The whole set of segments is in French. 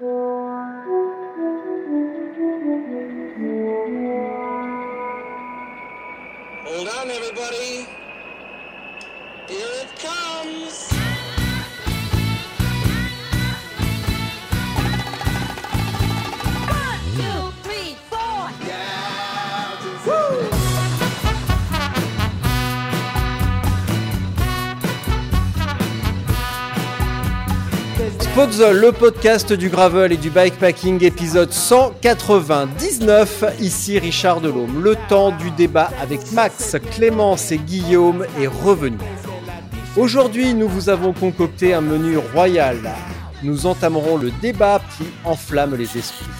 Mm-hmm. Le podcast du gravel et du bikepacking, épisode 199. Ici Richard Delhomme. Le temps du débat avec Max, Clémence et Guillaume est revenu. Aujourd'hui, nous vous avons concocté un menu royal. Nous entamerons le débat qui enflamme les esprits.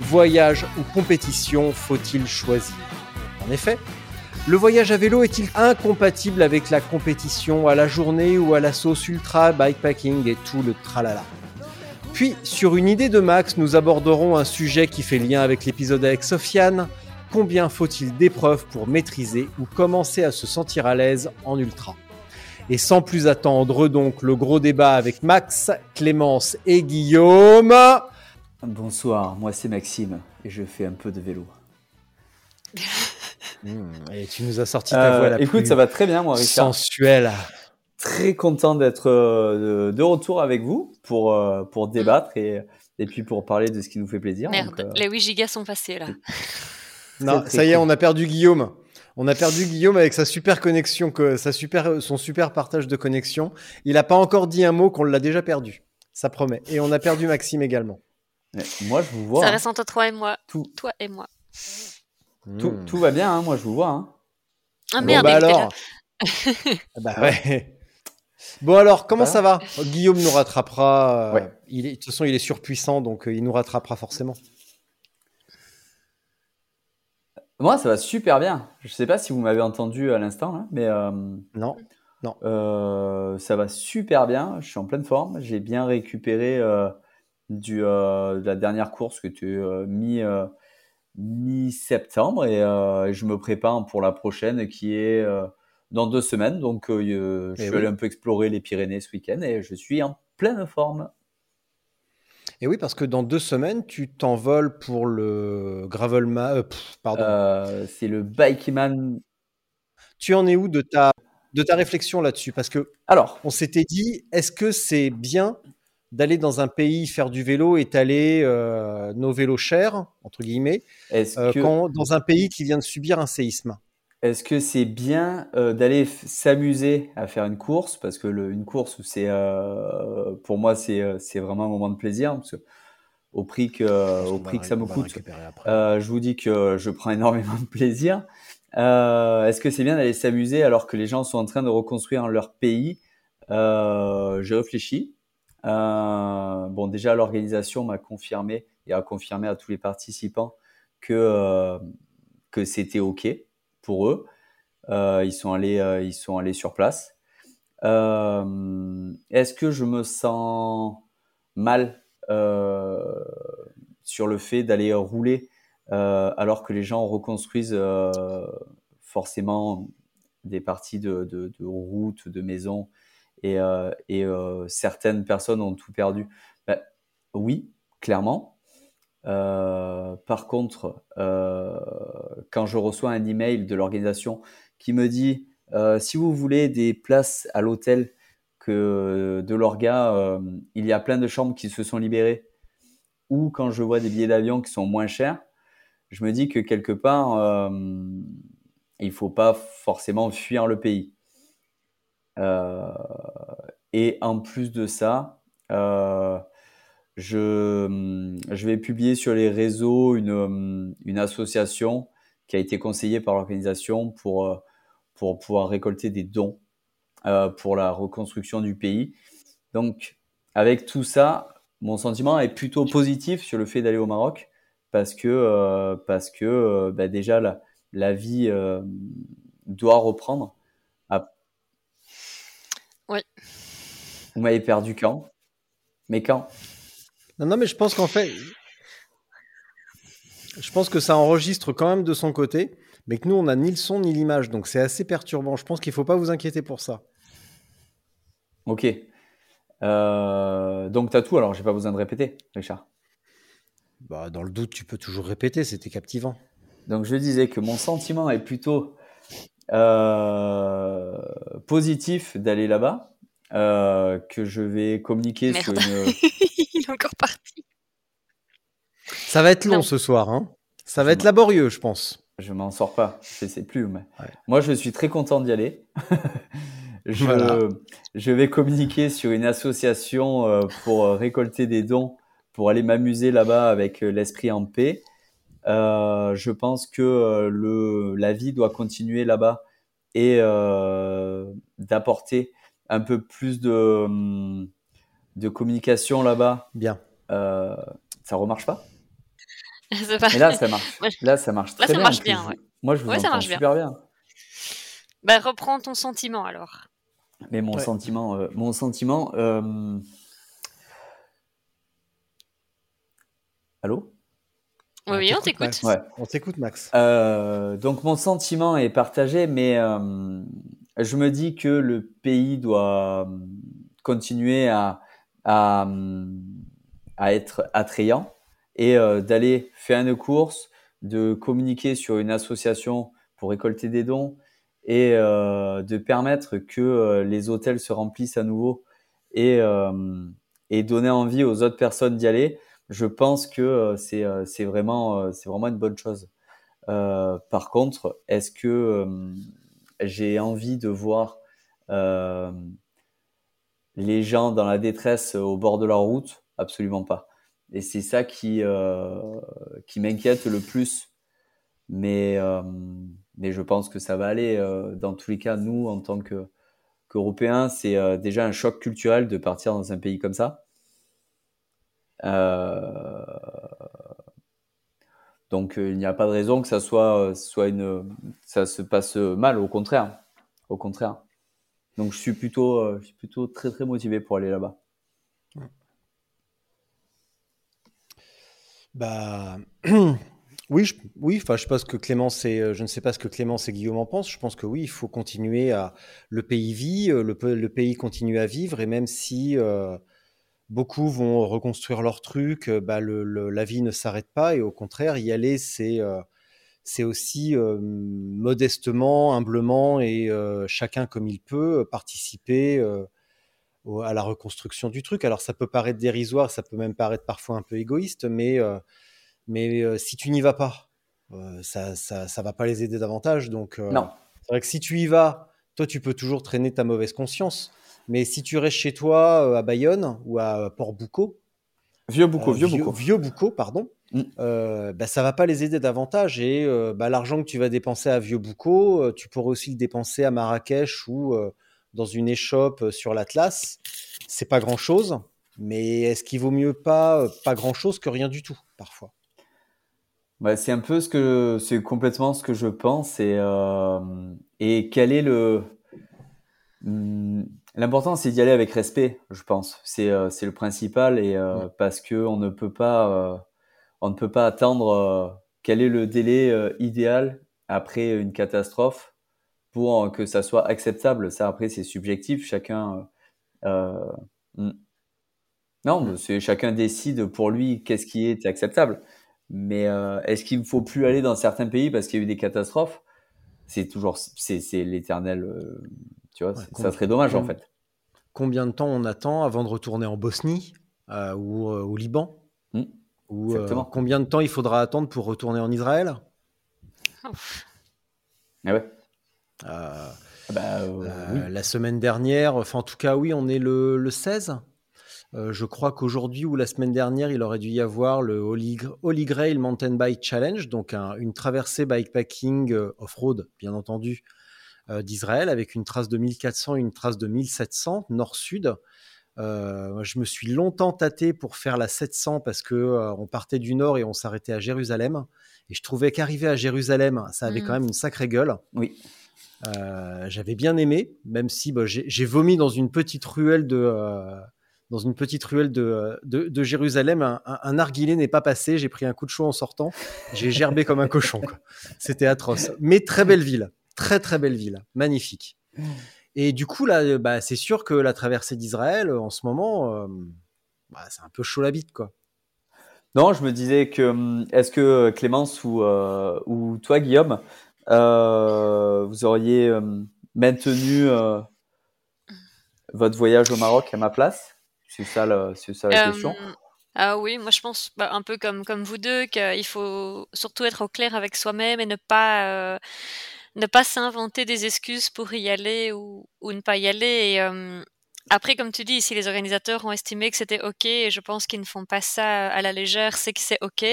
Voyage ou compétition, faut-il choisir? En effet, le voyage à vélo est-il incompatible avec la compétition à la journée ou à la sauce ultra bikepacking et tout le tralala? Puis, sur une idée de Max, nous aborderons un sujet qui fait lien avec l'épisode avec Sofiane. Combien faut-il d'épreuves pour maîtriser ou commencer à se sentir à l'aise en ultra? Et sans plus attendre, donc, le gros débat avec Max, Clémence et Guillaume. Bonsoir, moi c'est Maxime et je fais un peu de vélo. Hmm, et tu nous as sorti ta Euh, voix la écoute, plus ça va très bien moi Richard. sensuelle. Très content d'être euh, de, retour avec vous pour, euh, pour débattre et, et puis pour parler de ce qui nous fait plaisir. Merde, Donc, euh, les 8 gigas sont passés là. Non, ça y est, on a perdu Guillaume. On a perdu Guillaume avec sa super connexion, que, sa super, son super partage de connexion. Il n'a pas encore dit un mot qu'on l'a déjà perdu. Ça promet. Et on a perdu Maxime également. mais moi je vous vois. Ça hein. reste entre toi et moi. Tout, Toi et moi. tout, tout va bien, hein, moi je vous vois. hein. Ah Bon, merde, bah alors. Ah bah ouais. Bon alors, comment Ça va Guillaume nous rattrapera. euh, Ouais. il est, de toute façon, il est surpuissant, donc euh, il nous rattrapera forcément. Moi ça va super bien. Je sais pas si vous m'avez entendu à l'instant, là, mais euh, Non Euh, ça va super bien, je suis en pleine forme. J'ai bien récupéré euh, du, de la dernière course que tu as mi, euh, mi-septembre et je me prépare pour la prochaine qui est dans deux semaines. Donc euh, je Eh suis oui. allé un peu explorer les Pyrénées ce week-end et je suis en pleine forme. Et oui, parce que dans deux semaines, tu t'envoles pour le Gravelma. euh, pardon. Euh, c'est le Bikeman. Tu en es où de ta, de ta réflexion là-dessus? Parce que Alors, on s'était dit, est-ce que c'est bien d'aller dans un pays faire du vélo, étaler euh, nos vélos chers, entre guillemets, est-ce euh, que quand, dans un pays qui vient de subir un séisme? Est-ce que c'est bien euh, d'aller s'amuser à faire une course? Parce que le, une course c'est euh, pour moi c'est euh, c'est vraiment un moment de plaisir parce que au prix que au prix que ça me coûte euh, je vous dis que je prends énormément de plaisir. Euh, est-ce que c'est bien d'aller s'amuser alors que les gens sont en train de reconstruire leur pays? Euh, j'ai réfléchi. Euh, bon déjà l'organisation m'a confirmé et a confirmé à tous les participants que euh, que c'était ok pour eux. Euh, ils sont allés, euh, ils sont allés sur place. Euh, Est-ce que je me sens mal sur le fait d'aller rouler alors que les gens reconstruisent forcément des parties de, de, de routes, de maisons et, certaines personnes ont tout perdu? Ben, Oui, clairement. Euh, par contre, euh, quand je reçois un email de l'organisation qui me dit euh, si vous voulez des places à l'hôtel que de l'orga, il y a plein de chambres qui se sont libérées, ou quand je vois des billets d'avion qui sont moins chers, je me dis que quelque part, il faut pas forcément fuir le pays. Et en plus de ça, je, je vais publier sur les réseaux une, une association qui a été conseillée par l'organisation pour, euh, pour pouvoir récolter des dons euh, pour la reconstruction du pays. Donc, avec tout ça, mon sentiment est plutôt positif sur le fait d'aller au Maroc parce que, euh, parce que euh, bah, déjà la, la vie doit reprendre. Ah. Oui. Vous m'avez perdu quand? Mais quand? Non, non, mais je pense qu'en fait, je pense que ça enregistre quand même de son côté, mais que nous, on n'a ni le son ni l'image, donc c'est assez perturbant. Je pense qu'il ne faut pas vous inquiéter pour ça. Ok. Euh, donc, tu as tout, alors j'ai pas besoin de répéter, Richard. Bah, dans le doute, tu peux toujours répéter, c'était captivant. Donc, je disais que mon sentiment est plutôt euh, positif d'aller là-bas, euh, que je vais communiquer Merde. sur une. Est encore parti. Ça va être long Non. ce soir, hein. Ça va être laborieux, je pense. Je m'en sors pas, je sais plus. Mais... Ouais. Moi, je suis très content d'y aller. je, Voilà. je vais communiquer sur une association euh, pour euh, récolter des dons pour aller m'amuser là-bas avec euh, l'esprit en paix. Euh, je pense que le, la vie doit continuer là-bas et euh, d'apporter un peu plus de, hum, de communication là-bas. Bien. Euh, ça remarche pas? Pas- Mais là, ça marche. Ouais. Là, ça marche Là, très ça bien. marche bien, ouais. Moi, je vous Ouais, ça marche super bien. Bah, reprends ton sentiment alors. Mais mon Ouais. sentiment, euh, mon sentiment. euh, Allô? Oui, oui, on t'écoute, t'écoute. Max. Ouais. On t'écoute, Max. Euh, donc mon sentiment est partagé, mais euh, je me dis que le pays doit continuer à, à, être attrayant et euh, d'aller faire une course, de communiquer sur une association pour récolter des dons et euh, de permettre que euh, les hôtels se remplissent à nouveau et, et donner envie aux autres personnes d'y aller. Je pense que c'est c'est vraiment, c'est vraiment une bonne chose. Par contre, est-ce que j'ai envie de voir les gens dans la détresse au bord de la route? Absolument pas. Et c'est ça qui, euh, qui m'inquiète le plus. Mais, euh, mais je pense que ça va aller. euh, dans tous les cas, nous, en tant que qu'Européens, c'est euh, déjà un choc culturel de partir dans un pays comme ça. Euh, donc euh, il n'y a pas de raison que ça euh, soit une, ça se passe mal. Au contraire, au contraire. Donc je suis plutôt, euh, je suis plutôt très très motivé pour aller là-bas. Bah oui, je, oui. Enfin, je pense que Clémence et euh, je ne sais pas ce que Clémence et Guillaume en pensent. Je pense que oui, il faut continuer à le pays vit, euh, le, pays continue à vivre et même si beaucoup vont reconstruire leur truc, bah, la vie ne s'arrête pas et au contraire, y aller, c'est c'est aussi euh, modestement, humblement et euh, chacun comme il peut participer au- à la reconstruction du truc. Alors ça peut paraître dérisoire, ça peut même paraître parfois un peu égoïste, mais, mais si tu n'y vas pas, ça, ça, ça va pas les aider davantage. Donc Non. c'est vrai que si tu y vas, toi tu peux toujours traîner ta mauvaise conscience. Mais si tu restes chez toi à Bayonne ou à Port-Boucau, Vieux beaucoup, euh, vieux beaucoup. Vieux Boucau, pardon. Mm. Euh, bah, ça va pas les aider davantage et euh, bah, l'argent que tu vas dépenser à Vieux Boucau, euh, tu pourrais aussi le dépenser à Marrakech ou euh, dans une échoppe euh, sur l'Atlas. C'est pas grand chose, mais est-ce qu'il vaut mieux pas pas grand chose que rien du tout parfois? Bah, c'est un peu ce que c'est complètement ce que je pense et et quel est le Hmm, l'important c'est d'y aller avec respect je pense c'est le principal et Ouais. parce que on ne peut pas on ne peut pas attendre euh, quel est le délai euh, idéal après une catastrophe pour euh, que ça soit acceptable. Ça après c'est subjectif. Chacun euh, hmm. non c'est chacun décide pour lui qu'est-ce qui est acceptable. Mais euh, est-ce qu'il ne faut plus aller dans certains pays parce qu'il y a eu des catastrophes? C'est toujours c'est l'éternel euh, tu vois Ouais, ça serait dommage en fait. Combien de temps on attend avant de retourner en Bosnie ou au Liban? Mm. Ou euh, combien de temps il faudra attendre pour retourner en Israël? Ah ouais Euh, bah euh, oui. La semaine dernière, enfin en tout cas oui, on est le, le 16. Euh, je crois qu'aujourd'hui ou la semaine dernière, il aurait dû y avoir le Holy, Holy Grail Mountain Bike Challenge, donc un- une traversée bikepacking euh, off-road, bien entendu, euh, d'Israël, avec une trace de 1400 et une trace de 1700, nord-sud. Euh, je me suis longtemps tâté pour faire la 700 parce que euh, on partait du nord et on s'arrêtait à Jérusalem. Et je trouvais qu'arriver à Jérusalem, ça avait Mm. quand même une sacrée gueule. Oui. Euh, J'avais bien aimé, même si bah, j'ai vomi dans une petite ruelle de euh, dans une petite ruelle de, de, de Jérusalem. Un, un, n'est pas passé. J'ai pris un coup de chaud en sortant. J'ai gerbé comme un cochon. C'était atroce. Mais très belle ville, très très belle ville, magnifique. Et du coup là, euh, bah, c'est sûr que la traversée d'Israël euh, en ce moment, euh, bah, c'est un peu chaud la bite quoi. Non, je me disais que hum, est-ce que Clémence ou, euh, ou toi, Guillaume, euh, vous auriez hum, maintenu euh, votre voyage au Maroc à ma place? C'est ça, le- c'est ça la Euh, question. ah oui, moi je pense bah, un peu comme, comme vous deux qu'il faut surtout être au clair avec soi-même et ne pas, euh, ne pas s'inventer des excuses pour y aller ou, ou ne pas y aller. Et, euh, après, comme tu dis, si les organisateurs ont estimé que c'était OK, et je pense qu'ils ne font pas ça à la légère, c'est que c'est OK.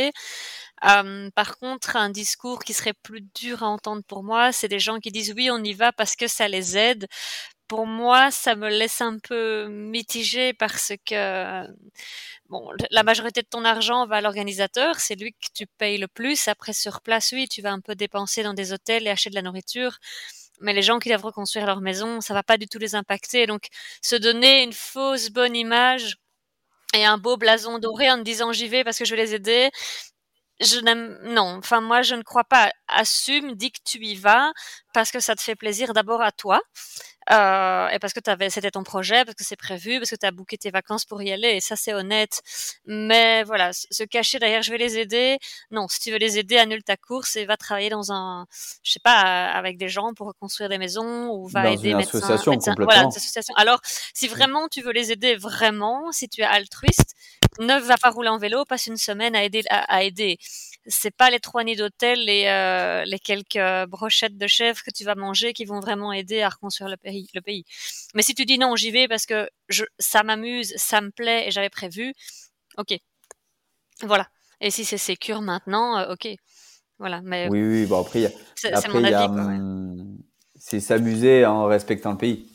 Euh, par contre, un discours qui serait plus dur à entendre pour moi, c'est des gens qui disent oui, on y va parce que ça les aide. Pour moi, ça me laisse un peu mitigée parce que bon, la majorité de ton argent va à l'organisateur, c'est lui que tu payes le plus. Après, sur place, oui, tu vas un peu dépenser dans des hôtels et acheter de la nourriture. Mais les gens qui doivent reconstruire leur maison, ça va pas du tout les impacter. Donc, se donner une fausse bonne image et un beau blason doré en disant j'y vais parce que je vais les aider, je n'aime non. Enfin, moi, je ne crois pas. Assume, dis que tu y vas parce que ça te fait plaisir d'abord à toi euh, et parce que t'avais, c'était ton projet, parce que c'est prévu, parce que tu as booké tes vacances pour y aller, et ça c'est honnête. Mais voilà, se cacher derrière je vais les aider, non, si tu veux les aider, annule ta course et va travailler dans un, je sais pas, euh, avec des gens pour reconstruire des maisons, ou va Dans aider une médecins, association, médecins- complètement. voilà, association. Alors, si vraiment tu veux les aider vraiment, si tu es altruiste, ne va pas rouler en vélo, passe une semaine à aider, à, à aider. C'est pas les trois nids d'hôtel et euh, les quelques brochettes de chèvre que tu vas manger qui vont vraiment aider à reconstruire le pays. Le pays. Mais si tu dis non, j'y vais parce que je, ça m'amuse, ça me plaît et j'avais prévu, ok. Voilà. Et si c'est sécure maintenant, euh, ok. Voilà. Mais Oui, oui, bon, après, c'est mon avis, hum, c'est s'amuser en respectant le pays.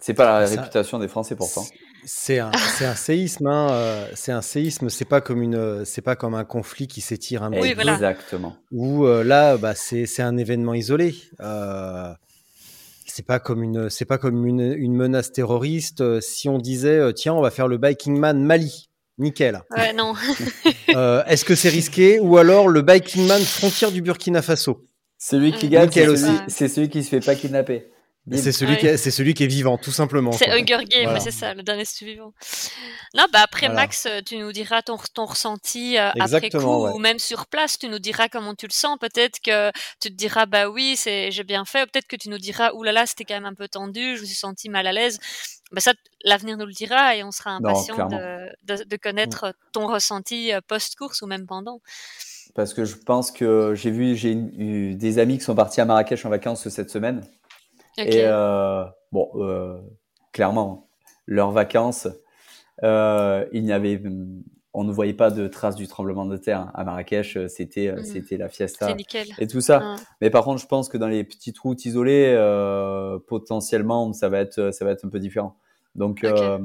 C'est pas la Ça- réputation des Français pourtant. C'est un, c'est un séisme, hein, euh, c'est un séisme. C'est pas comme une, c'est pas comme un conflit qui s'étire un Oui, voilà. Exactement. Où euh, là, bah, c'est c'est un événement isolé. Euh, c'est pas comme une, c'est pas comme une, une menace terroriste. Euh, si on disait, euh, tiens, on va faire le Biking Man Mali, nickel. Ouais, non. Euh, Est-ce que c'est risqué ou alors le Biking Man frontière du Burkina Faso? Celui qui Mm. gagne, Nickel c'est aussi. celui, c'est celui qui se fait pas kidnapper. C'est celui Ouais. qui, est, c'est celui qui est vivant, tout simplement. C'est. Hunger Game, Voilà. c'est ça, le dernier survivant. Non, bah après, Voilà. Max, euh, tu nous diras ton, ton ressenti euh, après coup, ouais. ou même sur place, tu nous diras comment tu le sens. Peut-être que tu te diras, bah oui, c'est, j'ai bien fait. Peut-être que tu nous diras, oulala, c'était quand même un peu tendu, je me suis senti mal à l'aise. Bah ça, l'avenir nous le dira et on sera impatient de, de, de connaître ton ressenti euh, post-course ou même pendant. Parce que je pense que j'ai vu, j'ai eu des amis qui sont partis à Marrakech en vacances cette semaine. Et euh, bon, euh, clairement, leurs vacances, euh, il n'y avait, on ne voyait pas de traces du tremblement de terre à Marrakech. C'était, Mhm. c'était la c'est fiesta nickel. et tout ça. Hein. Mais par contre, je pense que dans les petites routes isolées, euh, potentiellement, ça va être, ça va être un peu différent. Donc, euh,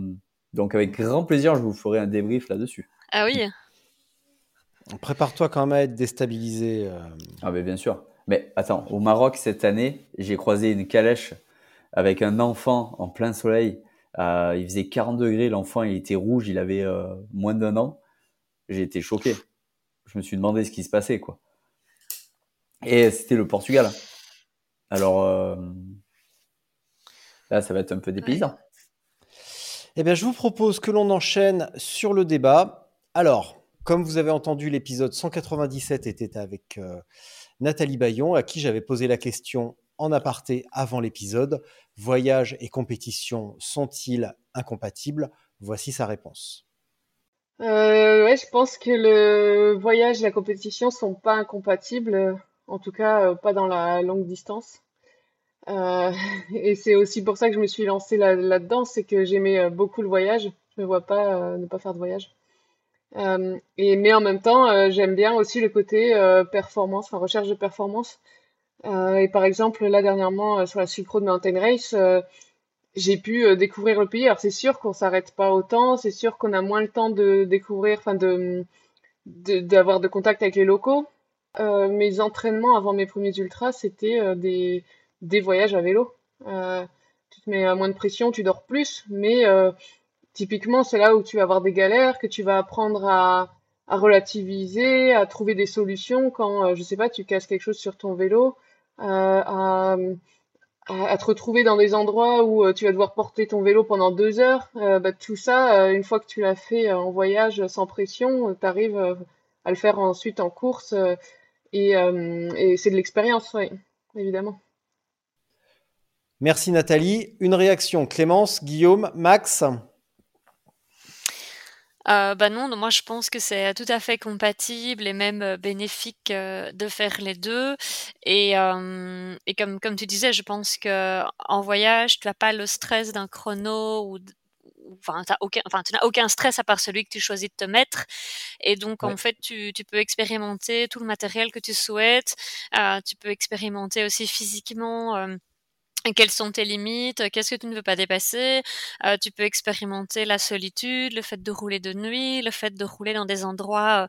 donc avec grand plaisir, je vous ferai un débrief là-dessus. Ah oui. Prépare-toi quand même à être déstabilisé. euh. Ah ben bien sûr. Mais attends, au Maroc cette année, j'ai croisé une calèche avec un enfant en plein soleil. Euh, il faisait 40 degrés, l'enfant il était rouge, il avait euh, moins d'un an. J'ai été choqué. Je me suis demandé ce qui se passait quoi. Et c'était le Portugal. Alors euh, là, ça va être un peu dépaysant. Eh bien, je vous propose que l'on enchaîne sur le débat. Alors, comme vous avez entendu, l'épisode 197 était avec Nathalie Bayon, à qui j'avais posé la question en aparté avant l'épisode. Voyage et compétition sont-ils incompatibles? Voici sa réponse. Euh, je pense que le voyage et la compétition sont pas incompatibles, en tout cas euh, pas dans la longue distance. Euh, et c'est aussi pour ça que je me suis lancée là, là-dedans, c'est que j'aimais beaucoup le voyage. Je me vois pas ne pas faire de voyage. Euh, mais en même temps, euh, j'aime bien aussi le côté euh, performance, enfin recherche de performance. Et par exemple, là dernièrement sur la Silk Road Mountain Race, j'ai pu découvrir le pays. Alors c'est sûr qu'on s'arrête pas autant, c'est sûr qu'on a moins le temps de découvrir, enfin de d'avoir de, contact avec les locaux. mes entraînements avant mes premiers ultras, c'était des, des voyages à vélo. tu te mets à moins de pression, tu dors plus, mais typiquement c'est là où tu vas avoir des galères, que tu vas apprendre à, relativiser, à trouver des solutions quand, euh, je sais pas, tu casses quelque chose sur ton vélo, euh, à, à, te retrouver dans des endroits où euh, tu vas devoir porter ton vélo pendant deux heures. Bah, tout ça, une fois que tu l'as fait en voyage sans pression, tu arrives à le faire ensuite en course et, et c'est de l'expérience, oui, évidemment. Merci Nathalie. Une réaction, Clémence, Guillaume, Max? Euh, bah non, moi je pense que c'est tout à fait compatible et même euh, bénéfique euh, de faire les deux. Et, et comme, comme tu disais, je pense que en voyage, tu n'as pas le stress d'un chrono ou enfin, aucun, enfin, tu n'as aucun stress à part celui que tu choisis de te mettre. Et donc, en fait, tu, tu, peux expérimenter tout le matériel que tu souhaites. tu peux expérimenter aussi physiquement quelles sont tes limites, qu'est-ce que tu ne veux pas dépasser? Euh, tu peux expérimenter la solitude, le fait de rouler de nuit, le fait de rouler dans des endroits euh,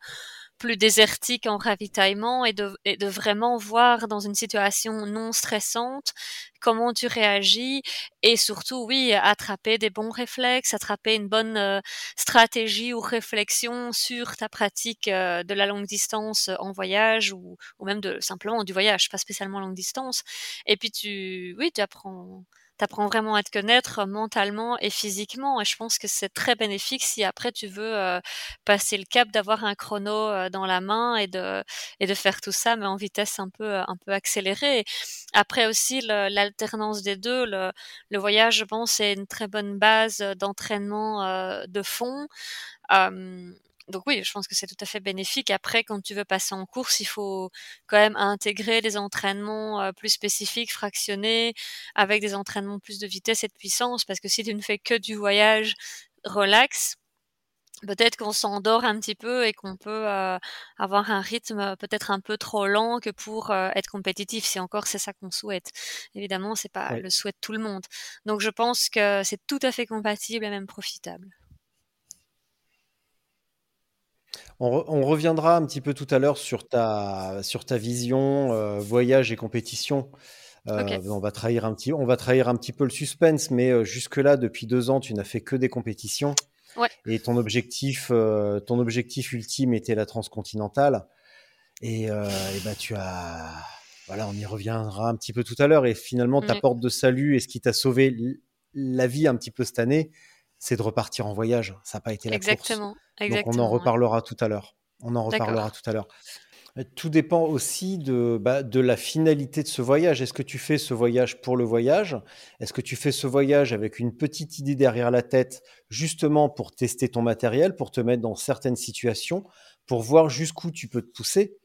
plus désertique en ravitaillement et de, et de vraiment voir dans une situation non stressante comment tu réagis et surtout, oui, attraper des bons réflexes, attraper une bonne euh, stratégie ou réflexion sur ta pratique euh, de la longue distance en voyage ou, ou même de simplement du voyage, pas spécialement longue distance. Et puis tu, oui, tu apprends t'apprends vraiment à te connaître mentalement et physiquement. Et je pense que c'est très bénéfique si après tu veux euh, passer le cap d'avoir un chrono euh, dans la main et de et de faire tout ça, mais en vitesse un peu un peu accélérée. Après aussi l'alternance des deux, le, le voyage, je pense, c'est une très bonne base d'entraînement euh, de fond donc oui, je pense que c'est tout à fait bénéfique. Après, quand tu veux passer en course, il faut quand même intégrer des entraînements euh, plus spécifiques, fractionnés, avec des entraînements plus de vitesse et de puissance, parce que si tu ne fais que du voyage relax, peut-être qu'on s'endort un petit peu et qu'on peut euh, avoir un rythme peut-être un peu trop lent que pour euh, être compétitif. Si encore c'est ça qu'on souhaite. Évidemment, c'est pas le souhait de tout le monde. Donc je pense que c'est tout à fait compatible et même profitable. On, reviendra un petit peu tout à l'heure sur ta, sur ta vision euh, voyage et compétition. Euh, on, va trahir un petit, on va trahir un petit peu le suspense, mais euh, jusque-là, depuis deux ans, tu n'as fait que des compétitions. Et ton objectif, ton objectif ultime était la transcontinentale. Et, et bah, tu as. Voilà, on y reviendra un petit peu tout à l'heure. Et finalement, ta porte de salut et ce qui t'a sauvé la vie un petit peu cette année, c'est de repartir en voyage. Ça n'a pas été la Exactement. course. Donc on en reparlera tout à l'heure. On en reparlera tout à l'heure. Tout dépend aussi de, bah, de la finalité de ce voyage. Est-ce que tu fais ce voyage pour le voyage? Est-ce que tu fais ce voyage avec une petite idée derrière la tête, justement pour tester ton matériel, pour te mettre dans certaines situations, pour voir jusqu'où tu peux te pousser?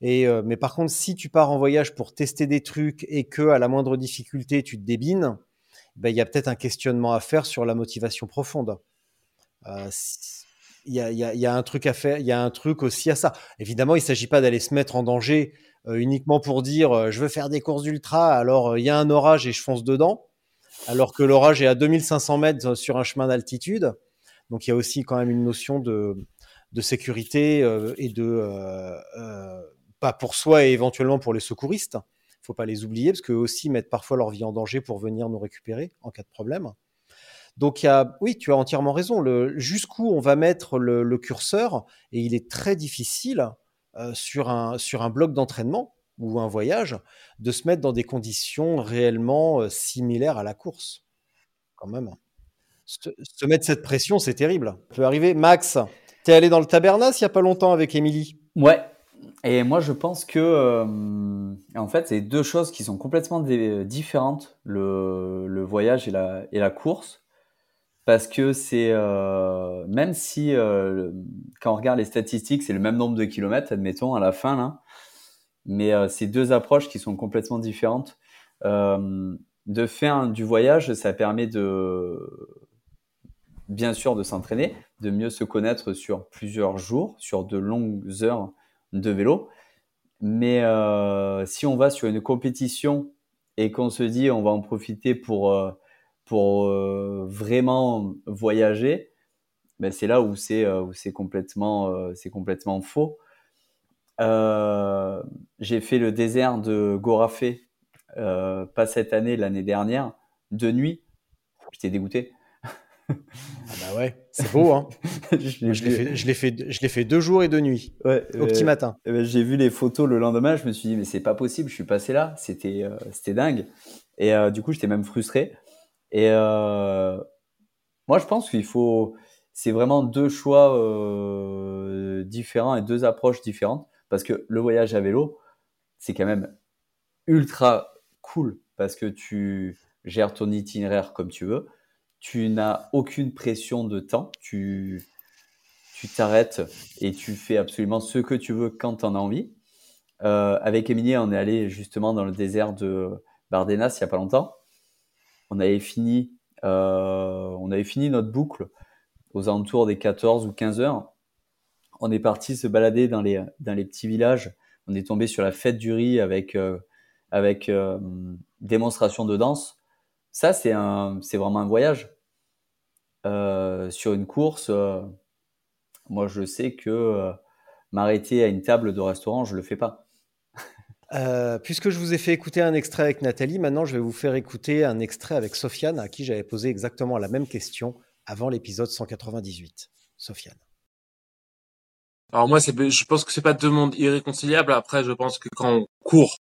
Et, euh, mais par contre, si tu pars en voyage pour tester des trucs et que à la moindre difficulté, tu te débines, ben, il y a peut-être un questionnement à faire sur la motivation profonde. Euh, il y, a, un truc à faire, il y a un truc aussi à ça. Évidemment, il ne s'agit pas d'aller se mettre en danger euh, uniquement pour dire euh, je veux faire des courses d'ultra, alors il y a un orage et je fonce dedans, alors que l'orage est à 2500 mètres sur un chemin d'altitude. Donc il y a aussi quand même une notion de, de sécurité et de pas pour soi et éventuellement pour les secouristes, faut pas les oublier parce qu'eux aussi mettent parfois leur vie en danger pour venir nous récupérer en cas de problème. Donc, il y a, oui, tu as entièrement raison. Jusqu'où on va mettre le, curseur, et il est très difficile euh, sur, un, sur un bloc d'entraînement ou un voyage de se mettre dans des conditions réellement euh, similaires à la course. Quand même. Se, mettre cette pression, c'est terrible. Peut arriver. Max, tu es allé dans le tabernas il n'y a pas longtemps avec Émilie? Ouais, et moi, je pense que, euh, en fait, c'est deux choses qui sont complètement différentes, le, voyage et la, course. Parce que c'est, euh, même si, euh, quand on regarde les statistiques, c'est le même nombre de kilomètres, admettons, à la fin, là. Mais c'est deux approches qui sont complètement différentes. De faire du voyage, ça permet de, bien sûr, de s'entraîner, de mieux se connaître sur plusieurs jours, sur de longues heures de vélo. Mais euh, si on va sur une compétition et qu'on se dit on va en profiter pour, euh, pour euh, vraiment voyager, ben c'est là où c'est c'est complètement c'est complètement faux. j'ai fait le désert de Gorafé, pas cette année, l'année dernière, de nuit. J'étais dégoûté. Ah bah ouais, c'est beau, hein. je l'ai fait, je l'ai fait, deux jours et deux nuits, ouais, au petit matin. Eh ben, j'ai vu les photos le lendemain, je me suis dit mais c'est pas possible, je suis passé là, c'était, c'était dingue. Et du coup, j'étais même frustré. Et euh, moi, je pense qu'il faut, c'est vraiment deux choix euh, différents et deux approches différentes, parce que le voyage à vélo, c'est quand même ultra cool, parce que tu gères ton itinéraire comme tu veux, tu n'as aucune pression de temps, tu tu t'arrêtes et tu fais absolument ce que tu veux quand tu en as envie. Euh, avec Émilie, on est allé justement dans le désert de Bardenas il y a pas longtemps on avait fini, euh, on avait fini notre boucle aux alentours des 14 ou 15 heures. On est parti se balader dans les, dans les petits villages. On est tombé sur la fête du riz avec, euh, avec démonstration de danse. Ça, c'est un, c'est vraiment un voyage. sur une course, moi, je sais que m'arrêter à une table de restaurant, je le fais pas. Euh, puisque je vous ai fait écouter un extrait avec Nathalie, maintenant je vais vous faire écouter un extrait avec Sofiane, à qui j'avais posé exactement la même question avant l'épisode 198. Sofiane. Alors moi, je pense que c'est pas deux mondes irréconciliables. Après, je pense que quand on court,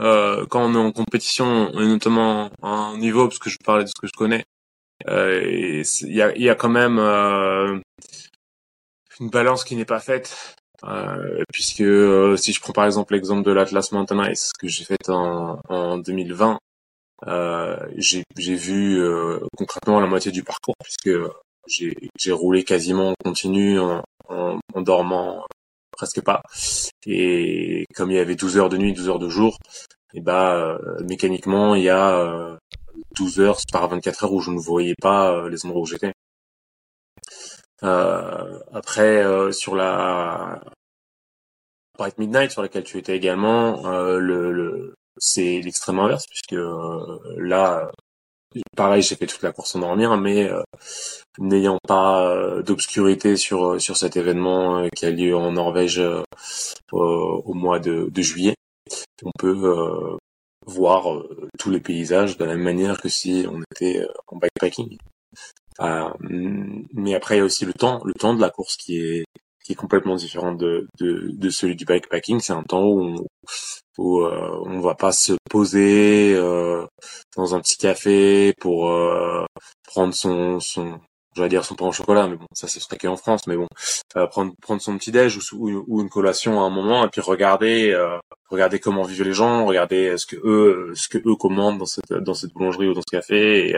euh, quand on est en compétition, et notamment à un niveau, parce que je parlais de ce que je connais, euh, il y, a, y, a, quand même euh, une balance qui n'est pas faite. Euh, puisque euh, si je prends par exemple l'exemple de l'Atlas Mountain Ice que j'ai fait en, en 2020, euh, j'ai vu euh, concrètement la moitié du parcours puisque j'ai roulé quasiment en continu en, en, dormant presque pas. Et comme il y avait 12 heures de nuit, 12 heures de jour, et bah mécaniquement il y a 12 heures par 24 heures où je ne voyais pas les endroits où j'étais. Euh, après, euh, sur la Bright Midnight, sur laquelle tu étais également, euh, le, le c'est l'extrême inverse, puisque là, pareil, j'ai fait toute la course en dormir, mais n'ayant pas d'obscurité sur sur cet événement qui a lieu en Norvège au mois de, de, juillet, on peut voir tous les paysages de la même manière que si on était en bikepacking. Euh, mais après, il y a aussi le temps, le temps de la course qui est qui est complètement différent de, de, de celui du bikepacking. C'est un temps où on, où euh, on va pas se poser euh, dans un petit café pour euh, prendre son son je vais dire son pain au chocolat, mais bon, ça ce serait qu'en France, mais bon, euh, prendre prendre son petit déj ou, ou, une collation à un moment et puis regarder euh, regarder comment vivent les gens, regarder ce que eux ce que eux commandent dans cette dans cette boulangerie ou dans ce café et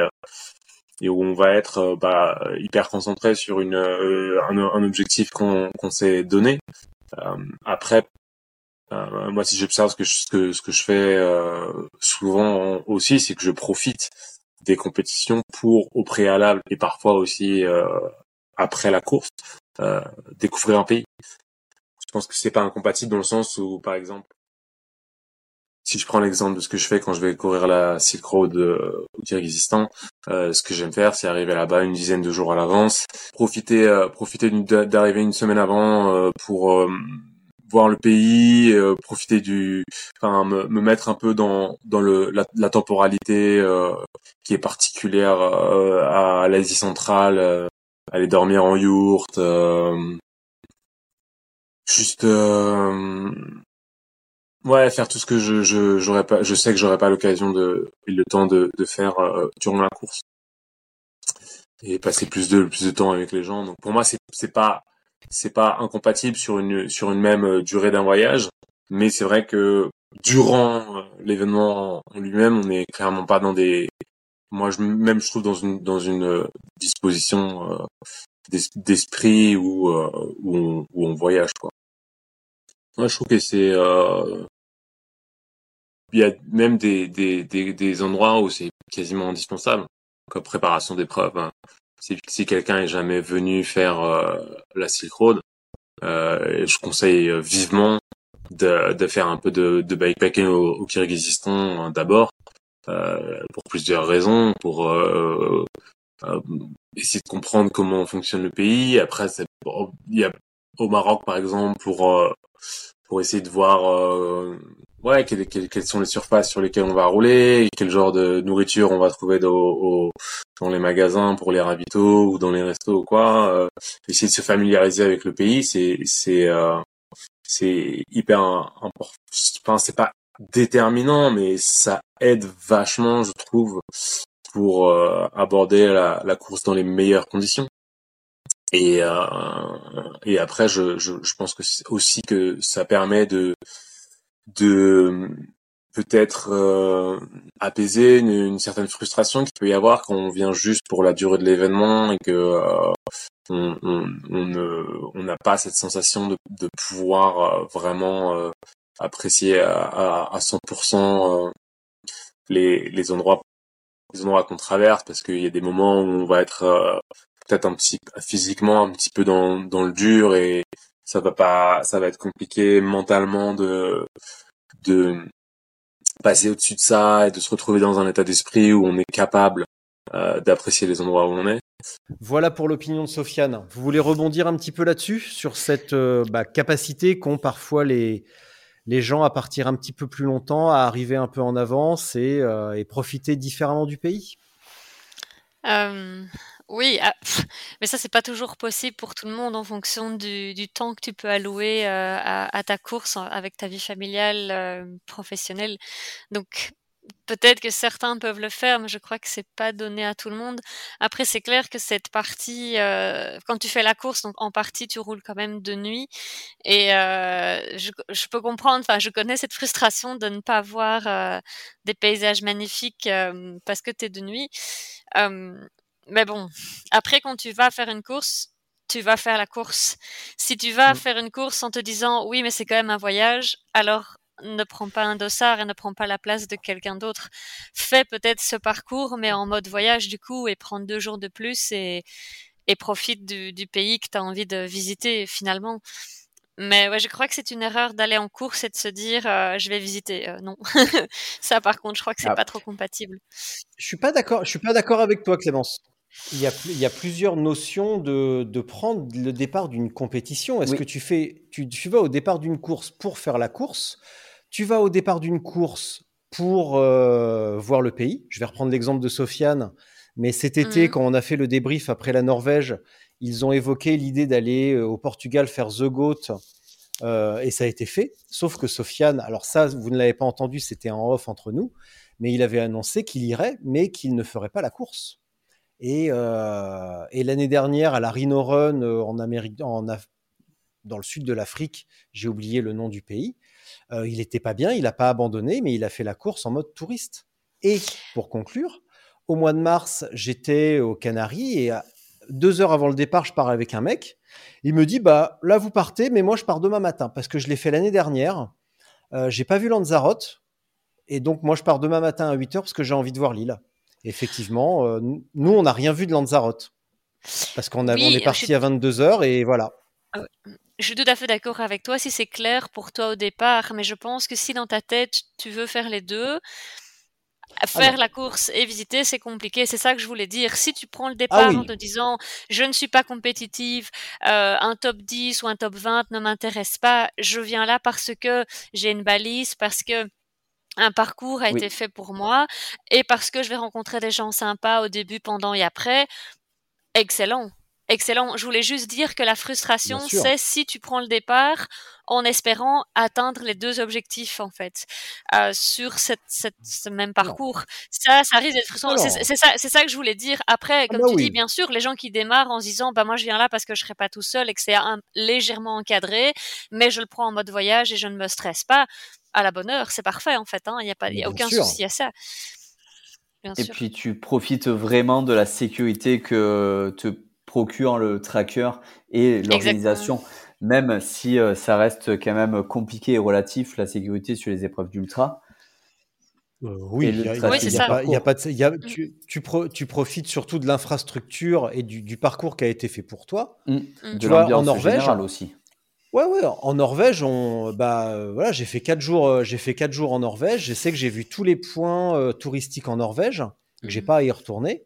et où on va être euh, bah, hyper concentré sur une, euh, un, un, objectif qu'on qu'on s'est donné. Euh, moi, si j'observe ce que je, que, ce que je fais souvent aussi, c'est que je profite des compétitions pour, au préalable et parfois aussi après la course, découvrir un pays. Je pense que c'est pas incompatible dans le sens où, par exemple, si je prends l'exemple de ce que je fais quand je vais courir la Silk Road euh, au Kyrgyzstan, euh, ce que j'aime faire, c'est arriver là-bas une dizaine de jours à l'avance, profiter, euh, profiter d'arriver une semaine avant euh, pour euh, voir le pays, profiter du, enfin me, me, mettre un peu dans dans le la, temporalité qui est particulière à l'Asie centrale, aller dormir en yourte, juste Ouais, faire tout ce que je je j'aurais pas, je sais que j'aurais pas l'occasion de le temps de de faire euh, durant la course et passer plus de plus de temps avec les gens. Donc pour moi c'est c'est pas c'est pas incompatible sur une sur une même euh, durée d'un voyage, mais c'est vrai que durant euh, l'événement en lui-même, on n'est clairement pas dans des moi je même je trouve dans une dans une disposition d'esprit où où on, où on voyage quoi. Moi, je trouve que c'est euh, il y a même des, des, des, des endroits où c'est quasiment indispensable, comme préparation d'épreuves. Hein. Si, si quelqu'un est jamais venu faire euh, la Silk Road, euh, je conseille vivement de, de faire un peu de, de bikepacking au, au Kyrgyzstan hein, d'abord, pour plusieurs raisons, pour essayer de comprendre comment fonctionne le pays. Après, il y a au Maroc par exemple pour pour essayer de voir ouais, quelles, quelles, sont les surfaces sur lesquelles on va rouler, quel genre de nourriture on va trouver dans, les magasins pour les ravitaux ou dans les restos ou quoi. Euh, essayer de se familiariser avec le pays, c'est c'est euh, c'est hyper important. Enfin, c'est pas déterminant, mais ça aide vachement, je trouve, pour euh, aborder la, la course dans les meilleures conditions. Et, euh, et après, je, je, je pense que aussi que ça permet de de peut-être euh, apaiser une, certaine frustration qu'il peut y avoir quand on vient juste pour la durée de l'événement et que euh, on, on, on n'a pas cette sensation de, de pouvoir euh, vraiment apprécier à, à, 100% les, les endroits les endroits qu'on traverse parce qu'il y a des moments où on va être peut-être un petit physiquement un petit peu dans, dans le dur et ça va pas, ça va être compliqué mentalement de de passer au-dessus de ça et de se retrouver dans un état d'esprit où on est capable euh, d'apprécier les endroits où on est. Voilà pour l'opinion de Sofiane. Vous voulez rebondir un petit peu là-dessus, sur cette euh, bah, capacité qu'ont parfois les, les gens à partir un petit peu plus longtemps, à arriver un peu en avance et, euh, et profiter différemment du pays? Oui, ah, mais ça, c'est pas toujours possible pour tout le monde en fonction du, du temps que tu peux allouer euh, à, à, ta course avec ta vie familiale, euh, professionnelle. Donc, peut-être que certains peuvent le faire, mais je crois que c'est pas donné à tout le monde. Après, c'est clair que cette partie, euh, quand tu fais la course, donc en partie, tu roules quand même de nuit. Et euh, je, je, peux comprendre, enfin, je connais cette frustration de ne pas voir euh, des paysages magnifiques euh, parce que tu es de nuit. Mais bon, après, quand tu vas faire une course, tu vas faire la course. Si tu vas mm. faire une course en te disant oui, mais c'est quand même un voyage, alors ne prends pas un dossard et ne prends pas la place de quelqu'un d'autre. Fais peut-être ce parcours, mais en mode voyage du coup, et prends deux jours de plus et, et profite du, du pays que tu as envie de visiter finalement. Mais ouais, je crois que c'est une erreur d'aller en course et de se dire euh, je vais visiter. Euh, non, ça par contre, je crois que c'est ah. pas trop compatible. Je suis pas d'accord. Je suis pas d'accord avec toi, Clémence. Il y, a, il y a plusieurs notions de, de prendre le départ d'une compétition. Est-ce que tu fais, tu, tu, vas au départ d'une course pour faire la course? Tu vas au départ d'une course pour euh, voir le pays. Je vais reprendre l'exemple de Sofiane, mais cet été, mmh. quand on a fait le débrief après la Norvège, ils ont évoqué l'idée d'aller euh, au Portugal faire The Goat. Euh, et ça a été fait. Sauf que Sofiane, alors ça, vous ne l'avez pas entendu, c'était en off entre nous, mais il avait annoncé qu'il irait, mais qu'il ne ferait pas la course. Et, euh, et l'année dernière, à la Rhino Run euh, en Amérique, dans le sud de l'Afrique, j'ai oublié le nom du pays, euh, il n'était pas bien, il n'a pas abandonné, mais il a fait la course en mode touriste. Et pour conclure, au mois de mars, j'étais aux Canaries et deux heures avant le départ, je pars avec un mec. Il me dit bah là vous partez, mais moi je pars demain matin parce que je l'ai fait l'année dernière. Euh, j'ai pas vu Lanzarote et donc moi je pars demain matin à 8 heures parce que j'ai envie de voir l'île. Effectivement, euh, nous on n'a rien vu de Lanzarote parce qu'on on est parti à 22 heures et voilà. Ah je suis tout à fait d'accord avec toi si c'est clair pour toi au départ, mais je pense que si dans ta tête tu veux faire les deux, Faire la course et visiter, c'est compliqué. C'est ça que je voulais dire. Si tu prends le ah départ en te disant je ne suis pas compétitive, euh, un top 10 ou un top 20 ne m'intéresse pas, je viens là parce que j'ai une balise, parce que un parcours a été fait pour moi et parce que je vais rencontrer des gens sympas au début, pendant et après. Excellent. Excellent. Je voulais juste dire que la frustration, c'est si tu prends le départ en espérant atteindre les deux objectifs, en fait, euh, sur cette, cette, ce même parcours. Ça, ça risque d'être frustrant. C'est ça, ça, que je voulais dire. Après, ah comme bah tu dis, bien sûr, les gens qui démarrent en se disant, bah, moi, je viens là parce que je serai pas tout seul et que c'est légèrement encadré, mais je le prends en mode voyage et je ne me stresse pas. À la bonne heure, c'est parfait, en fait. Hein. Il n'y a, pas, y a aucun souci à ça. Bien et puis, tu profites vraiment de la sécurité que te procure le tracker et l'organisation. Même si euh, ça reste quand même compliqué et relatif, la sécurité sur les épreuves d'ultra. oui, il y a, pas de, tu, tu, tu, profites surtout de l'infrastructure et du, du, parcours qui a été fait pour toi. Mmh. Tu de vois, en Norvège aussi. Ouais, ouais, en Norvège, on, bah, euh, voilà, j'ai fait quatre jours, euh, j'ai fait quatre jours en Norvège. Je sais que j'ai vu tous les points euh, touristiques en Norvège. que J'ai Mhm. pas à y retourner.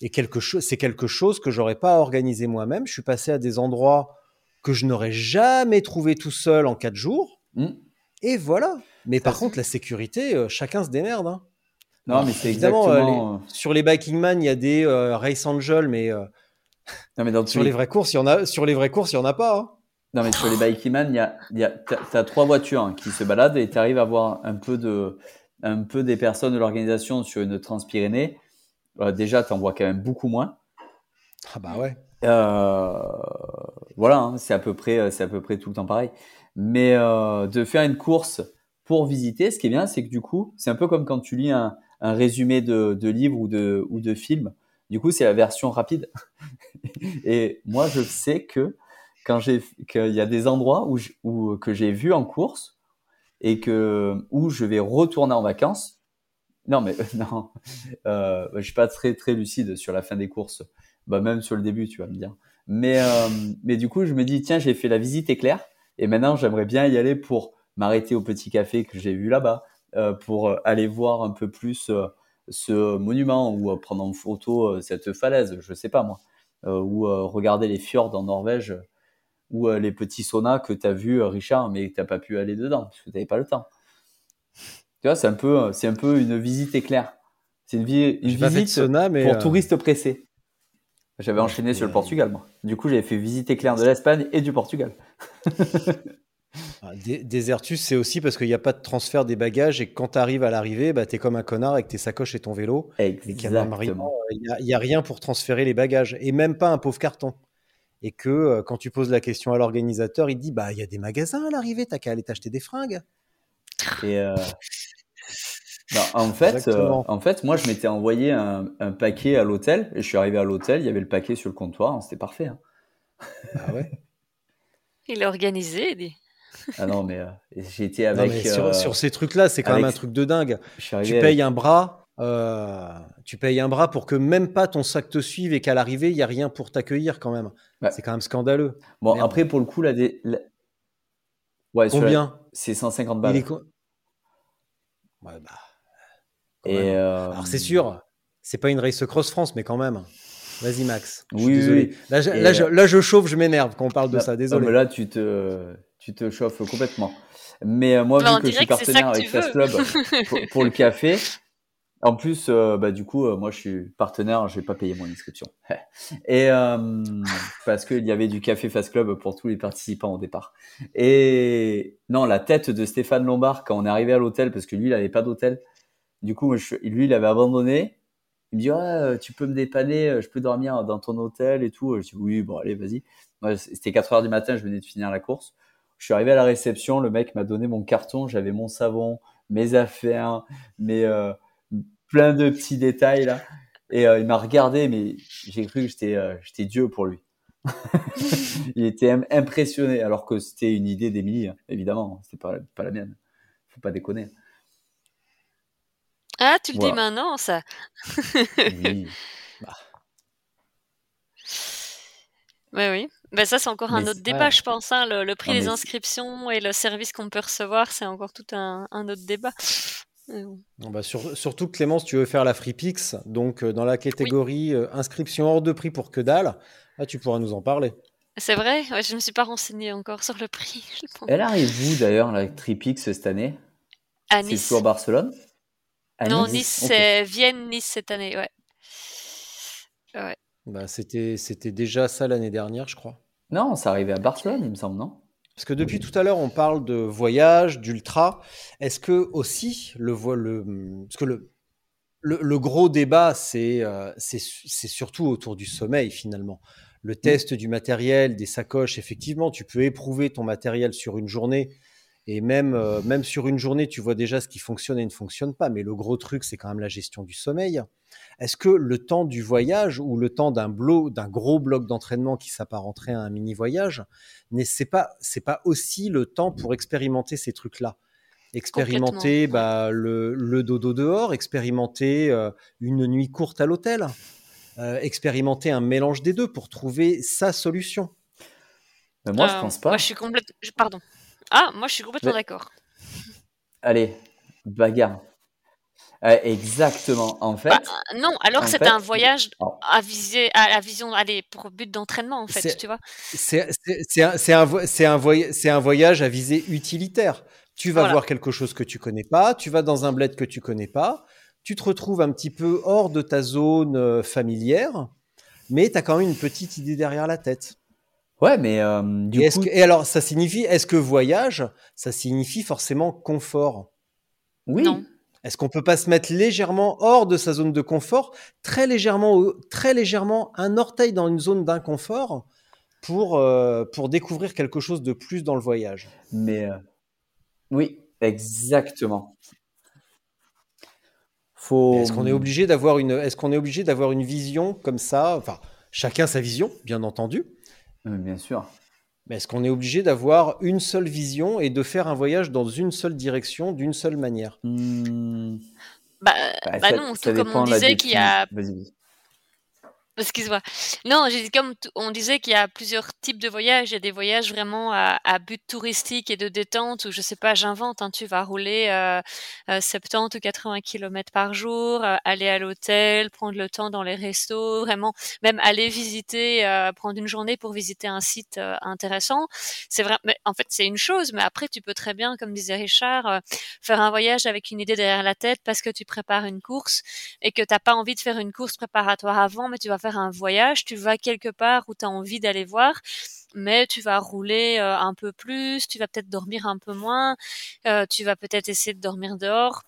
Et quelque chose, c'est quelque chose que j'aurais pas organisé moi-même. Je suis passé à des endroits que je n'aurais jamais trouvé tout seul en quatre jours. Hmm. Et voilà. Mais par contre, la sécurité, chacun se démerde. hein. Non, mais c'est Évidemment, exactement. euh, Sur les Biking Man, il y a des euh, Race Angel, mais euh, Non, mais dans tous sur les vraies courses, il y en a. Sur les vraies courses, il y en a pas. hein. Non, mais sur les Bikeman, il y a, il y a, t'as, trois voitures hein, qui se baladent et tu arrives à voir un peu de, un peu des personnes de l'organisation sur une Transpyrénées. Euh, déjà, tu en vois quand même beaucoup moins. Ah bah ouais. Euh, voilà, hein, c'est à peu près, c'est à peu près tout le temps pareil. Mais euh, de faire une course pour visiter, ce qui est bien, c'est que du coup, c'est un peu comme quand tu lis un, un résumé de, de livre ou de, ou de film. Du coup, c'est la version rapide. Et moi, je sais que quand j'ai, qu'il y a des endroits où, que j'ai vu en course et que où je vais retourner en vacances. Non, mais non, euh, je suis pas très très lucide sur la fin des courses. Bah même sur le début, tu vas me dire. Mais euh, mais du coup, je me dis tiens, j'ai fait la visite éclair et maintenant j'aimerais bien y aller pour m'arrêter au petit café que j'ai vu là-bas, euh, pour aller voir un peu plus euh, ce monument ou euh, prendre en photo euh, cette falaise, je sais pas moi, euh, ou euh, regarder les fjords en Norvège ou euh, les petits saunas que tu as vu Richard mais que t'as pas pu aller dedans parce que tu n'avais pas le temps. Tu vois, c'est un peu euh, c'est un peu une visite éclair. C'est une, vi- visite sauna, mais pour euh, touristes pressés. J'avais enchaîné sur le Portugal, moi. Du coup, j'avais fait visite éclair de l'Espagne et du Portugal. Ah, Dé- Désertus, c'est aussi parce qu'il n'y a pas de transfert des bagages et que quand tu arrives à l'arrivée, bah, tu es comme un connard avec tes sacoches et ton vélo. Et qu'il n'y Exactement. a rien pour transférer les bagages et même pas un pauvre carton. Et que euh, quand tu poses la question à l'organisateur, il te dit bah il y a des magasins à l'arrivée, t'as qu'à aller t'acheter des fringues. Et euh, bah, en fait, euh, en fait, moi, je m'étais envoyé un, un paquet à l'hôtel et je suis arrivé à l'hôtel. Il y avait le paquet sur le comptoir. hein, C'était parfait. hein. Ah ouais. Il est organisé, dit. Ah non, mais euh, j'ai été Non, avec. mais sur, euh, sur ces trucs-là, c'est quand avec- même un truc de dingue. Tu payes avec- un bras, euh, tu payes un bras pour que même pas ton sac te suive et qu'à l'arrivée il y a rien pour t'accueillir quand même. Ouais. C'est quand même scandaleux. Bon, Merde. après, pour le coup, la, dé- la- ouais, Combien? C'est 150 Il balles. est co- Ouais, bah, Et euh, Alors c'est sûr, c'est pas une race cross France, mais quand même. Vas-y Max. Je suis Oui, oui, désolé. oui. Là, je, Et, là, je, là, je chauffe, je m'énerve quand on parle de ça. Désolé. mais là, tu te, tu te chauffes complètement. Mais euh, moi, Bah, vu que je suis partenaire que avec Fast. Club pour, pour le café, en plus, euh, bah, du coup, euh, moi, je suis partenaire, je vais pas payer mon inscription. Et euh, parce qu'il y avait du café Fast Club pour tous les participants au départ. Et non, la tête de Stéphane Lombard quand on est arrivé à l'hôtel, parce que lui, il avait pas d'hôtel. Du coup, lui, il avait abandonné. Il me dit, euh, tu peux me dépanner, je peux dormir dans ton hôtel et tout. Je dis, oui, bon, allez, vas-y. C'était 4 heures du matin, je venais de finir la course. Je suis arrivé à la réception, le mec m'a donné mon carton, j'avais mon savon, mes affaires, mes, plein de petits détails là. Et euh, il m'a regardé, mais j'ai cru que j'étais euh, j'étais Dieu pour lui. il était im- impressionné, alors que c'était une idée d'Émilie, hein, évidemment. C'était pas, pas la mienne. Faut pas déconner. Ah, tu le dis maintenant, ça. Oui. Oui, oui. Ben ça, c'est encore un Mais autre débat, ouais. je pense. hein. Le, le prix Non, des inscriptions et le service qu'on peut recevoir, c'est encore tout un, un autre débat. Non, bah, sur- surtout que Clémence, tu veux faire la FreePix, donc euh, dans la catégorie euh, inscription hors de prix pour que dalle, là tu pourras nous en parler. C'est vrai? Ouais, Je ne me suis pas renseignée encore sur le prix. je pense. Elle arrive où d'ailleurs, la Tripix cette année? À C'est Nice. toujours Barcelone? À Non, Nice, c'est Vienne-Nice cette année, ouais. Ouais. Bah, c'était, c'était déjà ça l'année dernière, je crois. Non, ça arrivait à Barcelone, il me semble, non? Parce que depuis tout à l'heure, on parle de voyage, d'ultra. Est-ce que aussi le le parce que le le, le gros débat, c'est euh, c'est surtout autour du sommeil finalement. Le test du matériel, des sacoches, effectivement, tu peux éprouver ton matériel sur une journée. Et même, euh, même sur une journée, tu vois déjà ce qui fonctionne et ne fonctionne pas. Mais le gros truc, c'est quand même la gestion du sommeil. Est-ce que le temps du voyage ou le temps d'un blo- d'un gros bloc d'entraînement qui s'apparenterait à un mini voyage, n'est- c'est pas c'est pas aussi le temps pour expérimenter ces trucs-là? Expérimenter bah, le, le dodo dehors, expérimenter euh, une nuit courte à l'hôtel, euh, expérimenter un mélange des deux pour trouver sa solution. Mais moi, je pense pas. Moi, je suis complètement. Pardon. Ah, moi, je suis complètement Mais- d'accord. Allez, bagarre. Euh, exactement. En fait, Bah, non, alors c'est fait, un voyage Oh. à viser, à la vision, allez, pour but d'entraînement, en fait, C'est- tu vois. C'est un, c'est un vo- un voy- un voyage à visée utilitaire. Tu vas Voilà. voir quelque chose que tu connais pas, tu vas dans un bled que tu connais pas, tu te retrouves un petit peu hors de ta zone euh, familière, mais tu as quand même une petite idée derrière la tête. Ouais, mais euh, du et, coup, que- et alors, ça signifie, est-ce que voyage, ça signifie forcément confort? Oui. Non. Est-ce qu'on peut pas se mettre légèrement hors de sa zone de confort, très légèrement, très légèrement, un orteil dans une zone d'inconfort pour, euh, pour découvrir quelque chose de plus dans le voyage? Mais euh, oui, exactement. Faut. Est-ce qu'on est obligé d'avoir une, est-ce qu'on est obligé d'avoir une vision comme ça? Enfin, chacun sa vision, bien entendu. Euh, Bien sûr. Mais est-ce qu'on est obligé d'avoir une seule vision et de faire un voyage dans une seule direction, d'une seule manière? Hmm, Bah, bah, bah ça- non, ça tout comme on disait qu'il y a défini- Vas-y, vas-y. Excuse-moi. Non, j'ai dit comme on disait qu'il y a plusieurs types de voyages. Il y a des voyages vraiment à, but touristique et de détente où, je sais pas, j'invente, hein, tu vas rouler euh, euh, 70 ou 80 kilomètres par jour, euh, aller à l'hôtel, prendre le temps dans les restos, vraiment, même aller visiter, euh, prendre une journée pour visiter un site euh, intéressant. C'est vrai, mais en fait, c'est une chose, mais après, tu peux très bien, comme disait Richard, euh, faire un voyage avec une idée derrière la tête parce que tu prépares une course et que t'as pas envie de faire une course préparatoire avant, mais tu vas faire un voyage, tu vas quelque part où tu as envie d'aller voir, mais tu vas rouler euh, un peu plus, tu vas peut-être dormir un peu moins, euh, tu vas peut-être essayer de dormir dehors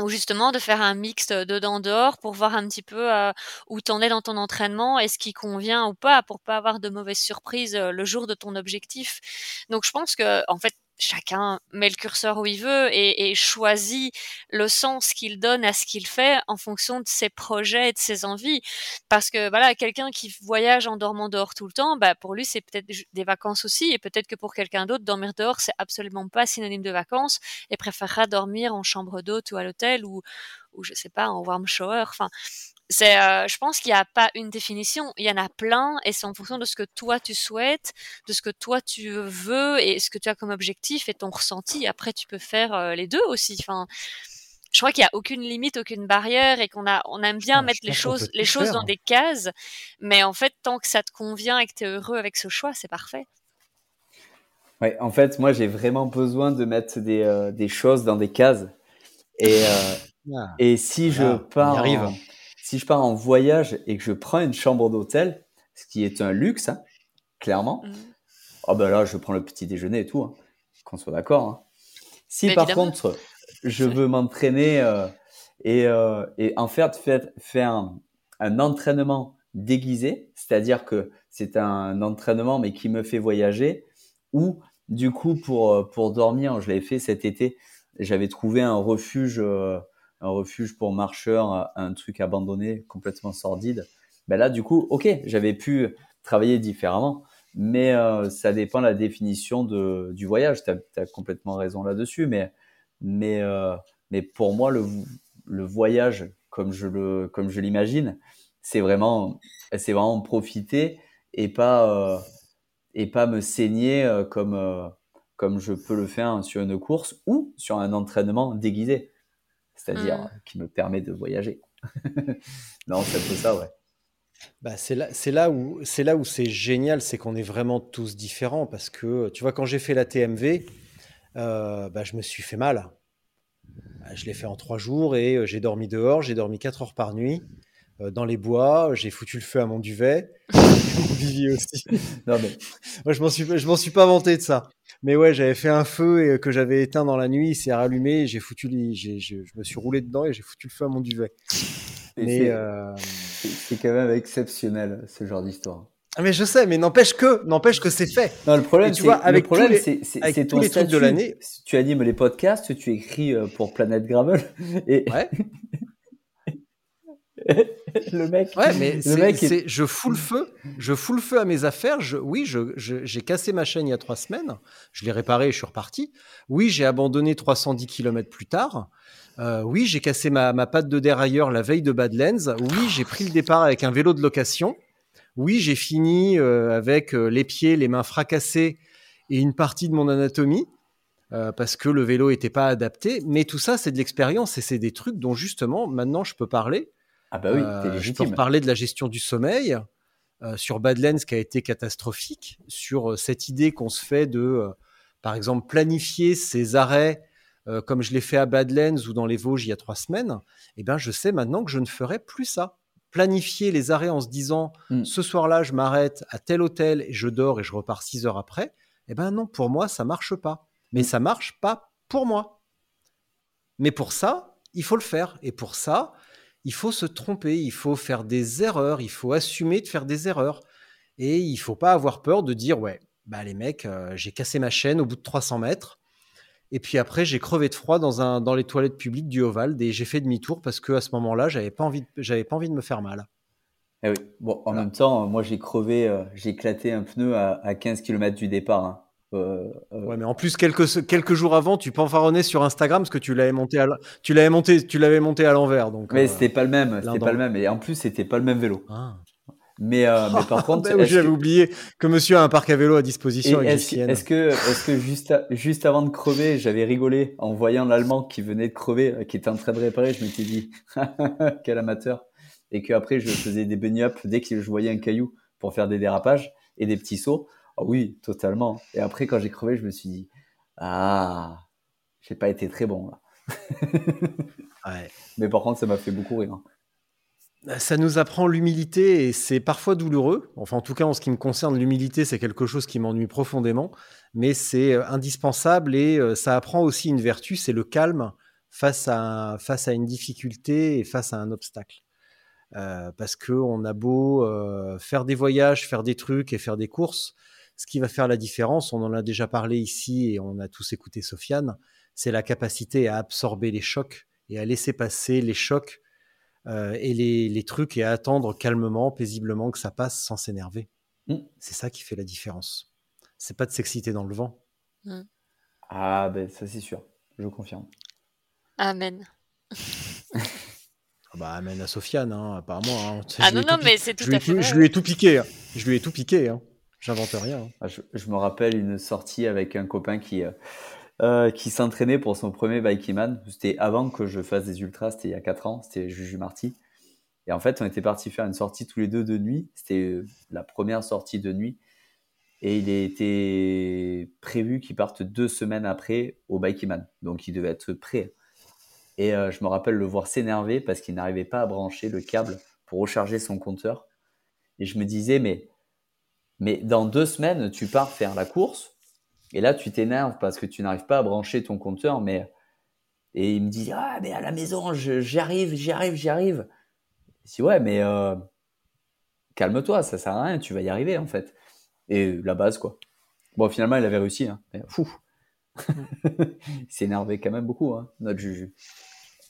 ou justement de faire un mix dedans dehors pour voir un petit peu euh, où t'en es dans ton entraînement et ce qui convient ou pas pour pas avoir de mauvaises surprises euh, le jour de ton objectif. Donc je pense que en fait chacun met le curseur où il veut et, choisit le sens qu'il donne à ce qu'il fait en fonction de ses projets et de ses envies. Parce que voilà, quelqu'un qui voyage en dormant dehors tout le temps, bah pour lui c'est peut-être des vacances aussi, et peut-être que pour quelqu'un d'autre dormir dehors c'est absolument pas synonyme de vacances et préférera dormir en chambre d'hôte ou à l'hôtel ou ou je sais pas en warm shower. Enfin, c'est, euh, je pense qu'il n'y a pas une définition, il y en a plein et c'est en fonction de ce que toi tu souhaites, de ce que toi tu veux et ce que tu as comme objectif et ton ressenti. Après, tu peux faire euh, les deux aussi. Enfin, je crois qu'il n'y a aucune limite, aucune barrière et qu'on a, on aime bien pense- mettre les choses, les choses faire. dans des cases. Mais en fait, tant que ça te convient et que tu es heureux avec ce choix, c'est parfait. Ouais, en fait, moi, j'ai vraiment besoin de mettre des, euh, des choses dans des cases. Et, euh, Ah. et si je Voilà, on y pars arrive. en, si je pars en voyage et que je prends une chambre d'hôtel, ce qui est un luxe, hein, clairement, Mhm. oh ben là, je prends le petit déjeuner et tout, hein, qu'on soit d'accord. hein. Si Mais par évidemment. contre, je veux m'entraîner euh, et, euh, et en faire, faire un, un entraînement déguisé, c'est-à-dire que c'est un entraînement mais qui me fait voyager, ou du coup pour, euh, pour dormir, je l'avais fait cet été, j'avais trouvé un refuge, euh, un refuge pour marcheurs, un truc abandonné, complètement sordide. Ben là, du coup, ok, j'avais pu travailler différemment, mais euh, ça dépend de la définition du voyage. Tu as, complètement raison là-dessus, mais, mais, euh, mais pour moi, le, voyage, comme je l'imagine, c'est vraiment, c'est vraiment profiter et pas, euh, et pas me saigner comme, comme je peux le faire sur une course ou sur un entraînement déguisé, c'est-à-dire Mm. qui me permet de voyager. non, c'est un peu ça, ouais. Bah, c'est là, c'est là où c'est là où c'est génial, c'est qu'on est vraiment tous différents parce que tu vois quand j'ai fait la TMV, euh, bah, je me suis fait mal. Bah, Je l'ai fait en trois jours et euh, j'ai dormi dehors, j'ai dormi quatre heures par nuit euh, dans les bois, j'ai foutu le feu à mon duvet, mon Vivi aussi. Non, mais Moi je m'en suis je m'en suis pas vanté de ça. Mais ouais, j'avais fait un feu et, euh, que j'avais éteint dans la nuit, il s'est rallumé, j'ai foutu les- j'ai- je me suis roulé dedans et j'ai foutu le feu à mon duvet. Et Mais c'est- euh, c'est quand même exceptionnel ce genre d'histoire. ah, mais je sais, mais n'empêche que n'empêche que c'est fait. Non, le problème, tu c'est vois, le avec problème, tous les- c'est ton les trucs de l'année. Tu animes les podcasts, tu écris euh, pour Planète Gravel et Ouais. le mec, Ouais, mais le mec est- je fous le feu, je fous le feu à mes affaires. Je, oui, je, je- j'ai cassé ma chaîne il y a trois semaines. Je l'ai réparée, je suis reparti. Oui, j'ai abandonné 310 km plus tard. Euh, oui, j'ai cassé ma, ma patte de dérailleur la veille de Badlands. Oui, j'ai pris le départ avec un vélo de location. oui, j'ai fini avec les pieds, les mains fracassés et une partie de mon anatomie. parce que le vélo n'était pas adapté. Mais tout ça, c'est de l'expérience et c'est des trucs dont justement maintenant je peux parler. Ah bah oui, je peux parler de la gestion du sommeil sur Badlands qui a été catastrophique, sur cette idée qu'on se fait de, par exemple, planifier ses arrêts comme je l'ai fait à Badlands ou dans les Vosges il y a trois semaines. Eh bien, je sais maintenant que je ne ferai plus ça planifier les arrêts en se disant mm. ce soir-là, je m'arrête à tel hôtel et je dors et je repars six heures après, eh ben non, pour moi, ça marche pas. Mais mm. ça marche pas pour moi. Mais pour ça, il faut le faire. Et pour ça, il faut se tromper, il faut faire des erreurs, il faut assumer de faire des erreurs. Et il faut pas avoir peur de dire ouais, bah les mecs, euh, j'ai cassé ma chaîne au bout de 300 mètres. Et puis après, j'ai crevé de froid dans, un, dans les toilettes publiques du Oval et j'ai fait demi-tour parce que à ce moment-là, j'avais pas envie, j'avais pas envie de me faire mal. Eh oui. Bon, en même temps, moi j'ai crevé, euh, j'ai éclaté un pneu à, à 15 km du départ. Hein. Euh, euh, Ouais, mais en plus quelques quelques jours avant, tu fanfaronnais sur Instagram parce que tu l'avais monté à tu l'avais monté tu l'avais monté à l'envers donc. Mais c'était pas le même, c'était pas le même et en plus c'était pas le même vélo. Ah. Mais, euh, mais par contre, ben j'avais oublié que monsieur a un parc à vélo à disposition. Est-ce que, est-ce que juste, juste avant de crever, j'avais rigolé en voyant l'Allemand qui venait de crever, euh, qui était en train de réparer, je m'étais dit, quel amateur. Et qu'après, je faisais des bunny up dès que je voyais un caillou pour faire des dérapages et des petits sauts. Oh oui, totalement. Et après, quand j'ai crevé, je me suis dit, ah, j'ai pas été très bon là. ouais. Mais par contre, ça m'a fait beaucoup rire. Ça nous apprend l'humilité et c'est parfois douloureux. Enfin, en tout cas, en ce qui me concerne, l'humilité, c'est quelque chose qui m'ennuie profondément, mais c'est euh, indispensable et euh, ça apprend aussi une vertu, c'est le calme face à, face à une difficulté et face à un obstacle. Euh, parce que on a beau faire des voyages, faire des trucs et faire des courses, ce qui va faire la différence, on en a déjà parlé ici et on a tous écouté Sofiane, c'est la capacité à absorber les chocs et à laisser passer les chocs euh, et les, trucs et à attendre calmement, paisiblement que ça passe sans s'énerver. Mm. C'est ça qui fait la différence. C'est pas de s'exciter dans le vent. Mm. Ah ben ça c'est sûr, je confirme. Amen. Ah bah amen à Sofiane, hein, pas à moi. Hein. Ah non, non, mais c'est tout à fait. je lui ai tout piqué. Hein. Je lui ai tout piqué. Hein. J'invente rien. Ah, je, me rappelle une sortie avec un copain qui, euh, euh, qui s'entraînait pour son premier Bikeman. C'était avant que je fasse des ultras, c'était il y a 4 ans, c'était Juju Marty. Et en fait, on était partis faire une sortie tous les deux de nuit. C'était euh, la première sortie de nuit. Et il était prévu qu'il parte deux semaines après au Bikeman. Donc il devait être prêt. Et je me rappelle le voir s'énerver parce qu'il n'arrivait pas à brancher le câble pour recharger son compteur. Et je me disais, mais, mais dans deux semaines, tu pars faire la course et là, tu t'énerves parce que tu n'arrives pas à brancher ton compteur, mais et il me dit ah mais à la maison, j'y arrive, j'y arrive, j'y arrive. Dis ouais, mais euh, calme-toi, ça sert à rien, tu vas y arriver en fait. Et la base quoi. Bon, finalement, il avait réussi. Hein. fou. il s'énervait quand même beaucoup, hein, notre Juju.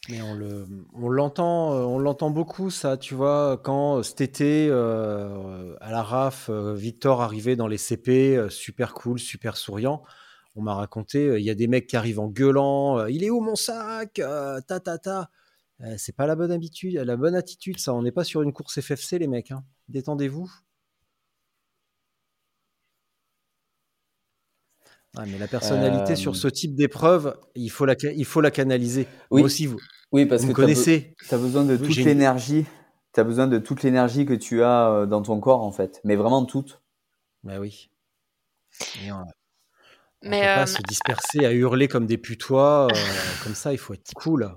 Mais on le, on l'entend, euh, on l'entend beaucoup ça, tu vois, quand euh, cet été euh, à la RAF, Victor arrivait dans les CP, super cool, super souriant. On m'a raconté, il y a des mecs qui arrivent en gueulant, il est où mon sac, ta ta ta. c'est pas la bonne habitude, la bonne attitude, ça. On n'est pas sur une course FFC, les mecs. Hein. Détendez-vous. Mais la personnalité sur ce type d'épreuve, il faut la, il faut la canaliser. Oui. aussi, vous, oui, parce que connaissez. Tu as, besoin de toute l'énergie. Tu as besoin de toute l'énergie que tu as euh, dans ton corps, en fait. Mais vraiment toute. Bah oui. on, mais peut pas euh, se disperser à hurler comme des putois. Euh, comme ça, il faut être cool.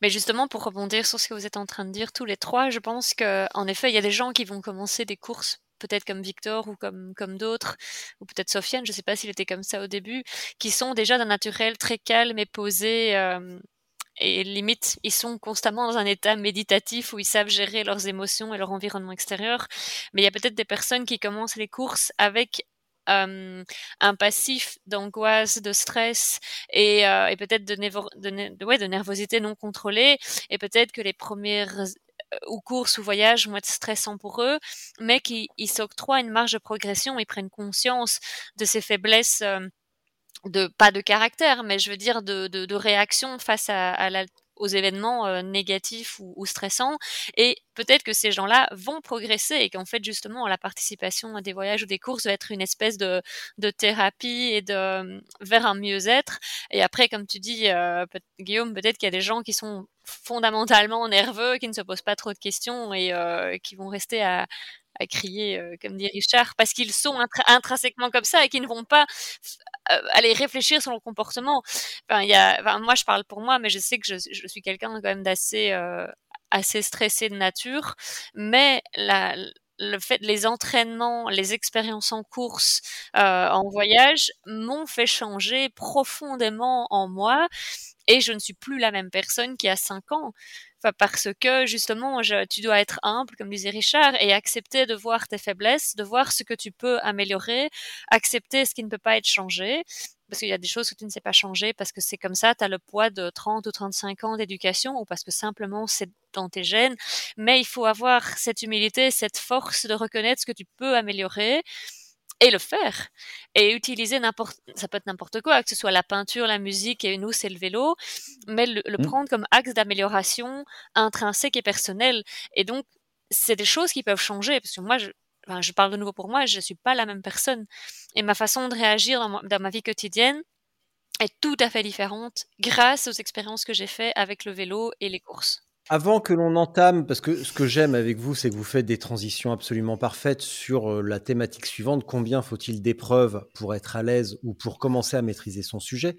Mais justement, pour rebondir sur ce que vous êtes en train de dire tous les trois, je pense qu'en effet, il y a des gens qui vont commencer des courses peut-être comme Victor ou comme, comme d'autres, ou peut-être Sofiane, je ne sais pas s'il était comme ça au début, qui sont déjà d'un naturel très calme et posé et limite, ils sont constamment dans un état méditatif où ils savent gérer leurs émotions et leur environnement extérieur. Mais il y a peut-être des personnes qui commencent les courses avec un passif d'angoisse, de stress et, euh, peut-être de nervosité non contrôlée. Et peut-être que les premières euh, ou courses ou voyages vont être stressants pour eux, mais qui s'octroient une marge de progression, ils prennent conscience de ces faiblesses de pas de caractère, mais je veux dire de, de, réaction face à, aux événements euh, négatifs ou, ou, stressants. Et peut-être que ces gens-là vont progresser et qu'en fait, justement, la participation à des voyages ou des courses va être une espèce de, de thérapie et de vers un mieux-être. Et après, comme tu dis, euh, Guillaume, peut-être qu'il y a des gens qui sont fondamentalement nerveux, qui ne se posent pas trop de questions et euh, qui vont rester à, à crier, euh, comme dit Richard, parce qu'ils sont intrinsèquement comme ça et qu'ils ne vont pas euh, aller réfléchir sur leur comportement. Enfin, y a, enfin, moi, je parle pour moi, mais je sais que je, je suis quelqu'un quand même d'assez euh, assez stressé de nature, mais la, le fait, les entraînements, les expériences en course, euh, en voyage, m'ont fait changer profondément en moi, et je ne suis plus la même personne qui a cinq ans. Parce que justement, je, tu dois être humble, comme disait Richard, et accepter de voir tes faiblesses, de voir ce que tu peux améliorer, accepter ce qui ne peut pas être changé, parce qu'il y a des choses que tu ne sais pas changer, parce que c'est comme ça, tu as le poids de 30 ou 35 ans d'éducation, ou parce que simplement c'est dans tes gènes, mais il faut avoir cette humilité, cette force de reconnaître ce que tu peux améliorer, et le faire. Et utiliser n'importe ça peut être n'importe quoi que ce soit la peinture la musique et nous c'est le vélo mais le, le mmh. prendre comme axe d'amélioration intrinsèque et personnel et donc c'est des choses qui peuvent changer parce que moi je enfin, je parle de nouveau pour moi je suis pas la même personne. Et ma façon de réagir dans ma, dans ma vie quotidienne est tout à fait différente grâce aux expériences que j'ai fait avec le vélo et les courses avant que l'on entame, parce que ce que j'aime avec vous, c'est que vous faites des transitions absolument parfaites sur euh, la thématique suivante. Combien faut-il d'épreuves pour être à l'aise ou pour commencer à maîtriser son sujet?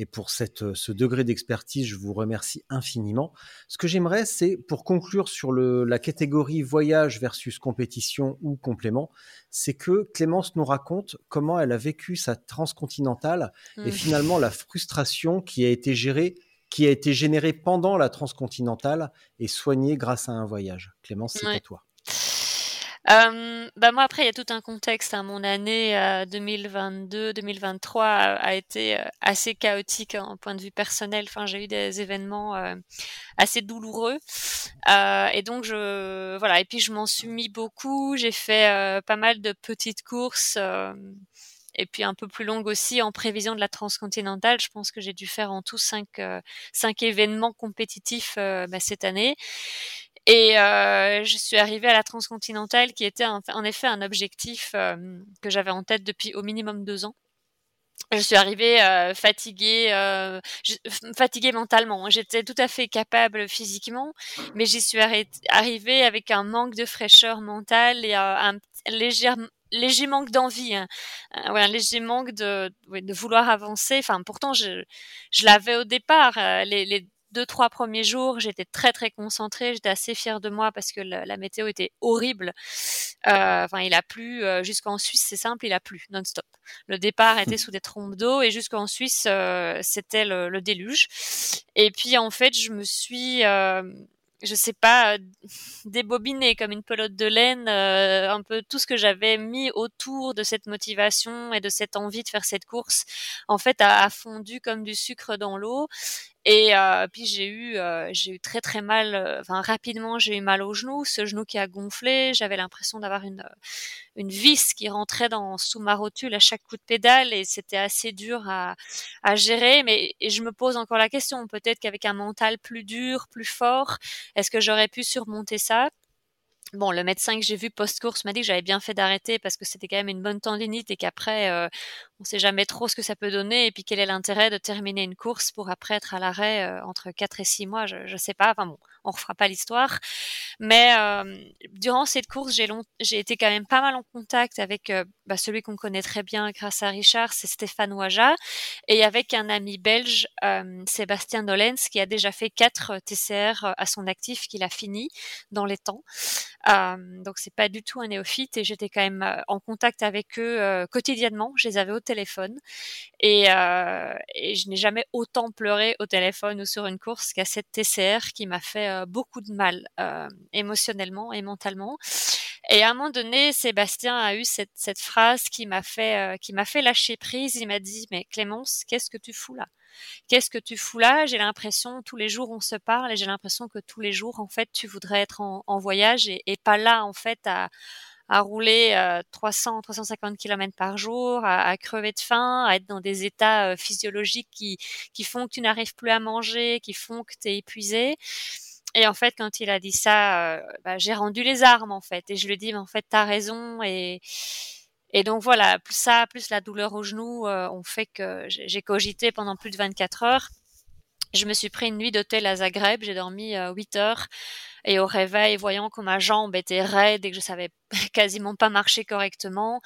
Et pour cette, euh, ce degré d'expertise, je vous remercie infiniment. Ce que j'aimerais, c'est pour conclure sur le, la catégorie voyage versus compétition ou complément, c'est que Clémence nous raconte comment elle a vécu sa transcontinentale mmh. et finalement la frustration qui a été gérée qui a été généré pendant la transcontinentale et soigné grâce à un voyage. Clémence, c'est à toi. Euh, bah moi après il y a tout un contexte. Hein. Mon année 2022-2023 a, a, été euh, assez chaotique en point de vue personnel. Enfin j'ai eu des événements euh, assez douloureux euh, et donc je voilà et puis je m'en suis mis beaucoup. J'ai fait euh, pas mal de petites courses et puis un peu plus longue aussi en prévision de la transcontinentale. Je pense que j'ai dû faire en tout cinq, euh, cinq événements compétitifs euh, bah, cette année. Et euh, je suis arrivée à la transcontinentale qui était en, effet un objectif euh, que j'avais en tête depuis au minimum deux ans. Je suis arrivée euh, fatiguée, euh, fatiguée mentalement. J'étais tout à fait capable physiquement, mais j'y suis arrivée avec un manque de fraîcheur mentale et euh, un léger léger manque d'envie, hein. Euh, ouais, un léger manque de, de vouloir avancer. Enfin, pourtant, je, je l'avais au départ. Euh, les, les, deux trois premiers jours, j'étais très très concentrée, j'étais assez fière de moi parce que la, la météo était horrible. Euh, enfin, il a plu euh, jusqu'en Suisse, c'est simple, il a plu non-stop. Le départ était sous des trompes d'eau et jusqu'en Suisse, euh, c'était le, le, déluge. Et puis en fait, je me suis je sais pas, euh, débobiner comme une pelote de laine euh, un peu tout ce que j'avais mis autour de cette motivation et de cette envie de faire cette course, en fait, a, a fondu comme du sucre dans l'eau. Et euh, puis j'ai eu, euh, j'ai eu très très mal. Euh, enfin rapidement, j'ai eu mal au genou, ce genou qui a gonflé. J'avais l'impression d'avoir une une vis qui rentrait dans sous ma rotule à chaque coup de pédale et c'était assez dur à, à gérer. Mais je me pose encore la question, peut-être qu'avec un mental plus dur, plus fort, est-ce que j'aurais pu surmonter ça? Bon, le médecin que j'ai vu post-course m'a dit que j'avais bien fait d'arrêter parce que c'était quand même une bonne tendinite et qu'après, euh, on sait jamais trop ce que ça peut donner et puis quel est l'intérêt de terminer une course pour après être à l'arrêt euh, entre 4 et 6 mois, je, je sais pas. Enfin bon, on refera pas l'histoire. Mais euh, durant cette course, j'ai été quand même pas mal en contact avec euh, bah, celui qu'on connaît très bien grâce à Richard, c'est Stéphane Ouaja, et avec un ami belge, euh, Sébastien Nolens, qui a déjà fait quatre TCR à son actif, qu'il a fini dans les temps. Donc c'est pas du tout un néophyte, et j'étais quand même en contact avec eux quotidiennement. Je les avais au téléphone, et je n'ai jamais autant pleuré au téléphone ou sur une course qu'à cette TCR qui m'a fait euh, beaucoup de mal euh, émotionnellement et mentalement. Et à un moment donné, Sébastien a eu cette, phrase qui m'a fait, euh, qui m'a fait lâcher prise. Il m'a dit, mais Clémence, qu'est-ce que tu fous là? Qu'est-ce que tu fous là? J'ai l'impression tous les jours on se parle et j'ai l'impression que tous les jours en fait tu voudrais être en, voyage et, et, pas là en fait à, à rouler 300, 350 km par jour, à, crever de faim, à être dans des états physiologiques qui, qui font que tu n'arrives plus à manger, qui font que tu es épuisé. Et en fait, quand il a dit ça, bah, j'ai rendu les armes en fait. Et je lui dit, mais en fait, t'as raison. Et, et donc voilà, plus ça, plus la douleur au genou, ont fait que j'ai cogité pendant plus de 24 heures. Je me suis pris une nuit d'hôtel à Zagreb, j'ai dormi 8 heures et au réveil, voyant que ma jambe était raide et que je savais quasiment pas marcher correctement,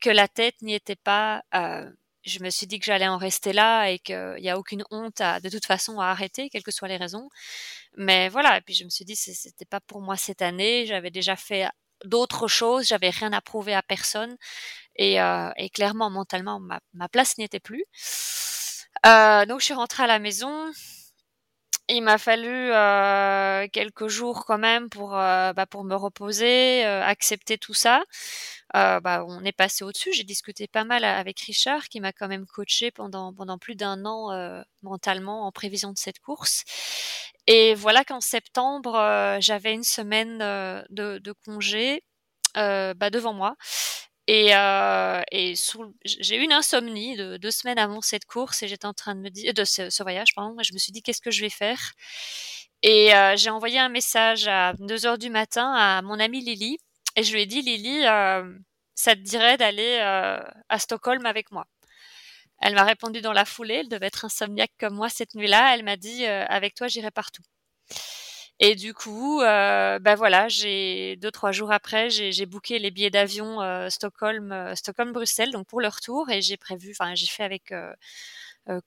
que la tête n'y était pas, euh, je me suis dit que j'allais en rester là et qu'il n'y a aucune honte à, de toute façon à arrêter, quelles que soient les raisons. Mais voilà, et puis je me suis dit c'était pas pour moi cette année, j'avais déjà fait d'autres choses, j'avais rien à prouver à personne et, euh, clairement mentalement ma, ma place n'y était plus. Euh, donc je suis rentrée à la maison. Il m'a fallu euh, quelques jours quand même pour euh, bah, pour me reposer, euh, accepter tout ça. Euh, bah, on est passé au-dessus. J'ai discuté pas mal avec Richard, qui m'a quand même coaché pendant pendant plus d'un an euh, mentalement en prévision de cette course. Et voilà qu'en septembre, j'avais une semaine de, de congé bah, devant moi. Et, euh, j'ai eu une insomnie de deux semaines avant cette course et j'étais en train de me dire de ce, voyage, pardon. Je me suis dit qu'est-ce que je vais faire? Et euh, j'ai envoyé un message à 2 heures du matin à mon amie Lily et je lui ai dit Lily, euh, ça te dirait d'aller à Stockholm avec moi? Elle m'a répondu dans la foulée. Elle devait être insomniaque comme moi cette nuit-là. Elle m'a dit avec toi j'irai partout. Et du coup, euh, bah voilà, j'ai deux trois jours après, j'ai booké les billets d'avion euh, Stockholm, euh, Stockholm Bruxelles, donc pour le retour, et j'ai prévu, enfin j'ai fait avec euh, euh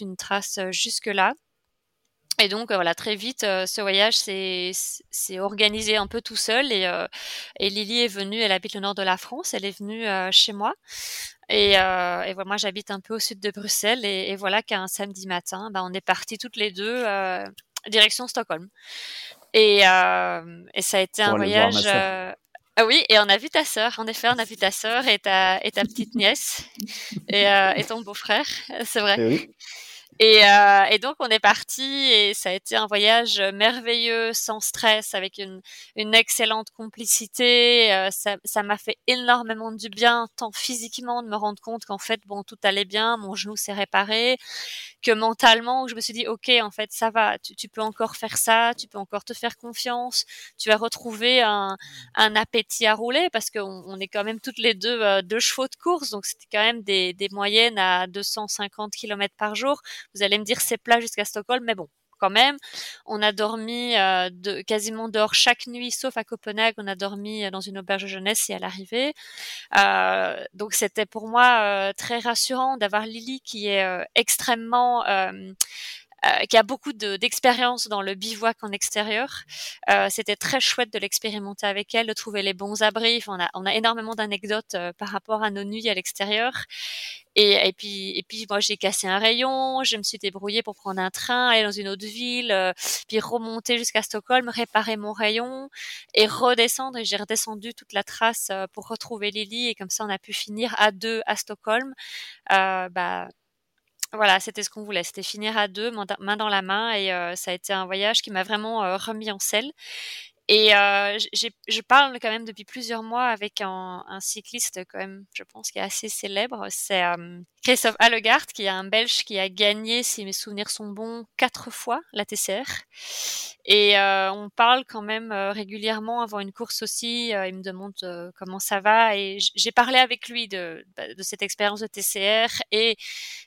une trace jusque là. Et donc voilà, très vite, ce voyage s'est organisé un peu tout seul et, et Lily est venue, elle habite le nord de la France, elle est venue chez moi. Et, et voilà, moi j'habite un peu au sud de Bruxelles et, et voilà qu'un samedi matin, bah, on est partis toutes les deux direction Stockholm. Et, euh, et ça a été un voyage. Euh, ah oui, et on a vu ta sœur. En effet, on a vu ta sœur et ta, et ta petite nièce et, euh, et ton beau-frère. C'est vrai. Eh oui. Et, euh, et, donc on est parti et ça a été un voyage merveilleux, sans stress, avec une, une excellente complicité. Euh, ça m'a fait énormément du bien, tant physiquement de me rendre compte qu'en fait bon tout allait bien, mon genou s'est réparé, que mentalement je me suis dit ok en fait ça va, tu, tu, peux encore faire ça, tu peux encore te faire confiance, tu vas retrouver un, un appétit à rouler parce qu'on on est quand même toutes les deux euh, deux chevaux de course donc c'était quand même des, des moyennes à 250 km par jour vous allez me dire c'est plat jusqu'à Stockholm, mais bon, quand même. On a dormi euh, quasiment dehors chaque nuit, sauf à Copenhague. On a dormi euh, dans une auberge de jeunesse et à l'arrivée. Euh, donc c'était pour moi très rassurant d'avoir Lily qui est extrêmement qui a beaucoup d'expérience dans le bivouac en extérieur. Euh, C'était très chouette de l'expérimenter avec elle, de trouver les bons abris. on, a, on a énormément d'anecdotes euh, par rapport à nos nuits à l'extérieur. Et, et, puis, et puis moi j'ai cassé un rayon, je me suis débrouillée pour prendre un train, aller dans une autre ville, euh, puis remonter jusqu'à Stockholm, réparer mon rayon et redescendre. Et j'ai redescendu toute la trace pour retrouver Lily et comme ça on a pu finir à deux à Stockholm. Euh, bah, voilà, c'était ce qu'on voulait, c'était finir à deux, main dans la main, et euh, ça a été un voyage qui m'a vraiment euh, remis en selle. Et euh, je parle quand même depuis plusieurs mois avec un, un, cycliste quand même, je pense, qui est assez célèbre. C'est euh, Christophe Allegaard, qui est un Belge qui a gagné, si mes souvenirs sont bons, quatre fois la TCR. Et euh, on parle quand même euh, régulièrement avant une course aussi. Euh, il me demande comment ça va. Et j'ai parlé avec lui de, bah, de cette expérience de TCR et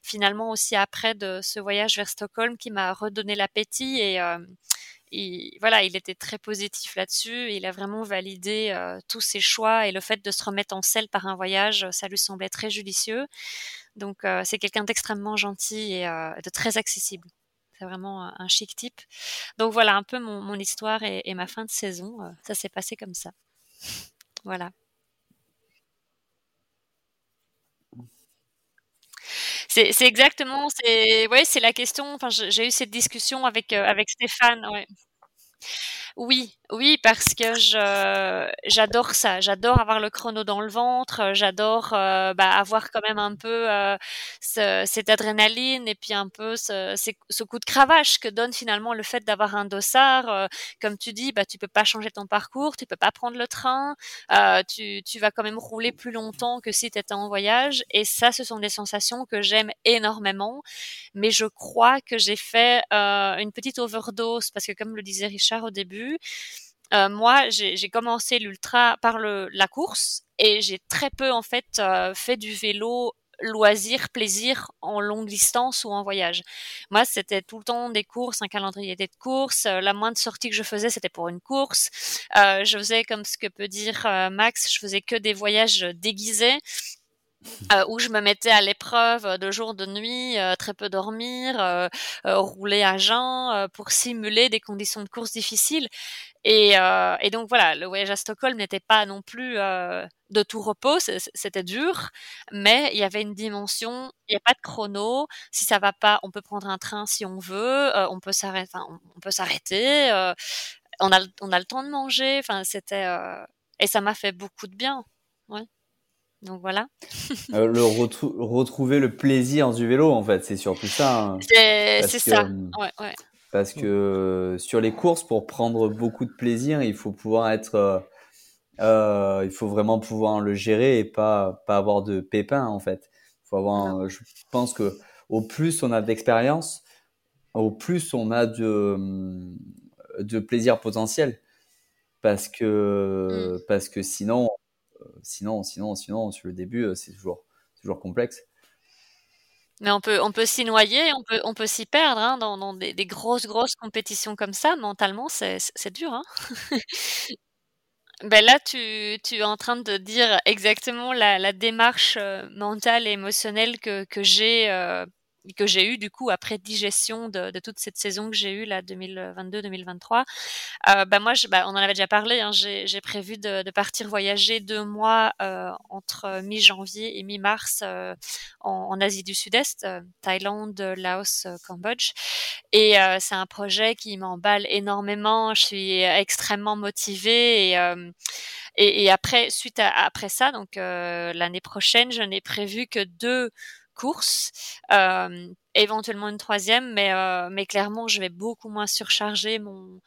finalement aussi après de ce voyage vers Stockholm qui m'a redonné l'appétit et il, voilà, il était très positif là-dessus. Il a vraiment validé euh, tous ses choix et le fait de se remettre en selle par un voyage, ça lui semblait très judicieux. Donc euh, c'est quelqu'un d'extrêmement gentil et euh, de très accessible. C'est vraiment un, chic type. Donc voilà un peu mon, histoire et, ma fin de saison. ça s'est passé comme ça. Voilà. C'est exactement, c'est ouais, la question. Enfin, j'ai eu cette discussion avec euh, avec Stéphane. Oui, Oui, parce que je j'adore ça. J'adore avoir le chrono dans le ventre. J'adore euh, bah, avoir quand même un peu euh, ce, cette adrénaline et puis un peu ce, ce, coup de cravache que donne finalement le fait d'avoir un dossard. Euh, comme tu dis, bah tu peux pas changer ton parcours, tu peux pas prendre le train, euh, tu, tu vas quand même rouler plus longtemps que si tu étais en voyage. Et ça, ce sont des sensations que j'aime énormément. Mais je crois que j'ai fait une petite overdose parce que comme le disait Richard au début. Euh, moi, j'ai commencé l'ultra par la course et j'ai très peu en fait euh, fait du vélo loisir, plaisir en longue distance ou en voyage. Moi, c'était tout le temps des courses, un calendrier de courses. Euh, la moindre sortie que je faisais, c'était pour une course. Je faisais, comme ce que peut dire Max, je faisais que des voyages déguisés. Euh, où je me mettais à l'épreuve de jour, de nuit, euh, très peu dormir, euh, rouler à jeun pour simuler des conditions de course difficiles. Et, donc voilà, le voyage à Stockholm n'était pas non plus de tout repos, c'était dur, mais il y avait une dimension, il n'y a pas de chrono, si ça va pas, on peut prendre un train si on veut, on peut s'arrêter, on a, le temps de manger, enfin c'était, et ça m'a fait beaucoup de bien. Donc voilà. euh, le retrouver le plaisir du vélo, en fait, c'est surtout ça. Hein. C'est ça. Euh, ouais, ouais. Parce que euh, sur les courses, pour prendre beaucoup de plaisir, il faut pouvoir être. Euh, il faut vraiment pouvoir le gérer et pas, pas avoir de pépins, en fait. Faut avoir, je pense que au plus on a d'expérience, au plus on a de, de plaisir potentiel. Parce que, mmh. parce que sinon, sinon, sinon, sinon, sur le début, euh, c'est toujours, toujours complexe. Mais on peut, on peut s'y noyer, on peut, on peut s'y perdre hein, dans, des, grosses, grosses compétitions comme ça. Mentalement, c'est dur. Hein ben là, tu, tu es en train de dire exactement la, la démarche euh, mentale et émotionnelle que, que j'ai euh, que j'ai eu du coup après digestion de, de toute cette saison que j'ai eue là 2022-2023. Euh, bah moi, je, bah, on en avait déjà parlé. Hein, j'ai prévu de, de, partir voyager deux mois euh, entre mi-janvier et mi-mars euh, en, en, Asie du Sud-Est, euh, Thaïlande, Laos, euh, Cambodge. Et euh, c'est un projet qui m'emballe énormément. Je suis extrêmement motivée et et, et, après, suite à, après ça, donc euh, l'année prochaine, je n'ai prévu que deux course, euh, éventuellement une troisième, mais, euh, mais clairement, je vais beaucoup moins surcharger mon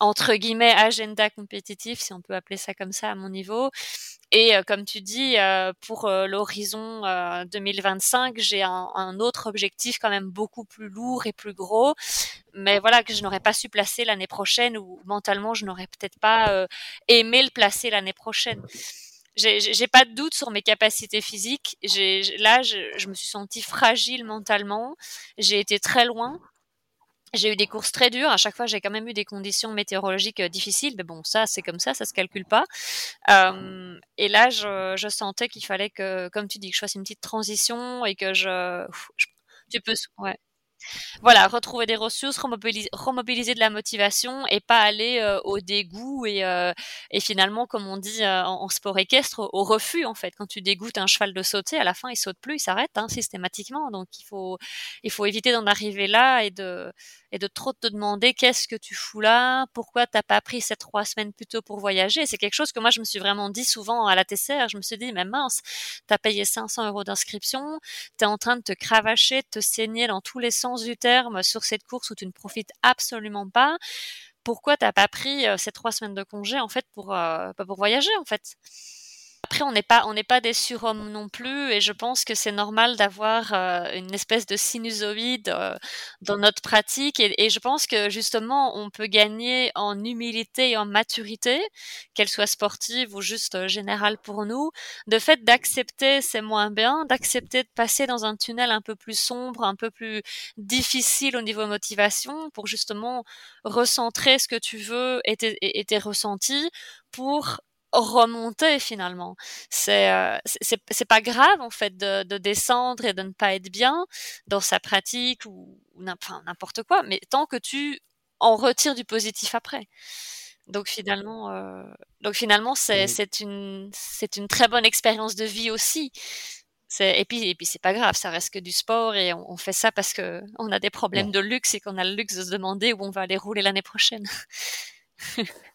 entre guillemets agenda compétitif, si on peut appeler ça comme ça à mon niveau. Et euh, comme tu dis, euh, pour euh, l'horizon 2025, j'ai un, un, autre objectif quand même beaucoup plus lourd et plus gros, mais voilà que je n'aurais pas su placer l'année prochaine ou mentalement je n'aurais peut-être pas aimé le placer l'année prochaine j'ai pas de doute sur mes capacités physiques. Là, je, me suis sentie fragile mentalement. J'ai été très loin. J'ai eu des courses très dures. À chaque fois, j'ai quand même eu des conditions météorologiques euh, difficiles. Mais bon, ça, c'est comme ça, ça se calcule pas. Euh, et là, je, je sentais qu'il fallait que, comme tu dis, que je fasse une petite transition et que je, je tu peux, ouais voilà, retrouver des ressources, remobiliser, de la motivation et pas aller euh, au dégoût et, euh, et finalement, comme on dit euh, en, sport équestre, au, refus en fait. Quand tu dégoûtes un cheval de sauter, à la fin, il saute plus, il s'arrête hein, systématiquement. Donc il faut, éviter d'en arriver là et de, et de trop te demander qu'est-ce que tu fous là, pourquoi t'as pas pris ces trois semaines plus tôt pour voyager. C'est quelque chose que moi je me suis vraiment dit souvent à la TCR. Je me suis dit, mais mince, t'as payé 500 euros d'inscription, t'es en train de te cravacher, de te saigner dans tous les sens du terme sur cette course où tu ne profites absolument pas. Pourquoi t'as pas pris euh, ces trois semaines de congé en fait pour, euh, pour voyager en fait? Après, on n'est pas, des surhommes non plus, et je pense que c'est normal d'avoir euh, une espèce de sinusoïde euh, dans notre pratique, et, je pense que justement, on peut gagner en humilité et en maturité, qu'elle soit sportive ou juste euh, générale pour nous, de fait d'accepter c'est moins bien, d'accepter de passer dans un tunnel un peu plus sombre, un peu plus difficile au niveau motivation, pour justement recentrer ce que tu veux et et tes ressentis pour remonter finalement. C'est euh, c'est pas grave en fait de, de, descendre et de ne pas être bien dans sa pratique ou, ou n'importe quoi, mais tant que tu en retires du positif après. Donc finalement, euh, donc finalement c'est c'est une c'est une très bonne expérience de vie aussi. Et puis, et puis c'est pas grave, ça reste que du sport et on, on fait ça parce que on a des problèmes de luxe et qu'on a le luxe de se demander où on va aller rouler l'année prochaine.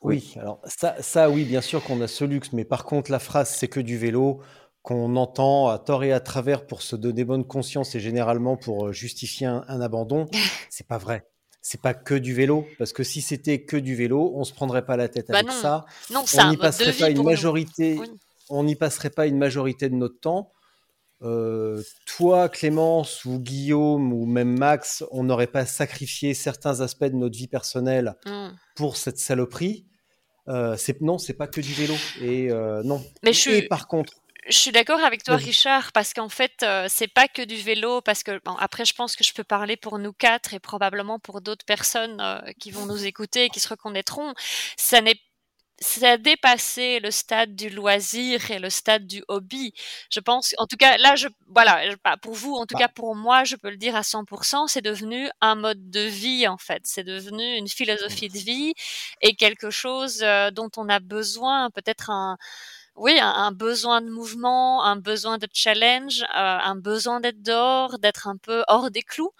Oui, alors ça, ça, oui, bien sûr qu'on a ce luxe, mais par contre, la phrase c'est que du vélo qu'on entend à tort et à travers pour se donner bonne conscience et généralement pour euh, justifier un, un abandon, c'est pas vrai. C'est pas que du vélo, parce que si c'était que du vélo, on se prendrait pas la tête Bah avec non. ça. Non, On n'y passerait pas une majorité. Oui. On n'y passerait pas une majorité de notre temps. Euh, toi, Clémence ou Guillaume ou même Max, on n'aurait pas sacrifié certains aspects de notre vie personnelle Mm. pour cette saloperie. Euh, c'est non, c'est pas que du vélo. Et euh, non. Mais je Et par contre, je suis d'accord avec toi. Richard, parce qu'en fait, euh, c'est pas que du vélo, parce que bon, après, je pense que je peux parler pour nous quatre et probablement pour d'autres personnes euh, qui vont nous écouter et qui se reconnaîtront. Ça n'est ça a dépassé le stade du loisir et le stade du hobby. Je pense, en tout cas, là, je, voilà, je- pour vous, en tout Bah. cas pour moi, je peux le dire à 100%, c'est devenu un mode de vie, en fait. C'est devenu une philosophie de vie et quelque chose euh, dont on a besoin, peut-être un, oui, un, besoin de mouvement, un besoin de challenge, euh, un besoin d'être dehors, d'être un peu hors des clous.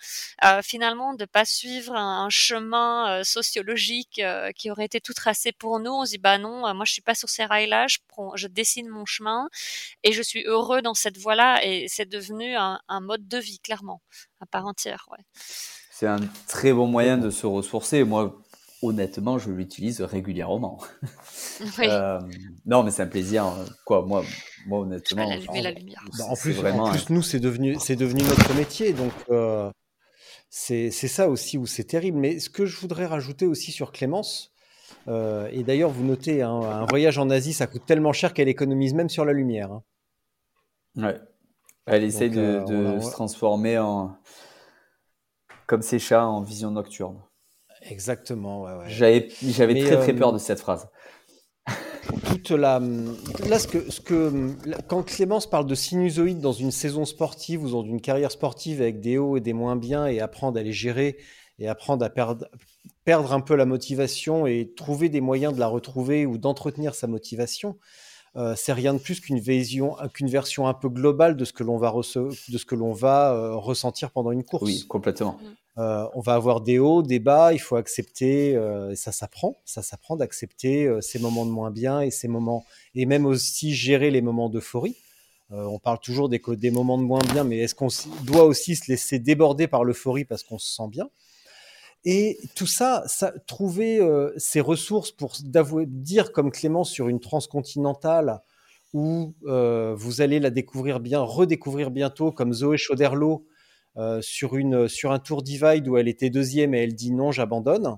Euh, finalement, de pas suivre un, un chemin euh, sociologique euh, qui aurait été tout tracé pour nous. On se dit bah non, euh, moi je suis pas sur ces rails-là, je, prends- je dessine mon chemin et je suis heureux dans cette voie-là. Et c'est devenu un, un mode de vie clairement à part entière. Ouais. C'est un très bon moyen de se ressourcer. Moi, honnêtement, je l'utilise régulièrement. Oui. Euh, non, mais c'est un plaisir. Quoi, moi, moi je vais honnêtement, allumer la lumière. bah, en plus, vraiment en un- plus nous, c'est devenu, c'est devenu notre métier. Donc, euh, c'est ça aussi où c'est terrible. Mais ce que je voudrais rajouter aussi sur Clémence, euh, et d'ailleurs, vous notez, hein, un voyage en Asie, ça coûte tellement cher qu'elle économise même sur la lumière. hein. Ouais. Elle essaie Donc, de, euh, de a- se transformer en comme ses chats en vision nocturne. Exactement. ouais, ouais. J'avais très très euh, peur de cette phrase. toute la là ce que ce que là, quand Clémence parle de sinusoïde dans une saison sportive ou dans une carrière sportive avec des hauts et des moins bien et apprendre à les gérer et apprendre à perdre perdre un peu la motivation et trouver des moyens de la retrouver ou d'entretenir sa motivation euh, c'est rien de plus qu'une vision qu'une version un peu globale de ce que l'on va rece- de ce que l'on va euh, ressentir pendant une course Oui, complètement. Euh, on va avoir des hauts, des bas, il faut accepter, euh, et ça s'apprend, ça s'apprend d'accepter euh, ces moments de moins bien et ces moments, et même aussi gérer les moments d'euphorie. On parle toujours des, des moments de moins bien, mais est-ce qu'on doit aussi se laisser déborder par l'euphorie parce qu'on se sent bien? Et tout ça, ça trouver ces ressources pour dire comme Clément sur une transcontinentale où vous allez la découvrir bien, redécouvrir bientôt, comme Zoé Chauderlot, euh, sur, une, sur un tour divide où elle était deuxième et elle dit non, j'abandonne.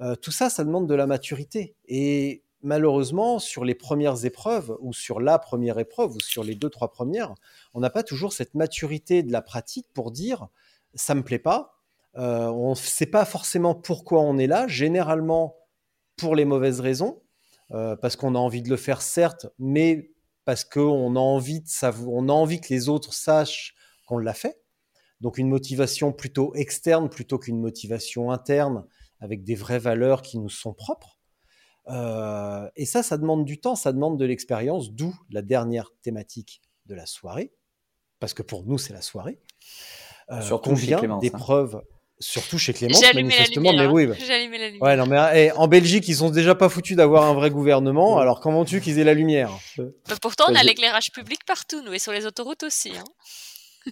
Euh, tout ça, ça demande de la maturité. Et malheureusement, sur les premières épreuves, ou sur la première épreuve, ou sur les deux, trois premières, on n'a pas toujours cette maturité de la pratique pour dire ça me plaît pas. Euh, on ne sait pas forcément pourquoi on est là, généralement pour les mauvaises raisons, parce qu'on a envie de le faire, certes, mais parce qu'on a a envie que les autres sachent qu'on l'a fait. Donc une motivation plutôt externe plutôt qu'une motivation interne avec des vraies valeurs qui nous sont propres. Euh, et ça, ça demande du temps, ça demande de l'expérience, d'où la dernière thématique de la soirée, parce que pour nous, c'est la soirée. Euh, Surtout chez combien Clémence, hein. d'épreuves, surtout chez Clémence, allumé la manifestement, lumière. mais hein. oui. J'ai allumé la lumière. Ouais, non, mais eh, en Belgique, ils sont déjà pas foutus d'avoir un vrai gouvernement, alors comment tu qu'ils aient la lumière? Bah, pourtant, on a l'éclairage public partout, nous, et sur les autoroutes aussi. hein.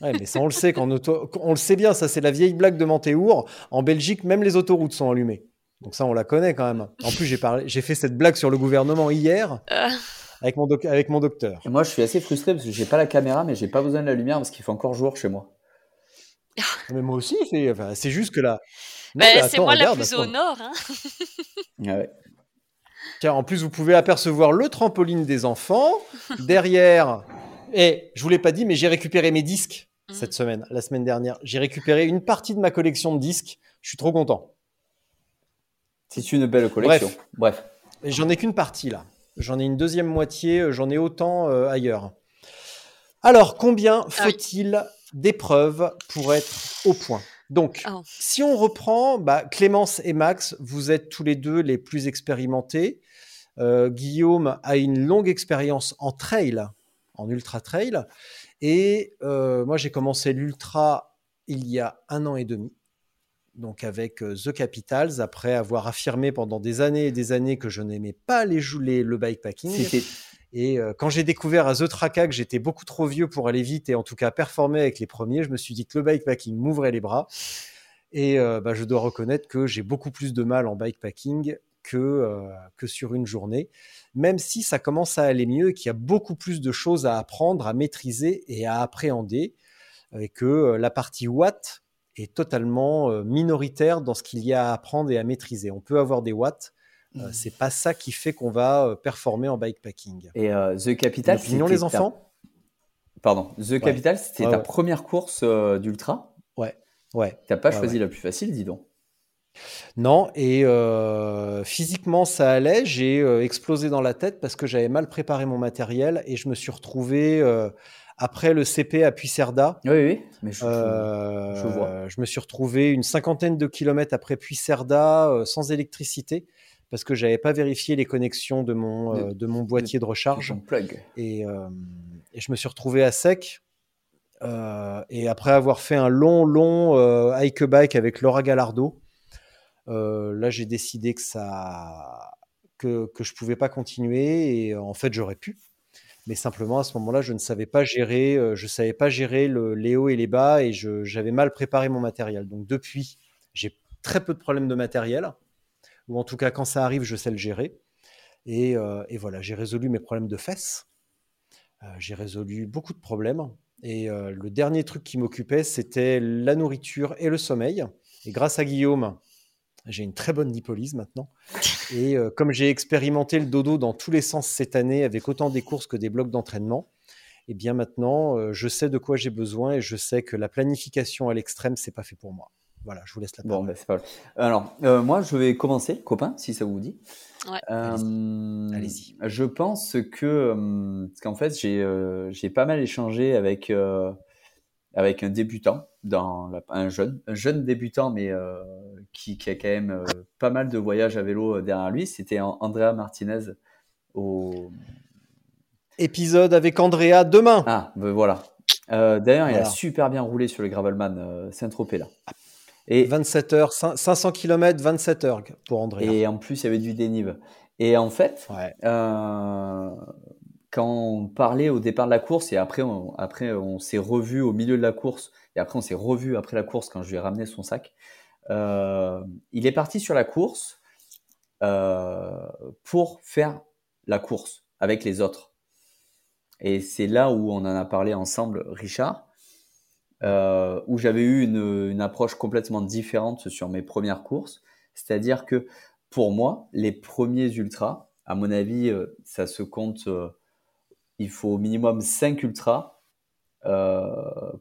Ouais, mais ça, on le sait, auto... on le sait bien, ça, c'est la vieille blague de Mantéour. En Belgique, même les autoroutes sont allumées. Donc ça, on la connaît quand même. En plus, j'ai parlé, j'ai fait cette blague sur le gouvernement hier Euh, avec mon, doc- avec mon docteur. Et moi, je suis assez frustré parce que j'ai pas la caméra, mais j'ai pas besoin de la lumière parce qu'il fait encore jour chez moi. Mais moi aussi, c'est, enfin, juste que là. Bah, mais c'est moi la plus attends. au nord. Hein. Ah ouais. Tiens, en plus, vous pouvez apercevoir le trampoline des enfants. Derrière, et je vous l'ai pas dit, mais j'ai récupéré mes disques Mhm. cette semaine, la semaine dernière. J'ai récupéré une partie de ma collection de disques. Je suis trop content. C'est une belle collection. Bref. J'en ai qu'une partie là. J'en ai une deuxième moitié, euh, j'en ai autant euh, ailleurs. Alors, combien oui. faut-il d'épreuves pour être au point? Donc, Oh. si on reprend, bah, Clémence et Max, vous êtes tous les deux les plus expérimentés. Euh, Guillaume a une longue expérience en trail, en ultra trail. Et euh, moi, j'ai commencé l'ultra il y a un an et demi. donc avec The Capitals, après avoir affirmé pendant des années et des années que je n'aimais pas les jouer le bikepacking. Et quand j'ai découvert à The Traca que j'étais beaucoup trop vieux pour aller vite et en tout cas performer avec les premiers, je me suis dit que le bikepacking m'ouvrait les bras. Et bah, je dois reconnaître que j'ai beaucoup plus de mal en bikepacking que, que sur une journée, même si ça commence à aller mieux et qu'il y a beaucoup plus de choses à apprendre, à maîtriser et à appréhender, et que la partie watts est totalement minoritaire dans ce qu'il y a à apprendre et à maîtriser. On peut avoir des watts, euh, mmh. c'est pas ça qui fait qu'on va euh, performer en bikepacking. Et euh, The Capital, opinion les enfants? Pardon, The Capital, c'était ta première course d'ultra? Ouais, ouais. T'as pas choisi la plus facile, dis donc. Non, et physiquement ça allait. J'ai explosé dans la tête parce que j'avais mal préparé mon matériel et je me suis retrouvé après le CP à Puisserda. Oui, oui, mais je, je, vois. Je me suis retrouvé une cinquantaine de kilomètres après Puisserda sans électricité parce que j'avais pas vérifié les connexions de mon, euh, de, mon boîtier de, recharge. plug. Et, euh, et, je me suis retrouvé à sec. Euh, et après avoir fait un long, long hike bike avec Laura Gallardo, là j'ai décidé que ça que, je pouvais pas continuer et en fait j'aurais pu. Mais simplement à ce moment-là, je ne savais pas gérer, je savais pas gérer le, les hauts et les bas et j'avais mal préparé mon matériel. Donc depuis, j'ai très peu de problèmes de matériel ou en tout cas quand ça arrive, je sais le gérer. Et, euh, voilà, j'ai résolu mes problèmes de fesses. Euh, j'ai résolu beaucoup de problèmes. Et euh, le dernier truc qui m'occupait, c'était la nourriture et le sommeil. Et grâce à Guillaume, j'ai une très bonne lipolyse maintenant. Et comme j'ai expérimenté le dodo dans tous les sens cette année, avec autant des courses que des blocs d'entraînement, et eh bien maintenant, je sais de quoi j'ai besoin et je sais que la planification à l'extrême, c'est pas fait pour moi. Voilà, je vous laisse la parole. Bon, ben, Alors, euh, moi, je vais commencer, copain, si ça vous dit. Ouais. Euh, Allez-y. je pense que, euh, parce qu'en fait, j'ai pas mal échangé avec, avec un débutant, dans un jeune, un jeune débutant, mais qui, qui, a quand même pas mal de voyages à vélo derrière lui. C'était Andrea Martinez au. Épisode avec Andrea demain. Ah, ben voilà. D'ailleurs, il a super bien roulé sur le Gravelman Saint-Tropez là. Et 27 heures, 500 km, 27 heures pour André. Et en plus, il y avait du dénive. Et en fait, euh, quand on parlait au départ de la course et après, on, après, on s'est revu au milieu de la course et après, on s'est revu après la course quand je lui ai ramené son sac. Euh, il est parti sur la course euh, pour faire la course avec les autres. Et c'est là où on en a parlé ensemble, Richard. Euh, où j'avais eu une, une, approche complètement différente sur mes premières courses. C'est-à-dire que pour moi, les premiers ultras, à mon avis, ça se compte, il faut au minimum 5 ultras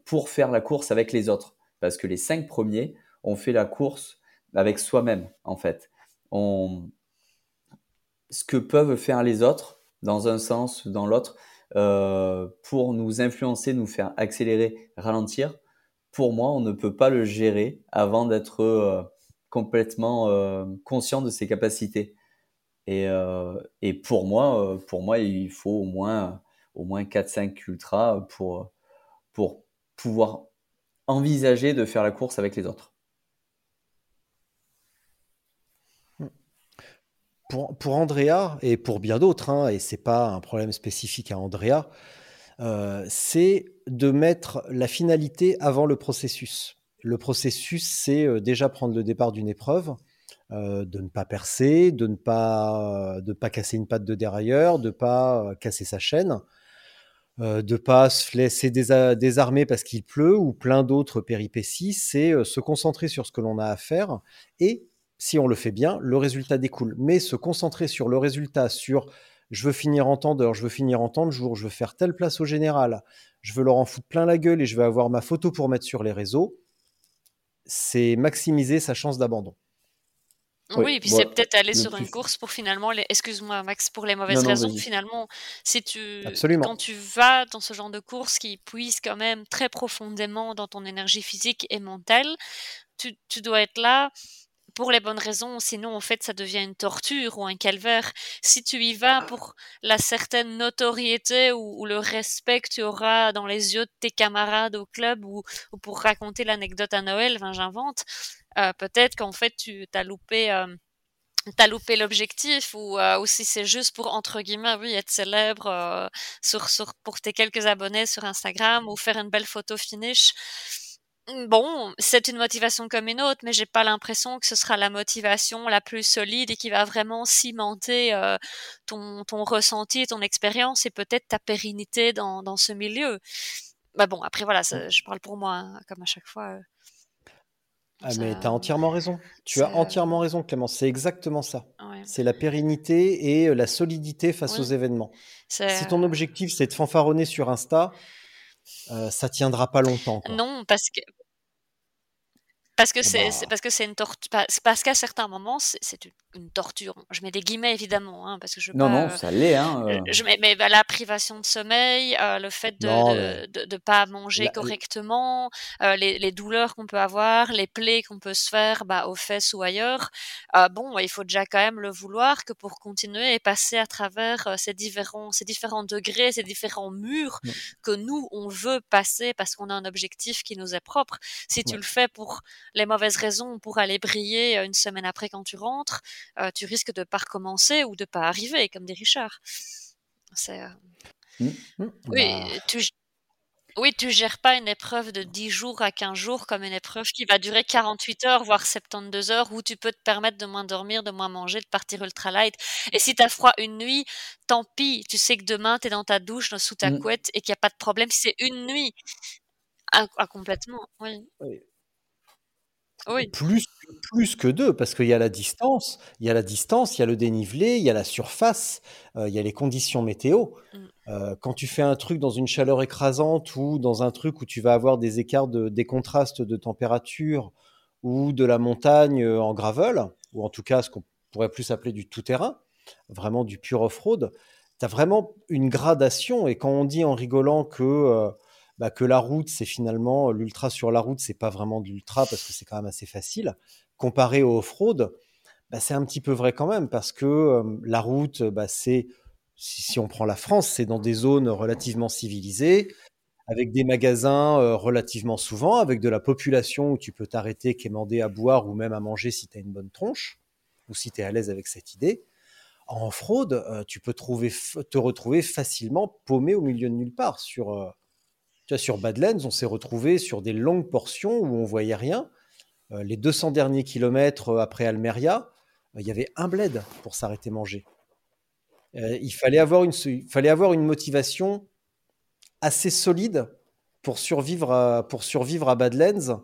pour faire la course avec les autres. Parce que les 5 premiers, on fait la course avec soi-même, en fait. Ce que peuvent faire les autres, dans un sens ou dans l'autre, euh, pour nous influencer, nous faire accélérer, ralentir, pour moi, on ne peut pas le gérer avant d'être euh, complètement euh, conscient de ses capacités. Et, et pour moi, pour moi, il faut au moins au moins 4-5 ultras pour pour pouvoir envisager de faire la course avec les autres. pour, Andrea et pour bien d'autres, hein, et c'est pas un problème spécifique à Andrea, euh, c'est de mettre la finalité avant le processus. Le processus, c'est euh, déjà prendre le départ d'une épreuve, euh, de ne pas percer, de ne pas, de pas casser une patte de dérailleur, de ne pas casser sa chaîne, de ne pas se laisser désarmer parce qu'il pleut ou plein d'autres péripéties. C'est se concentrer sur ce que l'on a à faire et si on le fait bien, le résultat découle. Mais se concentrer sur le résultat, sur je veux finir en temps je veux finir en temps de jour, je veux faire telle place au général, je veux leur en foutre plein la gueule et je veux avoir ma photo pour mettre sur les réseaux, c'est maximiser sa chance d'abandon. Oui, et puis c'est peut-être aller sur une course pour finalement, les... excuse-moi Max, pour les mauvaises raisons, finalement, si tu, quand tu vas dans ce genre de course qui puise quand même très profondément dans ton énergie physique et mentale, tu, tu dois être là pour les bonnes raisons, sinon en fait ça devient une torture ou un calvaire. Si tu y vas pour la certaine notoriété ou, le respect que tu auras dans les yeux de tes camarades au club ou, pour raconter l'anecdote à Noël, enfin, j'invente, peut-être qu'en fait tu as loupé... Euh, t'as loupé l'objectif ou, euh, ou si c'est juste pour entre guillemets oui être célèbre sur, sur pour tes quelques abonnés sur Instagram ou faire une belle photo finish Mmh, bon, c'est une motivation comme une autre, mais j'ai pas l'impression que ce sera la motivation la plus solide et qui va vraiment cimenter euh, ton, ton ressenti, ton expérience et peut-être ta pérennité dans, dans ce milieu. Bah bon, après voilà, Mmh. je parle pour moi, hein, comme à chaque fois. Euh, ah mais tu as entièrement raison. Tu as entièrement raison, Clément. C'est exactement ça. C'est la pérennité et la solidité face aux événements. Si ton objectif c'est de fanfaronner sur Insta, euh, ça tiendra pas longtemps. Non, parce que parce que c'est bah parce que c'est une torture. Parce qu'à certains moments, c'est une torture. Je mets des guillemets évidemment, hein, parce que je non non, ça l'est. Hein, euh. Je mets mais bah, la privation de sommeil, euh, le fait de ne de, pas manger correctement, euh, les, les, douleurs qu'on peut avoir, les plaies qu'on peut se faire bah, aux fesses ou ailleurs. bon, il faut déjà quand même le vouloir que pour continuer et passer à travers ces différents ces différents degrés, ces différents murs que nous on veut passer parce qu'on a un objectif qui nous est propre. Si tu le fais pour les mauvaises raisons pour aller briller une semaine après quand tu rentres, euh, tu risques de pas recommencer ou de pas arriver, comme dit Richard. C'est, euh, mmh. Mmh. Oui, bah. tu, oui, tu gères pas une épreuve de 10 jours à 15 jours comme une épreuve qui va durer 48 heures, voire 72 heures, où tu peux te permettre de moins dormir, de moins manger, de partir ultra light. Et si tu as froid une nuit, tant pis, tu sais que demain, tu es dans ta douche, sous ta mmh. couette, et qu'il n'y a pas de problème si c'est une nuit. Ah, ah complètement, oui. oui. Plus, plus que deux, parce qu'il y a la distance, il y a la distance, il y a le dénivelé, il y a la surface, euh, il y a les conditions météo. Mmh. Euh, quand tu fais un truc dans une chaleur écrasante ou dans un truc où tu vas avoir des écarts, de, des contrastes de température ou de la montagne euh, en gravel, ou en tout cas ce qu'on pourrait plus appeler du tout-terrain, vraiment du pur off-road, tu as vraiment une gradation. Et quand on dit en rigolant que bah, que la route, c'est finalement l'ultra sur la route, c'est pas vraiment de l'ultra parce que c'est quand même assez facile. Comparé au off-road, bah, c'est un petit peu vrai quand même parce que la route, bah, c'est si, on prend la France, c'est dans des zones relativement civilisées, avec des magasins relativement souvent, avec de la population où tu peux t'arrêter, quémander à boire ou même à manger si tu as une bonne tronche ou si tu es à l'aise avec cette idée. En off-road, tu peux te retrouver facilement paumé au milieu de nulle part sur sur Badlands, on s'est retrouvé sur des longues portions où on voyait rien. Euh, les 200 derniers kilomètres euh, après Almeria, euh, il y avait un bled pour s'arrêter manger. il, fallait avoir une, motivation assez solide pour survivre à, pour survivre à Badlands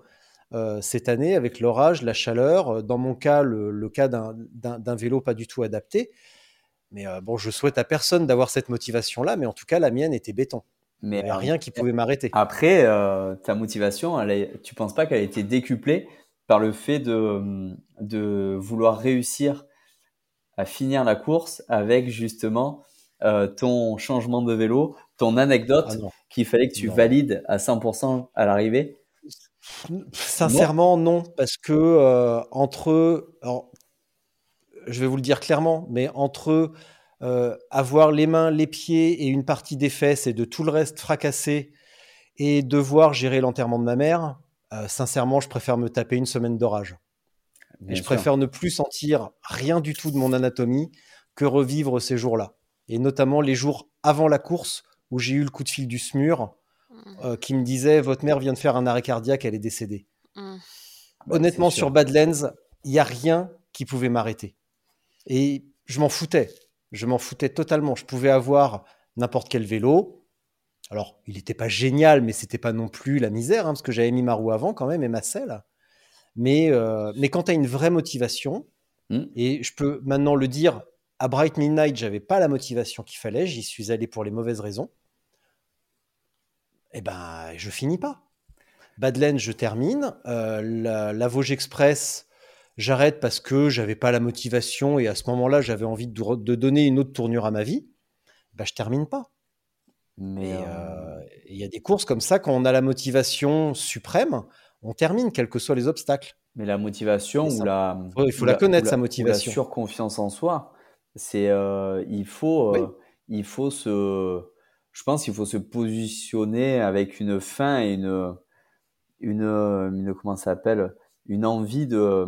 cette année avec l'orage, la chaleur. Dans mon cas, le, cas d'un vélo pas du tout adapté. Mais bon, je souhaite à personne d'avoir cette motivation-là, mais en tout cas, la mienne était béton. Mais il n'y a rien qui pouvait m'arrêter. Après, euh, ta motivation, elle tu penses pas qu'elle a été décuplée par le fait de, de vouloir réussir à finir la course avec justement euh, ton changement de vélo, ton anecdote ah qu'il fallait que tu valides à 100% à l'arrivée? Sincèrement, non, parce que euh, entre, je vais vous le dire clairement, mais entre euh, avoir les mains, les pieds et une partie des fesses et de tout le reste fracassé et devoir gérer l'enterrement de ma mère, euh, sincèrement, je préfère me taper une semaine d'orage. Et je préfère ne plus sentir rien du tout de mon anatomie que revivre ces jours-là. Et notamment les jours avant la course où j'ai eu le coup de fil du SMUR euh, qui me disait Votre mère vient de faire un arrêt cardiaque, elle est décédée. Mmh. Bah, Honnêtement, sur Badlands, il n'y a rien qui pouvait m'arrêter. Et je m'en foutais. Je m'en foutais totalement. Je pouvais avoir n'importe quel vélo. Alors, il n'était pas génial, mais c'était pas non plus la misère, hein, parce que j'avais mis ma roue avant quand même et ma selle. Mais, euh, mais quand tu as une vraie motivation, hmm. et je peux maintenant le dire, à Bright Midnight, j'avais pas la motivation qu'il fallait, j'y suis allé pour les mauvaises raisons. Eh ben, je finis pas. Badlands, je termine. Euh, la Vosges Express, j'arrête parce que j'avais pas la motivation et à ce moment-là, j'avais envie de, donner une autre tournure à ma vie, bah, je termine pas. Mais euh, euh, il y a des courses comme ça, quand on a la motivation suprême, on termine, quels que soient les obstacles. Mais la motivation ou la, il faut la la- connaître, sa motivation. La surconfiance en soi, c'est euh, il faut euh, Oui. il faut se je pense qu'il faut se positionner avec une fin et une une, une comment ça s'appelle une envie de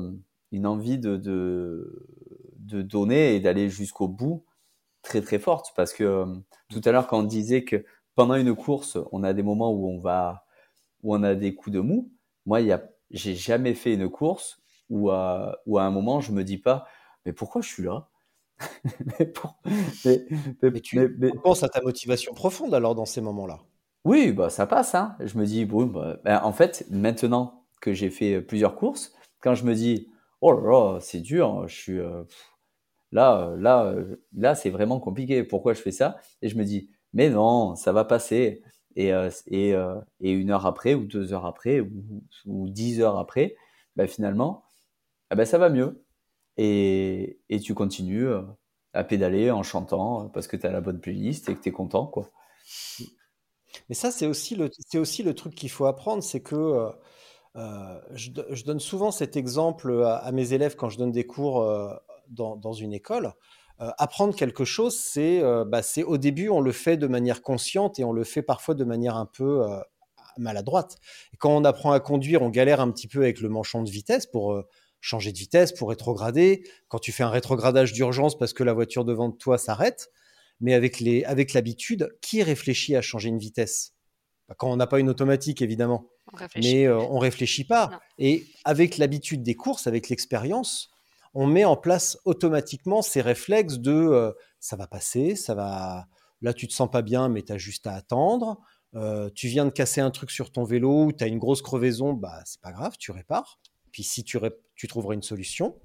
une envie de de, de donner et d'aller jusqu'au bout très très forte parce que euh, tout à l'heure quand on disait que pendant une course on a des moments où on va où on a des coups de mou moi il j'ai jamais fait une course où à, où à un moment je me dis pas mais pourquoi je suis là? Mais, pour- mais- mais- Mais tu penses à ta motivation profonde alors dans ces moments-là? oui, bah ça passe. Hein. Je me dis, bon, bah, ben, en fait, maintenant que j'ai fait plusieurs courses, quand je me dis, oh là là, c'est dur, je suis euh, là, euh, là, euh, là, c'est vraiment compliqué. Pourquoi je fais ça? Et je me dis, mais non, ça va passer. Et, et, et une heure après, ou deux heures après, ou, dix heures après, bah, finalement, ah ben, ça va mieux. Et, et tu continues à pédaler en chantant parce que tu as la bonne playlist et que tu es content, quoi. Mais ça, c'est aussi aussi le truc qu'il faut apprendre, c'est que euh, euh, je, do- je donne souvent cet exemple à, à mes élèves quand je donne des cours euh, dans, une école. Euh, apprendre quelque chose, c'est euh, bah, c'est au début, on le fait de manière consciente et on le fait parfois de manière un peu euh, maladroite. Et quand on apprend à conduire, on galère un petit peu avec le manchon de vitesse pour euh, changer de vitesse, pour rétrograder. Quand tu fais un rétrogradage d'urgence parce que la voiture devant de toi s'arrête, mais avec l'habitude, qui réfléchit à changer une vitesse? Quand on n'a pas une automatique, évidemment. On. Mais euh, on réfléchit pas. Non. Et avec l'habitude des courses, avec l'expérience, on met en place automatiquement ces réflexes de euh, ça va passer, ça va. Là, tu te sens pas bien, mais tu as juste à attendre. Euh, tu viens de casser un truc sur ton vélo ou tu as une grosse crevaison, bah c'est pas grave, tu répares. Puis si tu, ré- tu trouveras une solution.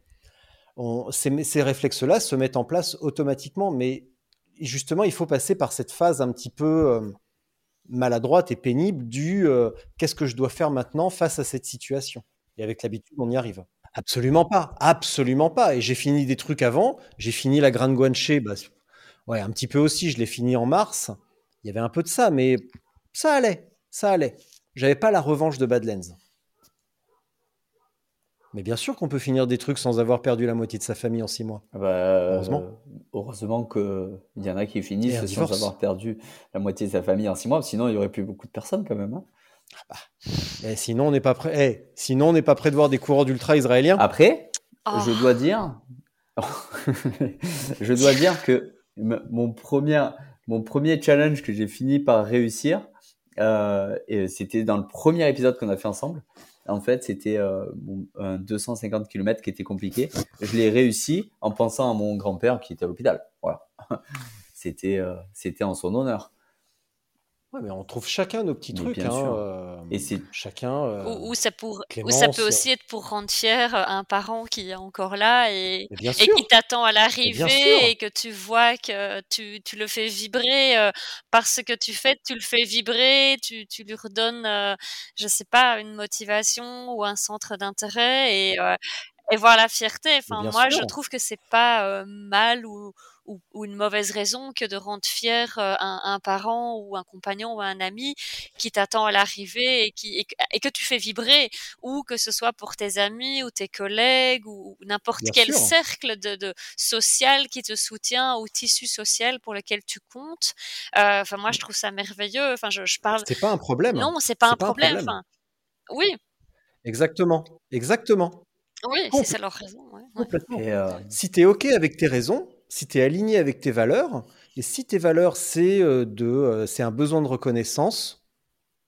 On- ces, ces réflexes-là se mettent en place automatiquement, mais justement, il faut passer par cette phase un petit peu euh, maladroite et pénible du euh, qu'est-ce que je dois faire maintenant face à cette situation? Et avec l'habitude, on y arrive. Absolument pas, absolument pas. Et j'ai fini des trucs avant. J'ai fini la Grande Guanche, bah, ouais, un petit peu aussi. Je l'ai fini en mars. Il y avait un peu de ça, mais ça allait, ça allait. J'avais pas la revanche de Badlands. Mais bien sûr qu'on peut finir des trucs sans avoir perdu la moitié de sa famille en six mois. Ah bah, euh, Heureusement. heureusement qu'il y en a qui finissent sans divorce. avoir perdu la moitié de sa famille en six mois, sinon il y aurait plus beaucoup de personnes quand même. hein. Et sinon, on n'est pas prêt. eh, sinon, on n'est pas prêt de voir des coureurs d'ultra israéliens. Après, Oh. je dois dire, je dois dire que mon premier, mon premier challenge que j'ai fini par réussir, euh, c'était dans le premier épisode qu'on a fait ensemble. En fait, c'était euh, un 250 km qui était compliqué. Je l'ai réussi en pensant à mon grand-père qui était à l'hôpital. Voilà. C'était, euh, c'était en son honneur. Ouais, mais on trouve chacun nos petits Mais trucs. bien hein, sûr. euh, Et c'est chacun. euh, Ou, ou ça pour, ou ça peut euh, aussi être pour rendre fier un parent qui est encore là et, et qui t'attend à l'arrivée et que tu vois que tu, tu le fais vibrer euh, parce que tu fais, tu le fais vibrer, tu, tu lui redonnes, euh, je sais pas, une motivation ou un centre d'intérêt et, euh, et voir la fierté. Enfin, moi, je trouve que c'est pas euh, mal ou, ou, ou une mauvaise raison que de rendre fier euh, un, un parent ou un compagnon ou un ami qui t'attend à l'arrivée et, qui, et, que- et que tu fais vibrer, ou que ce soit pour tes amis ou tes collègues ou, ou n'importe Bien quel sûr. cercle de, de social qui te soutient ou tissu social pour lequel tu comptes. Euh, Enfin, moi, je trouve ça merveilleux. Enfin, je, je parle. C'est pas un problème. Non, c'est pas, un pas un problème. problème. Enfin, oui, Exactement. Exactement. oui, c'est leur raison. ouais, ouais. Complètement. et, euh, Si tu es OK avec tes raisons, si tu es aligné avec tes valeurs, et si tes valeurs, c'est euh, de, euh, c'est un besoin de reconnaissance,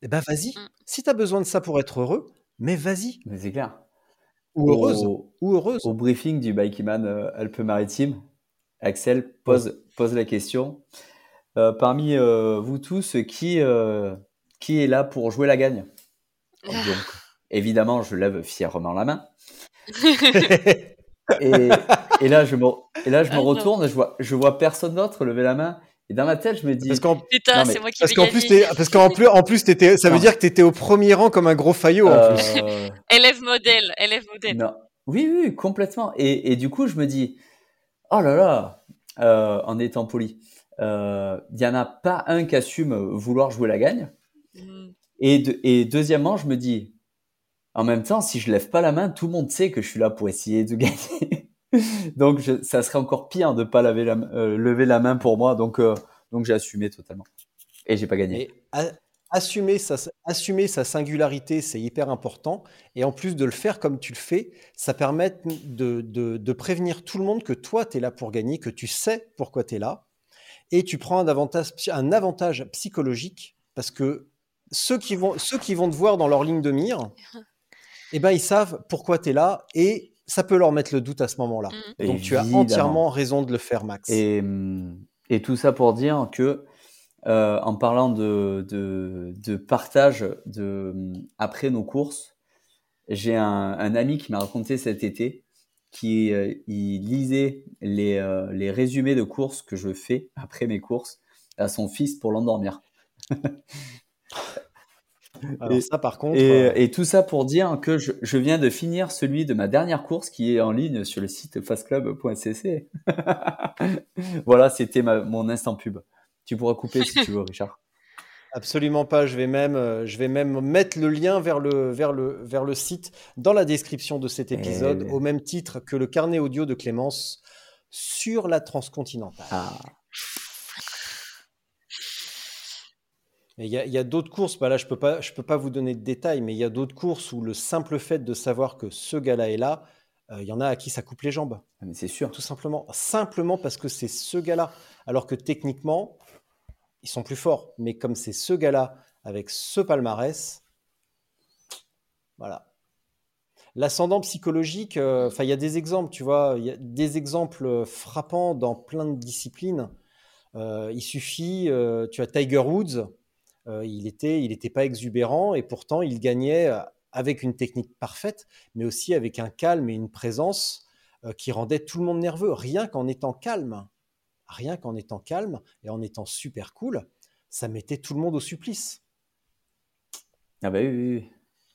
eh ben vas-y. Mm. Si tu as besoin de ça pour être heureux, mais vas-y. mais c'est clair. Ou heureuse. Au, Ou heureuse. au briefing du Bikeman euh, Alpes-Maritimes, Axel pose, pose la question. Euh, parmi euh, vous tous, qui, euh, qui est là pour jouer la gagne? Donc, évidemment, je lève fièrement la main. Et, et là, je me, et là, je me Ah retourne, je vois, je vois personne d'autre lever la main. Et dans ma tête, je me dis, Parce qu'en Putain, Non, mais- c'est moi qui parce qu'en plus, t'es- parce qu'en plus, en plus t'étais- ça veut Non. dire que tu étais au premier rang comme un gros faillot en plus. euh, Élève modèle, élève modèle. Non. Oui, oui, complètement. Et, et du coup, je me dis, oh là là, euh, en étant poli, il n'y en a pas un qui assume vouloir jouer la gagne. Mm. Et, de- et deuxièmement, je me dis, en même temps, si je lève pas la main, tout le monde sait que je suis là pour essayer de gagner. donc, je, ça serait encore pire de pas lever la, euh, lever la main pour moi. Donc, euh, donc j'ai assumé totalement. Et j'ai pas gagné. Et assumer sa, assumer sa singularité, c'est hyper important. Et en plus de le faire comme tu le fais, ça permet de, de- de prévenir tout le monde que toi, tu es là pour gagner, que tu sais pourquoi tu es là. Et tu prends un avantage, un avantage psychologique parce que ceux qui, vont, ceux qui vont te voir dans leur ligne de mire, eh ben, ils savent pourquoi tu es là et ça peut leur mettre le doute à ce moment-là. Mhm. Donc tu as entièrement raison de le faire, Max. Et, et tout ça pour dire que, euh, en parlant de, de, de partage de, hum, après nos courses, j'ai un, un ami qui m'a raconté cet été qui euh, il lisait les, euh, les résumés de courses que je fais après mes courses à son fils pour l'endormir. Alors et- ça, par contre, Et, euh, et tout ça pour dire que je, je viens de finir celui de ma dernière course qui est en ligne sur le site fastclub.cc. voilà, c'était mon instant pub. Tu pourras couper si tu veux, Richard. Absolument pas. Je vais même, euh, je vais même mettre le lien vers le, vers le, vers le site dans la description de cet épisode, Eh. au même titre que le carnet audio de Clémence sur la transcontinentale. Ah, Il y a, d'autres courses, bah là je peux pas, je peux pas vous donner de détails, mais il y a d'autres courses où le simple fait de savoir que ce gars-là est là, euh, il y en a à qui ça coupe les jambes, mais c'est sûr. tout simplement, simplement parce que c'est ce gars-là. Alors que techniquement, ils sont plus forts, mais comme c'est ce gars-là avec ce palmarès, voilà. L'ascendant psychologique, euh, il y a des exemples, tu vois, il y a des exemples euh, frappants dans plein de disciplines. Euh, il suffit, tu as Tiger Woods, euh, il était, il n'était pas exubérant et pourtant il gagnait euh, avec une technique parfaite, mais aussi avec un calme et une présence euh, qui rendait tout le monde nerveux. Rien qu'en étant calme, rien qu'en étant calme et en étant super cool, ça mettait tout le monde au supplice. Ah bah oui, oui, oui.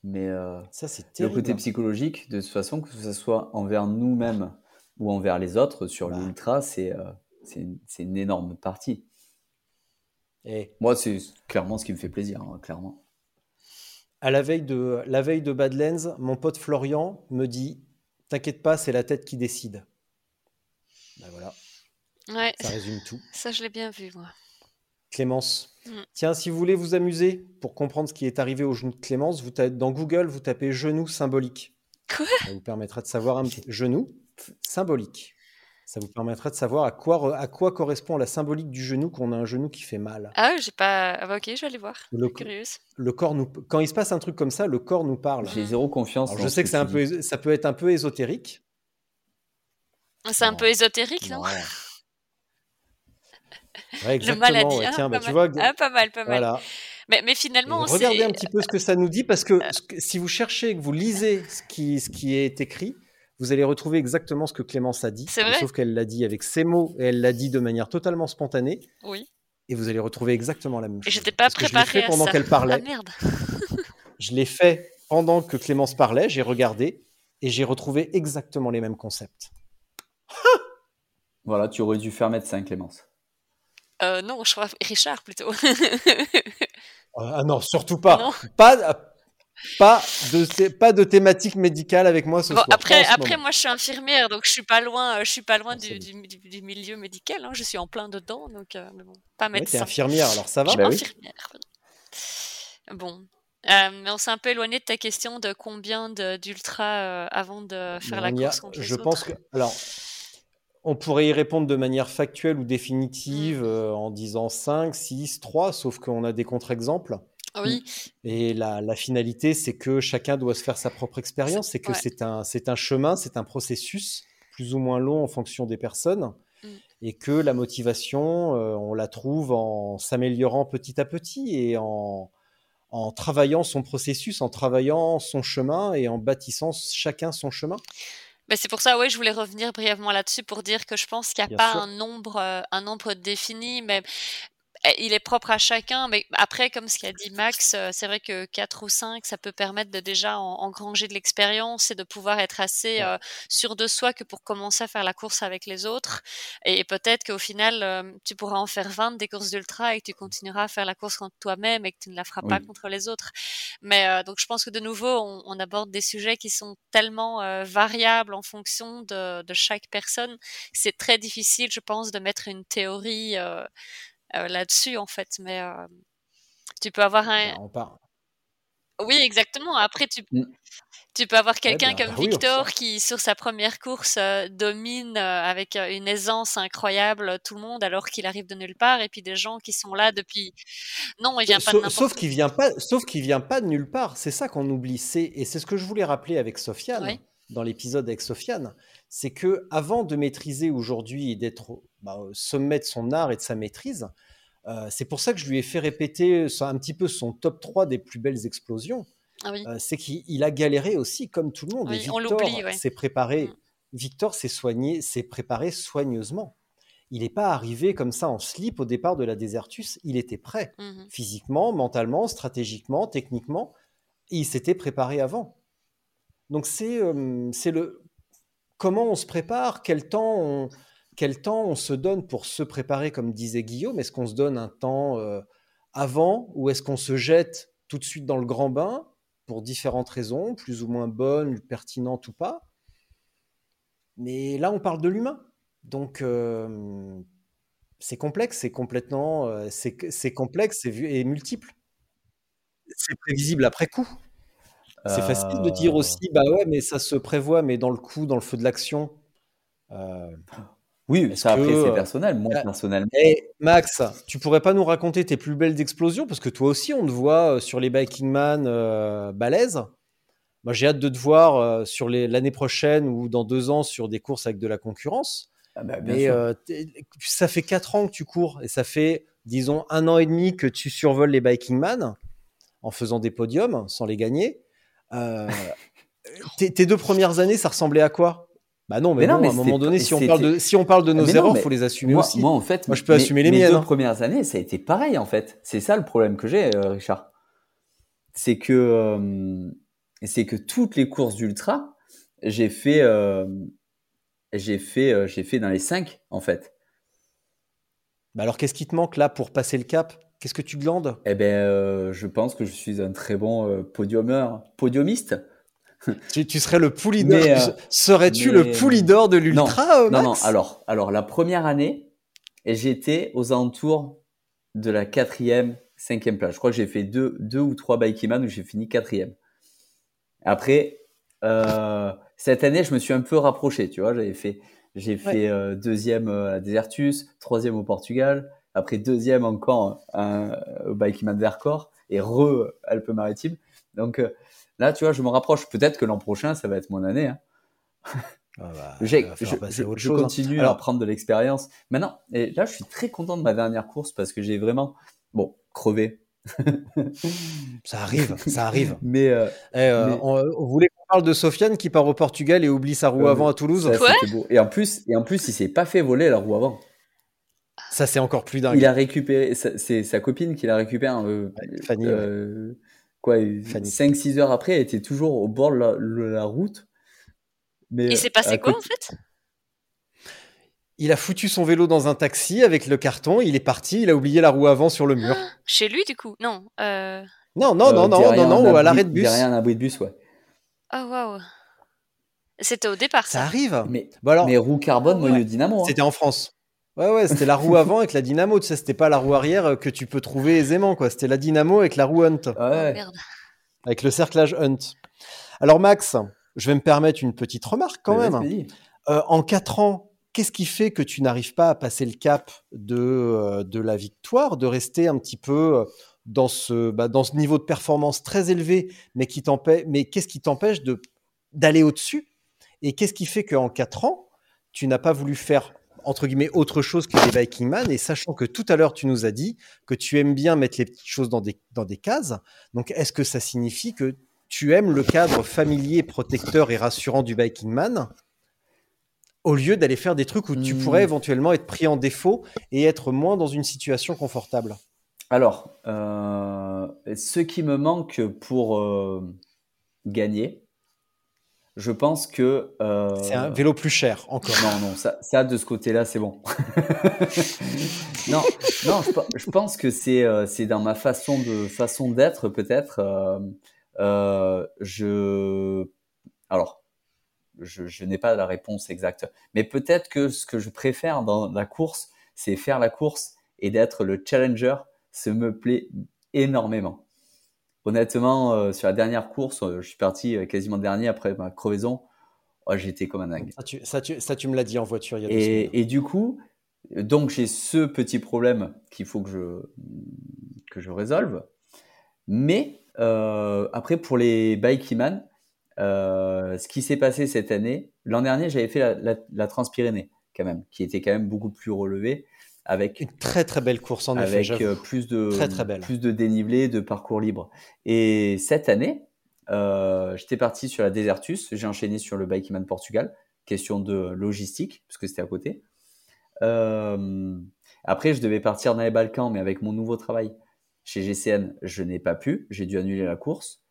Mais euh, Ça, c'est le côté psychologique, de toute façon, que ce soit envers nous-mêmes ou envers les autres sur Bah. l'ultra, c'est c'est une, c'est une énorme partie. Et Moi, c'est clairement ce qui me fait plaisir, hein, clairement. à la veille de, la veille de Badlands, mon pote Florian me dit T'inquiète pas, c'est la tête qui décide. Ben voilà, Ouais, ça résume tout. ça je l'ai bien vu, moi. Clémence. Mm. Tiens, si vous voulez vous amuser pour comprendre ce qui est arrivé au genou de Clémence, vous dans Google, vous tapez genou symbolique. Quoi? Ça vous permettra de savoir un petit genou symbolique. Ça vous permettra de savoir à quoi, re- à quoi correspond la symbolique du genou qu'on a un genou qui fait mal. Ah, j'ai pas. Ah bah, ok, je vais aller voir. Le, Curieuse. le corps nous, quand il se passe un truc comme ça, le corps nous parle. J'ai zéro confiance. Alors, je sais que un peu, ça peut être un peu ésotérique. C'est un peu ésotérique, non, Ouais, Le maladie. ouais. hein, Tiens, bah, tu mal. vois, Ah, pas mal, pas mal. voilà. Mais, mais finalement, regardez un petit peu ce que ça nous dit, parce que, ce que- si vous cherchez que vous lisez ce qui, ce qui est écrit, vous allez retrouver exactement ce que Clémence a dit. C'est vrai Sauf qu'elle l'a dit avec ses mots et elle l'a dit de manière totalement spontanée. Oui. Et vous allez retrouver exactement la même Et chose. j'étais pas que je préparée fait à pendant ça. qu'elle parlait. Ah merde. Je l'ai fait pendant que Clémence parlait, j'ai regardé et j'ai retrouvé exactement les mêmes concepts. Voilà, tu aurais dû faire médecin, Clémence. Euh, non, je crois Richard plutôt. Ah non, surtout pas. Non. Pas, pas, de, pas de thématique médicale avec moi ce Bon, soir. après, après moment. moi, je suis infirmière, donc je suis pas loin, euh, je suis pas loin Ah, du, du, du- du milieu médical. hein, Je suis en plein dedans, donc euh, mais bon, pas Ouais, t'es médecin. infirmière, alors ça Je va suis Bah infirmière. oui. Bon. Euh, mais on s'est un peu éloigné de ta question de combien d'ultra euh, avant de faire la course contre les je autres. pense que. Alors, on pourrait y répondre de manière factuelle ou définitive Mm. euh, en disant 5, 6, 3, sauf qu'on a des contre-exemples. Oui, Et la, la finalité, c'est que chacun doit se faire sa propre expérience. C'est que Ouais. c'est un, c'est un chemin, c'est un processus plus ou moins long en fonction des personnes. Mm. Et que la motivation, euh, on la trouve en s'améliorant petit à petit et en, en travaillant son processus, en travaillant son chemin et en bâtissant chacun son chemin. Mais c'est pour ça, ouais, je voulais revenir brièvement là-dessus pour dire que je pense qu'il n'y a Bien pas sûr. un nombre, euh, un nombre défini, mais il est propre à chacun, mais après, comme ce qu'a dit Max, euh, c'est vrai que 4 ou 5, ça peut permettre de déjà engranger de l'expérience et de pouvoir être assez euh, sûr de soi que pour commencer à faire la course avec les autres. Et, peut-être qu'au final, euh, tu pourras en faire 20 des courses d'ultra et que tu continueras à faire la course contre toi-même et que tu ne la feras pas contre les autres. Mais donc, je pense que de nouveau, on, aborde des sujets qui sont tellement variables en fonction de, de chaque personne. C'est très difficile, je pense, de mettre une théorie là-dessus en fait. Mais euh, tu peux avoir un. Bah, oui, exactement. Après, tu, mmh. tu peux avoir quelqu'un bah, comme bah oui, Victor qui, sur sa première course, euh, domine avec une aisance incroyable tout le monde alors qu'il arrive de nulle part. Et puis des gens qui sont là depuis. Non, il vient pas de n'importe Sauf qu'il vient pas, sauf qu'il vient pas de nulle part. C'est ça qu'on oublie. Et c'est ce que je voulais rappeler avec Sofiane dans l'épisode avec Sofiane, c'est que avant de maîtriser aujourd'hui et d'être bah, au sommet de son art et de sa maîtrise, euh, c'est pour ça que je lui ai fait répéter un petit peu son top 3 des plus belles explosions. Ah euh, c'est qu'il a galéré aussi, comme tout le monde. et Victor s'est préparé. Mm. Victor s'est soigné, s'est préparé soigneusement. Il n'est pas arrivé comme ça en slip au départ de la Désertus. Il était prêt, mm-hmm. physiquement, mentalement, stratégiquement, techniquement. Et il s'était préparé avant. Donc c'est euh, c'est le comment on se prépare, quel temps on, quel temps on se donne pour se préparer, comme disait Guillaume? Est-ce qu'on se donne un temps euh, avant ou est-ce qu'on se jette tout de suite dans le grand bain pour différentes raisons, plus ou moins bonnes, pertinentes ou pas? Mais là, on parle de l'humain. Donc, euh, c'est complexe, c'est complètement, c'est complexe et multiple. C'est prévisible après coup. C'est facile de dire aussi, bah ouais, mais ça se prévoit, mais dans le coup, dans le feu de l'action. Oui, ça après c'est personnel, moi ah, personnellement. Et Max, tu pourrais pas nous raconter tes plus belles explosions? Parce que toi aussi on te voit euh, sur les Biking Man euh, balèzes. Moi j'ai hâte de te voir euh, sur l'année prochaine ou dans deux ans sur des courses avec de la concurrence. Ah bah, Mais ça fait quatre ans que tu cours et ça fait disons un an et demi que tu survoles les Biking Man en faisant des podiums sans les gagner. Tes deux premières années, ça ressemblait à quoi? Bah non, mais, non, à un moment donné, si on, parle de, si on parle de nos erreurs, il faut les assumer aussi. Moi, en fait, moi, je peux assumer les miennes. Les deux hein. premières années, ça a été pareil, en fait. C'est ça le problème que j'ai, euh, Richard. C'est que, euh, c'est que toutes les courses d'ultra, j'ai fait, euh, j'ai fait, j'ai fait dans les cinq, en fait. Bah alors, qu'est-ce qui te manque là pour passer le cap? Qu'est-ce que tu glandes? Eh ben, je pense que je suis un très bon podiumeur, podiumiste tu, serais le pouli euh, Serais-tu le pouli de l'ultra, non, non, non, alors, alors, la première année, j'étais aux alentours de la quatrième, cinquième place. Je crois que j'ai fait deux, deux ou trois Bikeman où j'ai fini quatrième. Après, euh, cette année, je me suis un peu rapproché, tu vois. J'avais fait, j'ai fait euh, deuxième à Desertus, troisième au Portugal, après deuxième encore au Bikeman Vercors et re Alpes-Maritimes. Donc, Là, tu vois, je me rapproche. Peut-être que l'an prochain, ça va être mon année. Hein. Ah bah, je, je hein. continue à prendre de l'expérience. Maintenant, et là, je suis très content de ma dernière course parce que j'ai vraiment, bon, crevé. ça arrive, ça arrive. Mais, euh, eh, euh, On, voulait qu'on parle de Sofiane qui part au Portugal et oublie sa roue avant à Toulouse. beau. Et en plus, et en plus, il s'est pas fait voler la roue avant. Ça, c'est encore plus dingue. Il a récupéré, c'est sa copine qui l'a récupéré. Euh, Fanny quoi, 5-6 heures après, elle était toujours au bord de la, route. Mais Et c'est passé quoi en fait? Il a foutu son vélo dans un taxi avec le carton, il est parti, il a oublié la roue avant sur le mur. chez lui du coup? Non. Euh... Non, non, non, non, non, non, à l'arrêt de bus. Derrière un abri de bus, ouais. Oh waouh. C'était au départ ça. Ça arrive. Mais, bon alors, mais roue carbone, moyeu dynamo. Hein. C'était en France. Ouais, ouais, c'était la roue avant avec la dynamo, tu sais, c'était pas la roue arrière que tu peux trouver aisément, quoi. C'était la dynamo avec la roue Hunt. Ouais. Avec le cerclage Hunt. Alors, Max, je vais me permettre une petite remarque quand même. Euh, en quatre ans, qu'est-ce qui fait que tu n'arrives pas à passer le cap de, euh, de la victoire, de rester un petit peu euh, dans ce, bah, dans ce niveau de performance très élevé, mais qui mais qu'est-ce qui t'empêche de, d'aller au-dessus? Et qu'est-ce qui fait qu'en quatre ans, tu n'as pas voulu faire entre guillemets autre chose que des Viking Man et sachant que tout à l'heure tu nous as dit que tu aimes bien mettre les petites choses dans des, dans des cases, donc est-ce que ça signifie que tu aimes le cadre familier, protecteur et rassurant du Viking Man au lieu d'aller faire des trucs où tu Hmm. pourrais éventuellement être pris en défaut et être moins dans une situation confortable? Alors, euh, ce qui me manque pour euh, gagner, je pense que. euh, C'est un vélo plus cher encore. Non, non, ça, ça de ce côté-là, c'est bon. non, non, je, pe- je pense que c'est euh, c'est dans ma façon de façon d'être peut-être. euh, euh, je alors, je, je n'ai pas la réponse exacte, mais peut-être que ce que je préfère dans la course, c'est faire la course et d'être le challenger. Ça me plaît énormément. Honnêtement, euh, sur la dernière course, euh, je suis parti euh, quasiment dernier après ma crevaison. Oh, J'étais comme un dingue. Ça, tu, ça, tu- ça, tu me l'as dit en voiture il y a deux. Et, et du coup, donc j'ai ce petit problème qu'il faut que je, que je résolve. Mais euh, après, pour les Bikeman, ce qui s'est passé cette année, l'an dernier, j'avais fait la, la, la Transpyrénée, quand même, qui était quand même beaucoup plus relevée, avec, Une très très belle course en effet. avec j'avoue. euh, plus, de, Très, très belle. plus de dénivelé, de parcours libre. Et cette année, euh, j'étais parti sur la Desertus, j'ai enchaîné sur le Bikeman Portugal, question de logistique, parce que c'était à côté. Euh, après, je devais partir dans les Balkans, mais avec mon nouveau travail chez GCN, je n'ai pas pu. J'ai dû annuler la course.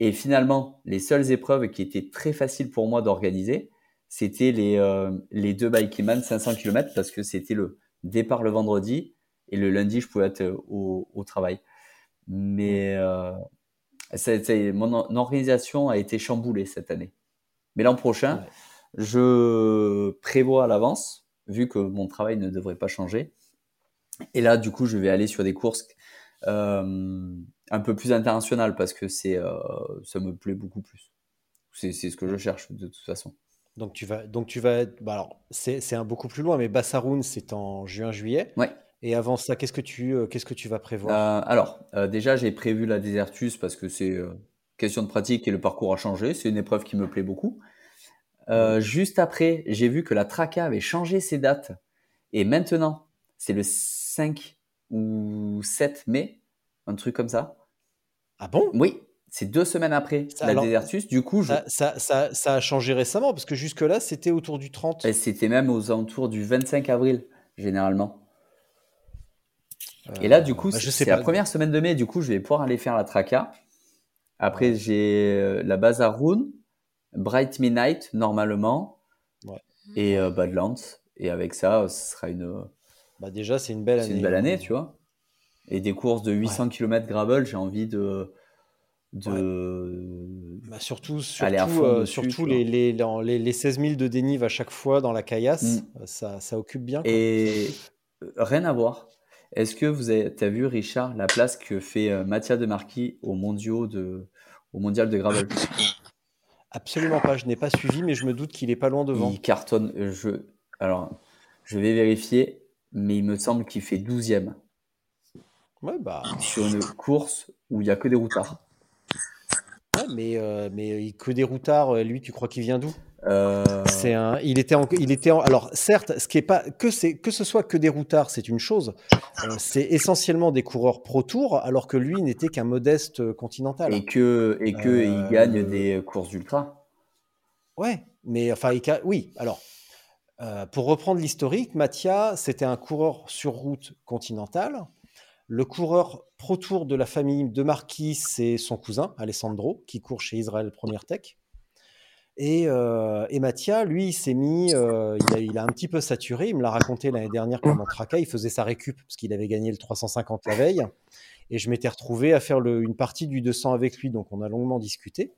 Et finalement, les seules épreuves qui étaient très faciles pour moi d'organiser, c'était les, euh, les deux Bikeman 500 km parce que c'était le départ le vendredi et le lundi, je pouvais être euh, au, au travail. Mais euh, ça- ça- mon or- organisation a été chamboulée cette année. Mais l'an prochain, Ouais. je prévois à l'avance, vu que mon travail ne devrait pas changer. Et là, du coup, je vais aller sur des courses euh, un peu plus internationales parce que c'est, euh, ça me plaît beaucoup plus. C'est, c'est ce que je cherche de toute façon. Donc tu vas, donc tu vas être- bah alors c'est c'est un beaucoup plus loin, mais Bassaroun c'est en juin-juillet. Ouais. Et avant ça, qu'est-ce que tu, euh, qu'est-ce que tu vas prévoir? Euh, alors, euh, déjà, j'ai prévu la Desertus parce que c'est question de pratique et le parcours a changé. C'est une épreuve qui me plaît beaucoup. Juste après, j'ai vu que la Traca avait changé ses dates. Et maintenant, c'est le 5 ou 7 mai, un truc comme ça. Ah bon? Oui, c'est deux semaines après Ça, la alors, Desertus. Du coup, je... Ça, ça, ça, ça a changé récemment parce que jusque-là c'était autour du 30. et c'était même aux alentours du 25 avril, généralement. Et là, du coup, bah, je c'est c'est la première semaine de mai. Du coup, je vais pouvoir aller faire la Traca. Après, j'ai euh, la Bazaroun, Bright Midnight, normalement, Ouais. et euh, Badlands. Et avec ça, euh, ce sera une, Bah déjà c'est une belle c'est année. une belle année, tu vois. Et des courses de 800 km gravel, j'ai envie de. De... Bah, surtout, surtout, euh, dessus, surtout tu les, les, les, les 16 000 de dénive à chaque fois dans la caillasse, Mm. euh, ça, ça occupe bien. quoi. Et euh, rien à voir. Est-ce que vous avez, as vu, Richard, la place que fait euh, Mathias de Marquis au, mondiaux de, au mondial de gravel? Absolument pas, je n'ai pas suivi, mais je me doute qu'il est pas loin devant. Il cartonne. Je, alors, je vais vérifier, mais il me semble qu'il fait 12e Ouais, bah, sur une course où il n'y a que des routards. Ouais, mais, euh, mais il- que des routards, euh, lui, tu crois qu'il vient d'où? Euh, C'est un, il était, en, il était en, alors certes, ce qui est pas que c'est que ce soit que des routards, c'est une chose. Euh, c'est essentiellement des coureurs pro tour, alors que lui n'était qu'un modeste continental. et que, et que Euh, il gagne des courses d'ultra. Ouais, mais enfin, il oui. Alors, pour reprendre l'historique, Mathia, c'était un coureur sur route continentale. Le coureur pro tour de la famille de Marquis, c'est son cousin, Alessandro, qui court chez Israël Première Tech. Et, euh, et Mathia, lui, il s'est mis, euh, il, a, il a un petit peu saturé. Il me l'a raconté l'année dernière pendant Traca. Il faisait sa récup parce qu'il avait gagné le 350 la veille. Et je m'étais retrouvé à faire le- une partie du 200 avec lui. Donc, on a longuement discuté.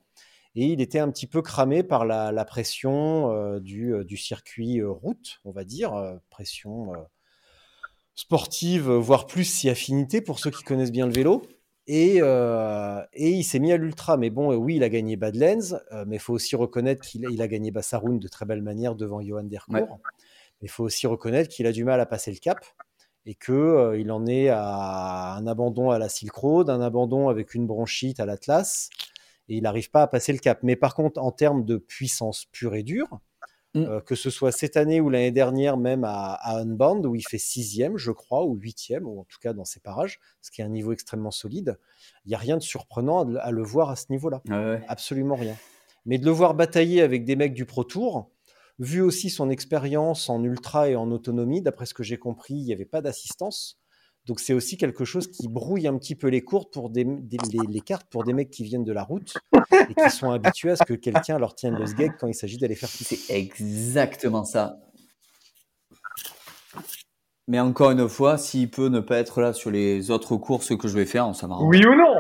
Et il était un petit peu cramé par la, la pression euh, du, euh, du circuit route, on va dire, pression sportive, euh, voire plus si affinité pour ceux qui connaissent bien le vélo. Et, euh, et il s'est mis à l'ultra. Mais bon, oui, il a gagné Badlands, euh, mais il faut aussi reconnaître qu'il il a gagné Bassaroun de très belle manière devant Johan Dercourt. Ouais. Mais il faut aussi reconnaître qu'il a du mal à passer le cap et que euh, il en est à un abandon à la Silk Road, un abandon avec une bronchite à l'Atlas, et il n'arrive pas à passer le cap. Mais par contre, en termes de puissance pure et dure, Mm. euh, que ce soit cette année ou l'année dernière, même à, à Unbound, où il fait sixième, je crois, ou huitième, ou en tout cas dans ces parages, ce qui est un niveau extrêmement solide, il n'y a rien de surprenant à, le- à le voir à ce niveau-là. Ouais. Absolument rien. Mais de le voir batailler avec des mecs du Pro Tour, vu aussi son expérience en ultra et en autonomie, d'après ce que j'ai compris, il n'y avait pas d'assistance. Donc c'est aussi quelque chose qui brouille un petit peu les courtes pour des, des- les, les cartes pour des mecs qui viennent de la route et qui sont habitués à ce que quelqu'un leur tienne le sgeg quand il s'agit d'aller faire pisser. C'est exactement ça. Mais encore une fois, s'il peut ne pas être là sur les autres courses que je vais faire, ça m'arrange. Oui ou non?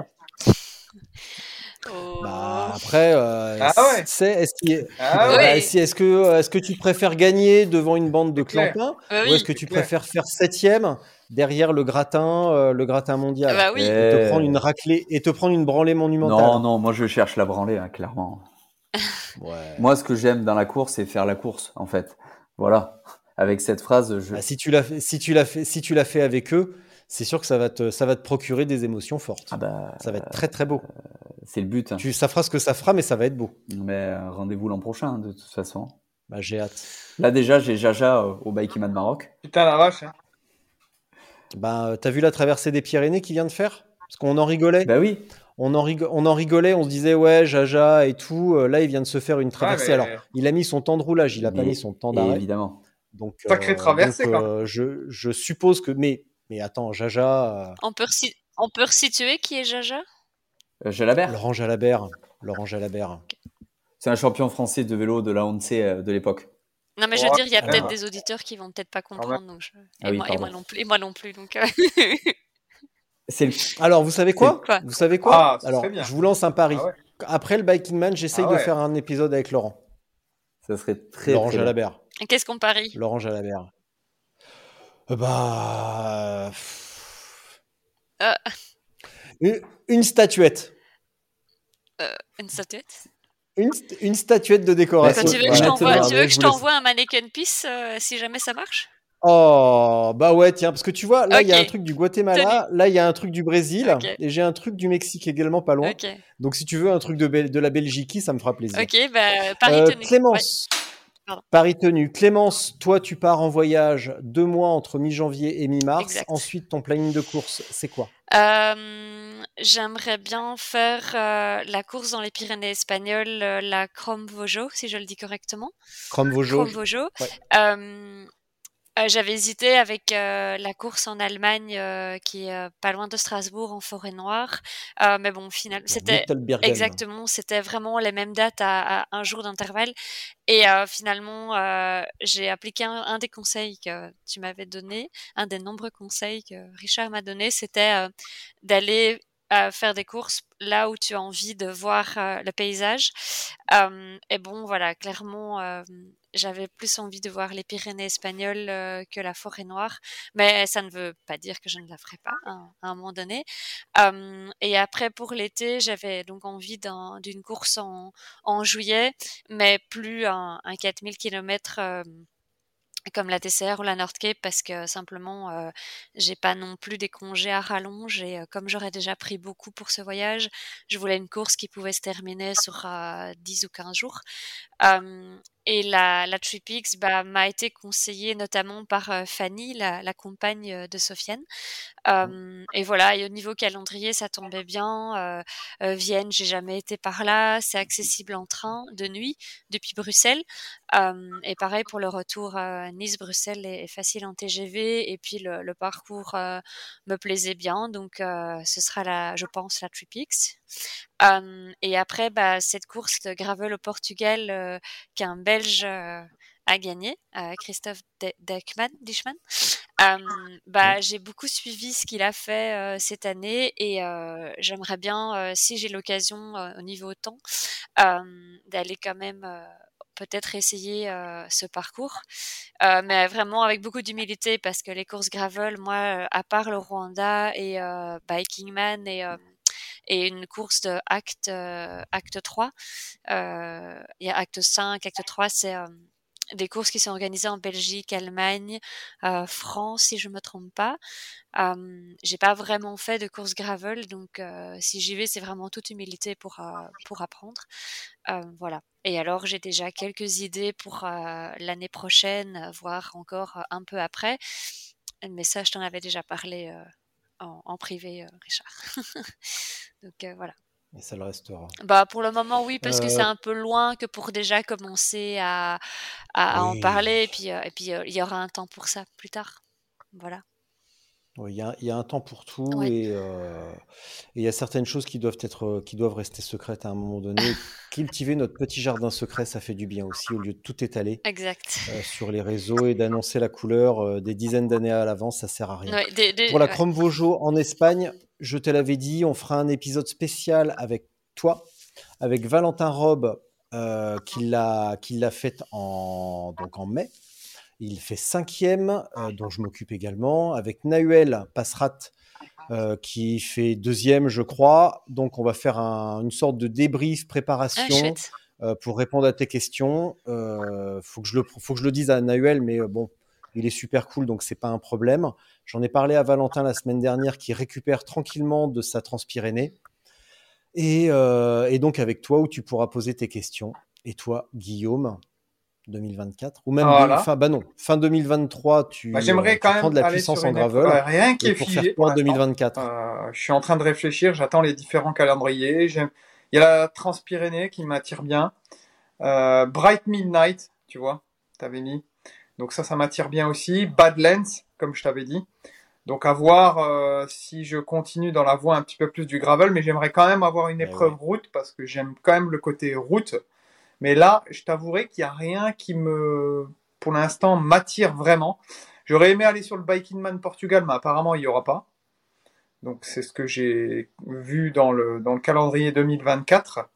Oh. Bah, après, euh, Ah ouais. c'est est-ce Ah ouais. que est-ce que tu préfères gagner devant une bande de clampins Bah ou est-ce que tu clair. préfères faire septième derrière le gratin euh, le gratin mondial Bah oui. et Eh, te prendre une raclée et te prendre une branlée monumentale Non, non, moi je cherche la branlée, hein, clairement. Ouais. Moi, ce que j'aime dans la course, c'est faire la course, en fait. Voilà. Avec cette phrase, je... Bah, si tu l'as fait, si tu l'as fait, si tu l'as fait avec eux, c'est sûr que ça va te, ça va te procurer des émotions fortes. Ah bah, Ça va être très très beau. c'est le but. hein. Tu, ça fera ce que ça fera, mais ça va être beau. Mais euh, rendez-vous l'an prochain, de toute façon. Bah, j'ai hâte. Là, déjà, j'ai Jaja euh, au Bikeman Maroc. Putain, la vache. hein. Bah, euh, t'as vu la traversée des Pyrénées qu'il vient de faire? Parce qu'on en rigolait. Bah oui. On en, rigo- on en rigolait, on se disait ouais, Jaja et tout. Euh, Là, il vient de se faire une traversée. mais- Alors, il a mis son temps de roulage, il a pas mis son temps d'arrêt. évidemment. Donc, Sacrée traversée, donc, quoi. euh, je, je suppose que. Mais, mais attends, Jaja, euh, On peut, resi- on peut resituer qui est Jaja? Euh, Jalabert, Laurent Jalabert, Laurent Jalabert. c'est un champion français de vélo de la euh, de l'époque. Non, mais je veux dire, il y a peut-être des auditeurs qui vont peut-être pas comprendre. Donc je- Ah et, oui, moi, et non plus. Et moi non plus. Donc, euh, le... Alors, vous savez quoi, Quoi? Vous savez quoi? Ah, Alors, bien. je vous lance un pari. Ah ouais. Après le Biking Man, j'essaye Ah de faire un épisode avec Laurent. Ça serait très, Laurent très bien. Jalabert. Qu'est-ce qu'on parie? Laurent Jalabert. Euh, Bah. Euh. Une, une statuette. Une statuette? Une, st- une statuette de décoration. Quand tu veux que je t'envoie, ouais, je un mannequin piece euh, si jamais ça marche? Oh, bah ouais, tiens, parce que tu vois, là, il y a un truc du Guatemala, là, il y a un truc du Brésil, et j'ai un truc du Mexique également pas loin. Donc, si tu veux un truc de, la Belgique, ça me fera plaisir. Ok, bah, Paris Euh. Clémence. Paris tenu. Clémence, toi, tu pars en voyage deux mois entre mi-janvier et mi-mars. Ensuite, ton planning de course, c'est quoi? Euh, J'aimerais bien faire euh, la course dans les Pyrénées espagnoles, euh, la Crom Vojo, si je le dis correctement. Crom Vojo. Ouais. Euh, J'avais hésité avec la course en Allemagne qui est pas loin de Strasbourg en forêt noire. Mais bon, finalement, c'était. Exactement, c'était vraiment les mêmes dates à, à un jour d'intervalle. Et finalement, j'ai appliqué un, un des conseils que tu m'avais donné, un des nombreux conseils que Richard m'a donné, c'était d'aller euh, faire des courses là où tu as envie de voir euh, le paysage. Euh, et bon, voilà, clairement, euh, j'avais plus envie de voir les Pyrénées espagnoles euh, que la forêt noire, mais ça ne veut pas dire que je ne la ferai pas hein, à un moment donné. Et après, pour l'été, j'avais donc envie d'un- d'une course en, en juillet, mais plus un, un 4000 km comme la TCR ou la North Cape parce que simplement euh, j'ai pas non plus des congés à rallonge et euh, comme j'aurais déjà pris beaucoup pour ce voyage, je voulais une course qui pouvait se terminer sur euh, 10 ou 15 jours. Et la, la TripX bah, m'a été conseillée notamment par euh, Fanny, la, la compagne euh, de Sofiane. Euh, et voilà, et au niveau calendrier, ça tombait bien. Euh, euh, Vienne, j'ai jamais été par là. C'est accessible en train de nuit depuis Bruxelles. Et pareil pour le retour Nice-Bruxelles est, est facile en TGV. Et puis le, le parcours me plaisait bien, donc ce sera la, je pense, la TripX. Et après, bah, cette course de gravel au Portugal qu'un Belge a gagné, euh, Christophe De-. Euh, bah, j'ai beaucoup suivi ce qu'il a fait euh, cette année et j'aimerais bien, si j'ai l'occasion au niveau temps, d'aller quand même peut-être essayer ce parcours, mais vraiment avec beaucoup d'humilité parce que les courses gravel, moi, à part le Rwanda et euh, Biking Man et et une course de acte euh, acte 3 euh, il y a acte 5 acte 3 c'est euh, des courses qui sont organisées en Belgique, Allemagne, France, si je me trompe pas. Euh, j'ai pas vraiment fait de course gravel, donc si j'y vais, c'est vraiment toute humilité pour pour apprendre. Voilà. Et alors, j'ai déjà quelques idées pour l'année prochaine, voire encore un peu après. Mais ça, je t'en avais déjà parlé en, en privé, euh, Richard. donc euh, voilà. Et ça le restera. Bah pour le moment oui parce que c'est Euh, un peu loin que pour déjà commencer à, à, à en parler et puis euh, et puis euh, il y aura un temps pour ça plus tard. Voilà. Il y a, il y a un temps pour tout Ouais. et euh, et il y a certaines choses qui doivent être, euh, qui doivent rester secrètes à un moment donné. Cultiver notre petit jardin secret, ça fait du bien aussi, au lieu de tout étaler Exact. euh, sur les réseaux et d'annoncer la couleur euh, des dizaines d'années à l'avance, ça sert à rien. Ouais, des- des- Pour la. Chrome Vojo en Espagne, je te l'avais dit, on fera un épisode spécial avec toi, avec Valentin Robe, qui l'a qui l'a fait en, donc en mai. Il fait cinquième, euh, dont je m'occupe également, avec Nahuel Passerat, euh, qui fait deuxième, je crois. Donc, on va faire un- une sorte de débrief, Ah, préparation euh, pour répondre à tes questions. Euh, faut que je le, faut que je le dise à Nahuel, mais bon, il est super cool, donc c'est pas un problème. J'en ai parlé à Valentin la semaine dernière, qui récupère tranquillement de sa transpyrénée. Et, euh, et donc avec toi, où tu pourras poser tes questions. Et toi, Guillaume, 2024, ou même Voilà. fin, bah non, fin 2023, tu, Bah, J'aimerais euh, tu quand prends même de la puissance en gravel. rien qui est pour figé faire quoi en l'instant. 2024 Euh, je suis en train de réfléchir, j'attends les différents calendriers. J'aime- Il y a la Transpyrénée qui m'attire bien. Euh, Bright Midnight, tu vois, t'avais mis. Donc ça, ça m'attire bien aussi. Badlands, comme je t'avais dit. Donc à voir euh, si je continue dans la voie un petit peu plus du gravel, mais j'aimerais quand même avoir une Eh épreuve ouais. route parce que j'aime quand même le côté route. Mais là, je t'avouerai qu'il n'y a rien qui me, pour l'instant, m'attire vraiment. J'aurais aimé aller sur le Biking Man Portugal, mais apparemment il n'y aura pas. Donc c'est ce que j'ai vu dans le, dans le calendrier 2024.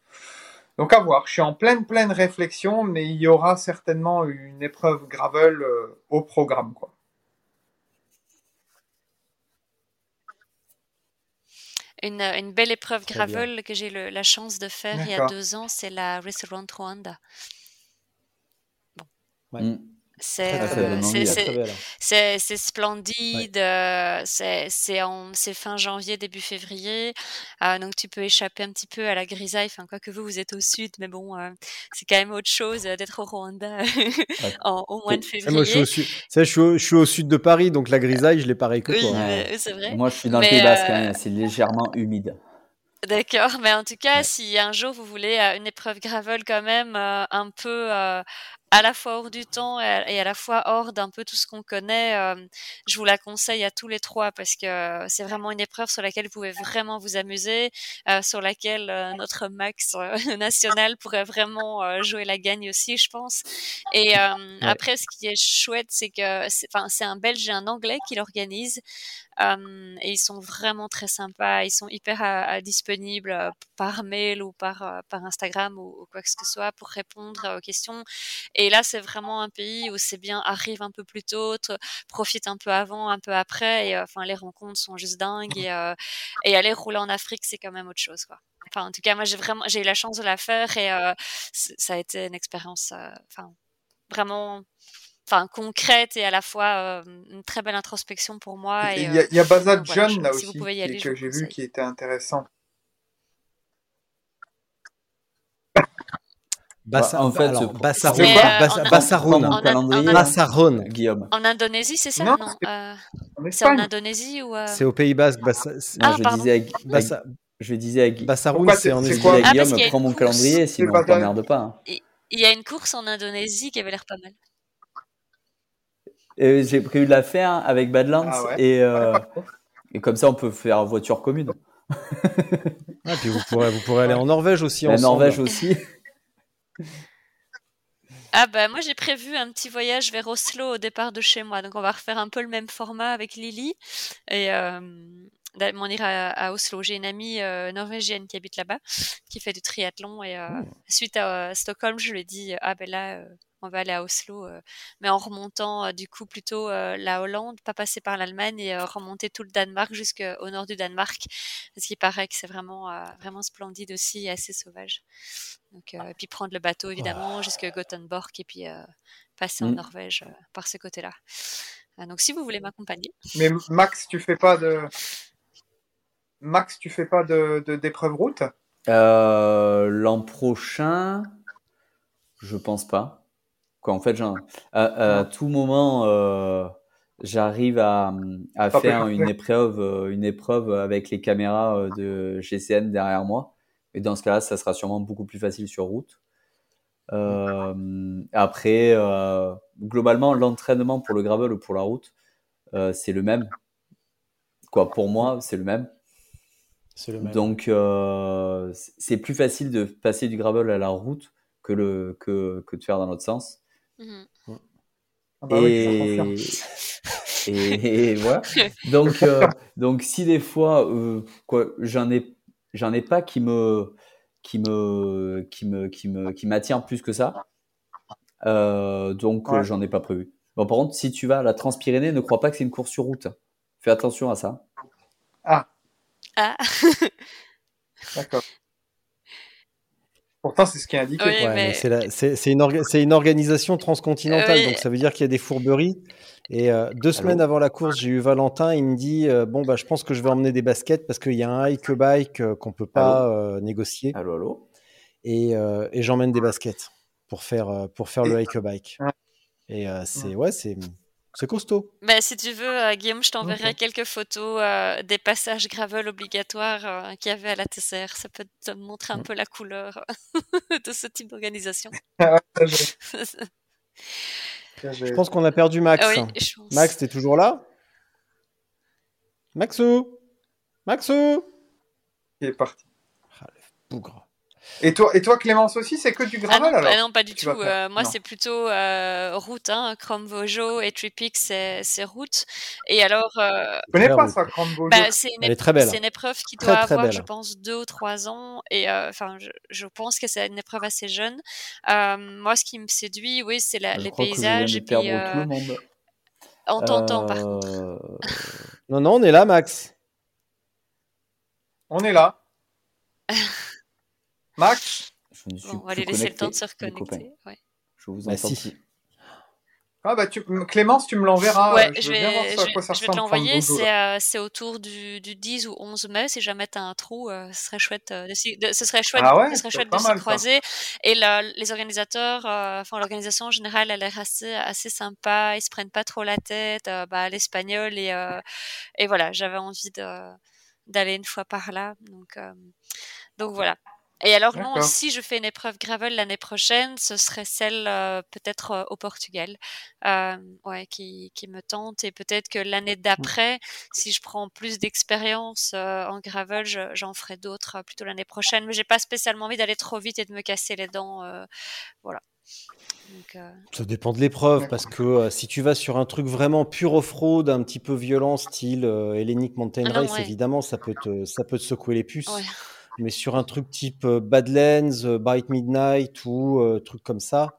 Donc à voir, je suis en pleine pleine réflexion, mais il y aura certainement une épreuve gravel euh, au programme. Quoi. Une, une belle épreuve gravel que j'ai le- la chance de faire il y a deux ans, c'est la Restaurant Rwanda. Ouais. Mm. C'est euh, splendide, euh, c'est fin janvier, début février, euh, donc tu peux échapper un petit peu à la grisaille, enfin quoi que vous, vous êtes au sud, mais bon, euh, c'est quand même autre chose d'être au Rwanda en- au mois de Eh, moi, je suis, au février. sud, ça, je, suis au, je suis au sud de Paris, donc la grisaille, je l'ai pareil que Oui, toi. hein. C'est vrai. Moi, je suis dans le Mais, Pays Basque, euh, hein, c'est légèrement humide. D'accord, mais en tout cas, Ouais. si un jour vous voulez euh, une épreuve gravel quand même euh, un peu euh, à la fois hors du temps et à, et à la fois hors d'un peu tout ce qu'on connaît, euh, je vous la conseille à tous les trois parce que euh, c'est vraiment une épreuve sur laquelle vous pouvez vraiment vous amuser, euh, sur laquelle euh, notre max national pourrait vraiment jouer la gagne aussi, je pense. Et après, ce qui est chouette, c'est que c'est un Belge et un Anglais qui l'organisent. Euh, et ils sont vraiment très sympas. Ils sont hyper à- à disponibles euh, par mail ou par, euh, par Instagram ou, ou quoi que ce soit pour répondre aux questions. Et là, c'est vraiment un pays où c'est bien, arrive un peu plus tôt, te- profite un peu avant, un peu après. Et enfin, les rencontres sont juste dingues. Et, et aller rouler en Afrique, c'est quand même autre chose, quoi. Enfin, en tout cas, moi, j'ai vraiment, j'ai eu la chance de la faire et euh, ça a été une expérience, euh, enfin, vraiment, enfin, concrète et à la fois euh, une très belle introspection pour moi. Et Et, Il y a, euh, y donc voilà, John je- là si aussi vous pouvez y aller, que j'ai vu qui était intéressant. Bassa- Bah, en fait, alors, euh. Guillaume. En Indonésie, c'est ça? Non, c'est- euh, En c'est en. Indonésie ou euh, C'est au Pays Basque. Bassa- c'est- Non, Ah, je disais à, Bassa- je disais à, Gui- Bassaroun, Pourquoi c'est en à Ah, Guillaume, prends mon calendrier, sinon on t'emmerde pas. hein. Il il y a une course en Indonésie qui avait l'air pas mal. J'ai prévu de la faire avec Badlands Ah ouais. et, euh, et comme ça on peut faire voiture commune. Ah, puis vous pourrez, vous pourrez aller en Norvège aussi. La ensemble. Norvège aussi. Ah bah moi j'ai prévu un petit voyage vers Oslo au départ de chez moi, donc on va refaire un peu le même format avec Lily et euh, on ira à, Oslo. J'ai une amie euh, norvégienne qui habite là-bas, qui fait du triathlon et euh, suite à euh, Stockholm, je lui ai dit ah ben là euh, on va aller à Oslo, euh, mais en remontant euh, du coup plutôt euh, la Hollande, pas passer par l'Allemagne et euh, remonter tout le Danemark jusqu'au nord du Danemark, parce qu'il paraît que c'est vraiment euh, vraiment splendide aussi et assez sauvage. Donc, euh, et puis prendre le bateau évidemment jusqu'à Gothenburg et puis euh, passer en Mm. Norvège euh, par ce côté-là. Donc si vous voulez m'accompagner, Mais Max, tu fais pas de Max, tu fais pas de de- d'épreuve route? Euh, L'an prochain, je pense pas. Quoi, en fait, à, à tout moment, euh, j'arrive à, faire une épreuve, euh, une épreuve avec les caméras euh, de GCN derrière moi. Et dans ce cas-là, ça sera sûrement beaucoup plus facile sur route. Euh, après, euh, globalement, l'entraînement pour le gravel ou pour la route, euh, c'est le même. Quoi, pour moi, c'est le même. C'est le même. Donc, c'est plus facile de passer du gravel à la route que, le, que, que de faire dans l'autre sens. Mhm. Ah bah et, confirme. et, et voilà. Donc, euh, donc, si des fois, euh, quoi, j'en ai, j'en ai pas qui me, qui me, qui me, qui me, qui m'attirent plus que ça. Euh, donc, Ouais. euh, j'en ai pas prévu. Bon, par contre, si tu vas à la Transpyrénée, ne crois pas que c'est une course sur route. Fais attention à ça. Ah, Ah, d'accord. Pourtant, c'est ce qui est indiqué. Oui, Ouais, mais mais- c'est la- c'est c'est une, orga- c'est une organisation transcontinentale, Oui. donc ça veut dire qu'il y a des fourberies. Et euh, deux semaines avant la course, j'ai eu Valentin, il me dit euh, Bon, bah, je pense que je vais emmener des baskets parce qu'il y a un hike bike euh, qu'on peut pas euh, négocier. Allô, allô Et, euh, et j'emmène des baskets pour faire, pour faire le hike bike. Ouais. Et euh, c'est ouais, c'est c'est costaud. Ben, si tu veux, euh, Guillaume, je t'enverrai quelques photos euh, des passages gravel obligatoires euh, qu'il y avait à la TCR. Ça peut te montrer un peu la couleur de ce type d'organisation. Ah, Je pense qu'on a perdu Max. Ah oui, pense. Max, t'es toujours là? Maxou? Maxou? Il est parti. Ah, le bougre. Et toi, et toi, Clémence aussi, c'est que du Ah gravel non, alors ah non, pas du Tu tout. Euh, moi, non. c'est plutôt euh, route. Hein. Chrome Vojo et Tripix, c'est c'est route. Et alors, euh, Je connais pas ça, Grande Beaujeu. bah, c'est une, Elle est ép- très belle. c'est une épreuve qui Très, doit très avoir, belle. je pense, deux ou trois ans. Et euh, enfin, je, je pense que c'est une épreuve assez jeune. Euh, moi, ce qui me séduit, oui, c'est la- Je les crois que je viens paysages de et puis euh, tout le monde. en t'entend par contre. Non, non, on est là, Max. On est là. Max Je ne suis Bon, on va lui laisser le temps de se les reconnecter. Ouais. Je vous Bah, entends si. plus. ah bah tu... Clémence, tu me l'enverras. Ouais, je je veux bien voir vais, ça, je à vais, quoi ça je vais te l'envoyer. C'est euh, c'est autour du, du 10 ou 11 mai. Si jamais tu as un trou, euh, ce serait chouette euh, de ce serait chouette, Ah ouais, ce serait c'est chouette pas de ça. croiser. Et la- les organisateurs, euh, enfin l'organisation en général, elle a l'air assez, assez sympa. Ils se prennent pas trop la tête. euh, bah, l'espagnol et, euh, et voilà, j'avais envie d'aller une fois par là. Donc, euh, donc voilà. Et alors non, si je fais une épreuve gravel l'année prochaine, ce serait celle euh, peut-être euh, au Portugal, euh, ouais, qui, qui me tente. Et peut-être que l'année d'après, si je prends plus d'expérience en gravel, je- j'en ferai d'autres plutôt l'année prochaine. Mais j'ai pas spécialement envie d'aller trop vite et de me casser les dents. voilà. Donc, Ça dépend de l'épreuve, parce que si tu vas sur un truc vraiment pur off-road, un petit peu violent, style Hellenic Mountain Ah non, Race, ouais. évidemment, ça peut, te, ça peut te secouer les puces. ouais. Mais sur un truc type euh, Badlands, euh, Bite Midnight ou euh, truc comme ça,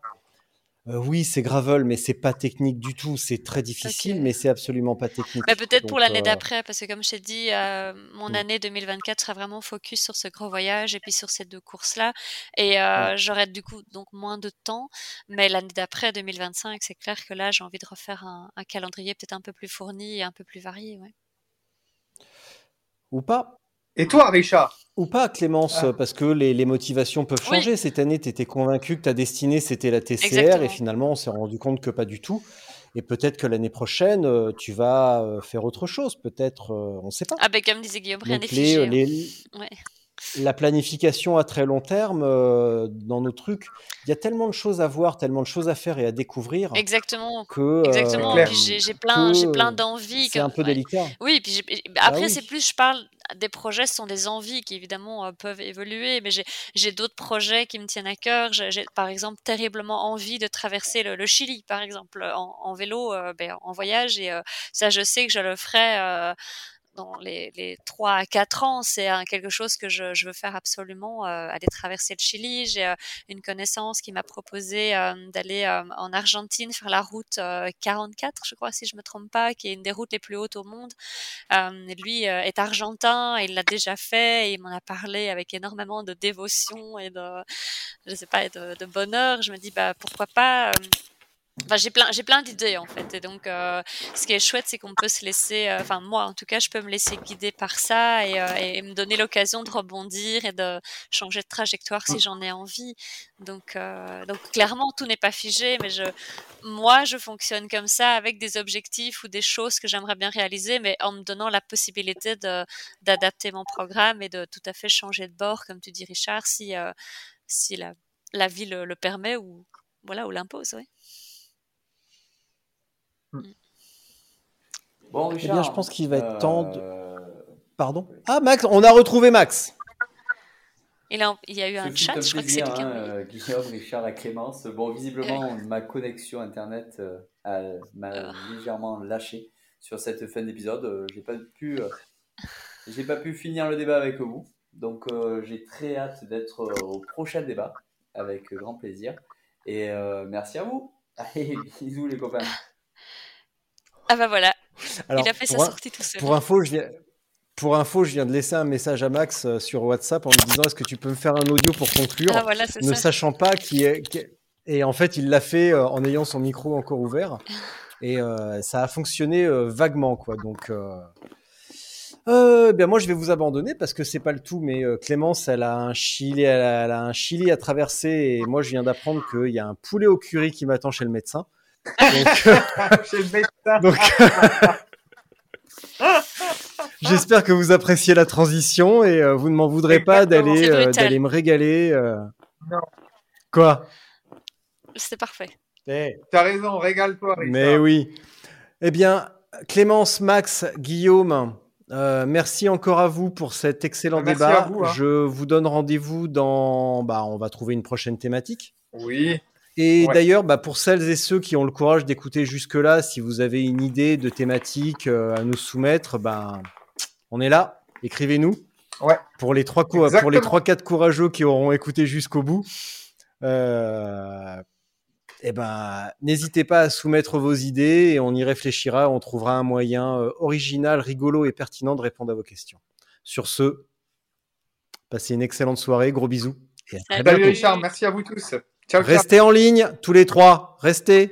euh, oui, c'est gravel, mais c'est pas technique du tout. C'est très difficile, Ok. mais c'est absolument pas technique. Bah, peut-être pour l'année euh, d'après, parce que comme je t'ai dit, euh, mon année 2024 sera vraiment focus sur ce gros voyage et puis sur ces deux courses-là. Et j'aurai du coup donc moins de temps. Mais l'année d'après, 2025, c'est clair que là, j'ai envie de refaire un, un calendrier peut-être un peu plus fourni et un peu plus varié. Ouais. Ou pas. Et toi, Richard? Ou pas, Clémence, Ah. parce que les, les motivations peuvent Oui. changer. Cette année, tu étais convaincu que ta destinée, c'était la TCR, Exactement. et finalement, on s'est rendu compte que pas du tout. Et peut-être que l'année prochaine, euh, tu vas euh, faire autre chose. Peut-être, euh, on ne sait pas. Ah ben comme disait Guillaume, rien n'est figé. hein. les- Ouais. La planification à très long terme, euh, dans nos trucs, il y a tellement de choses à voir, tellement de choses à faire et à découvrir Exactement. que euh, Exactement. Puis j'ai plein, j'ai plein d'envies. c'est un peu ouais. délicat. Oui, puis Bah après, oui. c'est plus, je parle des projets, ce sont des envies qui évidemment euh, peuvent évoluer, mais j'ai d'autres projets qui me tiennent à cœur. J'ai j'ai, par exemple terriblement envie de traverser le, le Chili, par exemple, en, en vélo, euh, ben, en voyage, et euh, ça, je sais que je le ferai. Euh, dans les, les 3 à 4 ans, c'est euh, quelque chose que je, je veux faire absolument, euh, aller traverser le Chili. J'ai euh, une connaissance qui m'a proposé euh, d'aller euh, en Argentine faire la route euh, 44, je crois, si je me trompe pas, qui est une des routes les plus hautes au monde. Euh, lui euh, est argentin, il l'a déjà fait, il m'en a parlé avec énormément de dévotion et de, je sais pas, de, de bonheur. Je me dis, bah pourquoi pas. Enfin, j'ai plein, j'ai plein d'idées en fait. Et donc, euh, ce qui est chouette, c'est qu'on peut se laisser, euh, enfin moi en tout cas, je peux me laisser guider par ça et, euh, et me donner l'occasion de rebondir et de changer de trajectoire si j'en ai envie. Donc, donc clairement, tout n'est pas figé, mais je, moi, je fonctionne comme ça avec des objectifs ou des choses que j'aimerais bien réaliser, mais en me donnant la possibilité de d'adapter mon programme et de tout à fait changer de bord, comme tu dis, Richard, si si la la vie le, le permet ou voilà ou l'impose, oui. Bon, Eh Richard. bien, je pense qu'il va être temps de... euh, Pardon? Ah, Max, on a retrouvé Max. Il, a, il y a eu un chat, un je crois que c'est hein, euh, Guillaume, Richard, la Clémence. Bon, visiblement, ma connexion internet euh, a- m'a légèrement lâché sur cette fin d'épisode. Euh, J'ai pas pu, euh, j'ai pas pu finir le débat avec vous. Donc, euh, j'ai très hâte d'être euh, au prochain débat avec grand plaisir. Et euh, merci à vous. Allez, bisous les copains. Ah bah voilà, Alors, il a fait sa un- sortie tout seul. pour info, je viens... Pour info, je viens de laisser un message à Max euh, sur WhatsApp en lui disant est-ce que tu peux me faire un audio pour conclure Ah voilà, ne ça. sachant pas qui est. qui Et en fait, il l'a fait euh, en ayant son micro encore ouvert. Et euh, ça a fonctionné euh, vaguement, quoi. Donc, euh... bien moi, je vais vous abandonner parce que c'est pas le tout. Mais Clémence, elle a un Chili, elle a, elle a un Chili à traverser. Et moi, je viens d'apprendre qu'il y a un poulet au curry qui m'attend chez le médecin. Donc, euh, j'espère que vous appréciez la transition et euh, vous ne m'en voudrez pas d'aller euh, d'aller me régaler. euh. Non. Quoi? C'est parfait. Eh, T'as raison, régale-toi. Mais oui. Eh bien, Clémence, Max, Guillaume, euh, merci encore à vous pour cet excellent Merci débat. à vous, hein. Je vous donne rendez-vous dans. Bah, on va trouver une prochaine thématique. Oui. Et Ouais. d'ailleurs, bah, pour celles et ceux qui ont le courage d'écouter jusque-là, si vous avez une idée de thématique euh, à nous soumettre, ben, on est là. Écrivez-nous. Ouais. Pour les trois cou- pour les trois quatre courageux qui auront écouté jusqu'au bout, euh, eh ben, n'hésitez pas à soumettre vos idées et on y réfléchira. On trouvera un moyen euh, original, rigolo et pertinent de répondre à vos questions. Sur ce, passez une excellente soirée. Gros bisous. Et à. Salut Richard, merci à vous tous. Restez en ligne, tous les trois. Restez.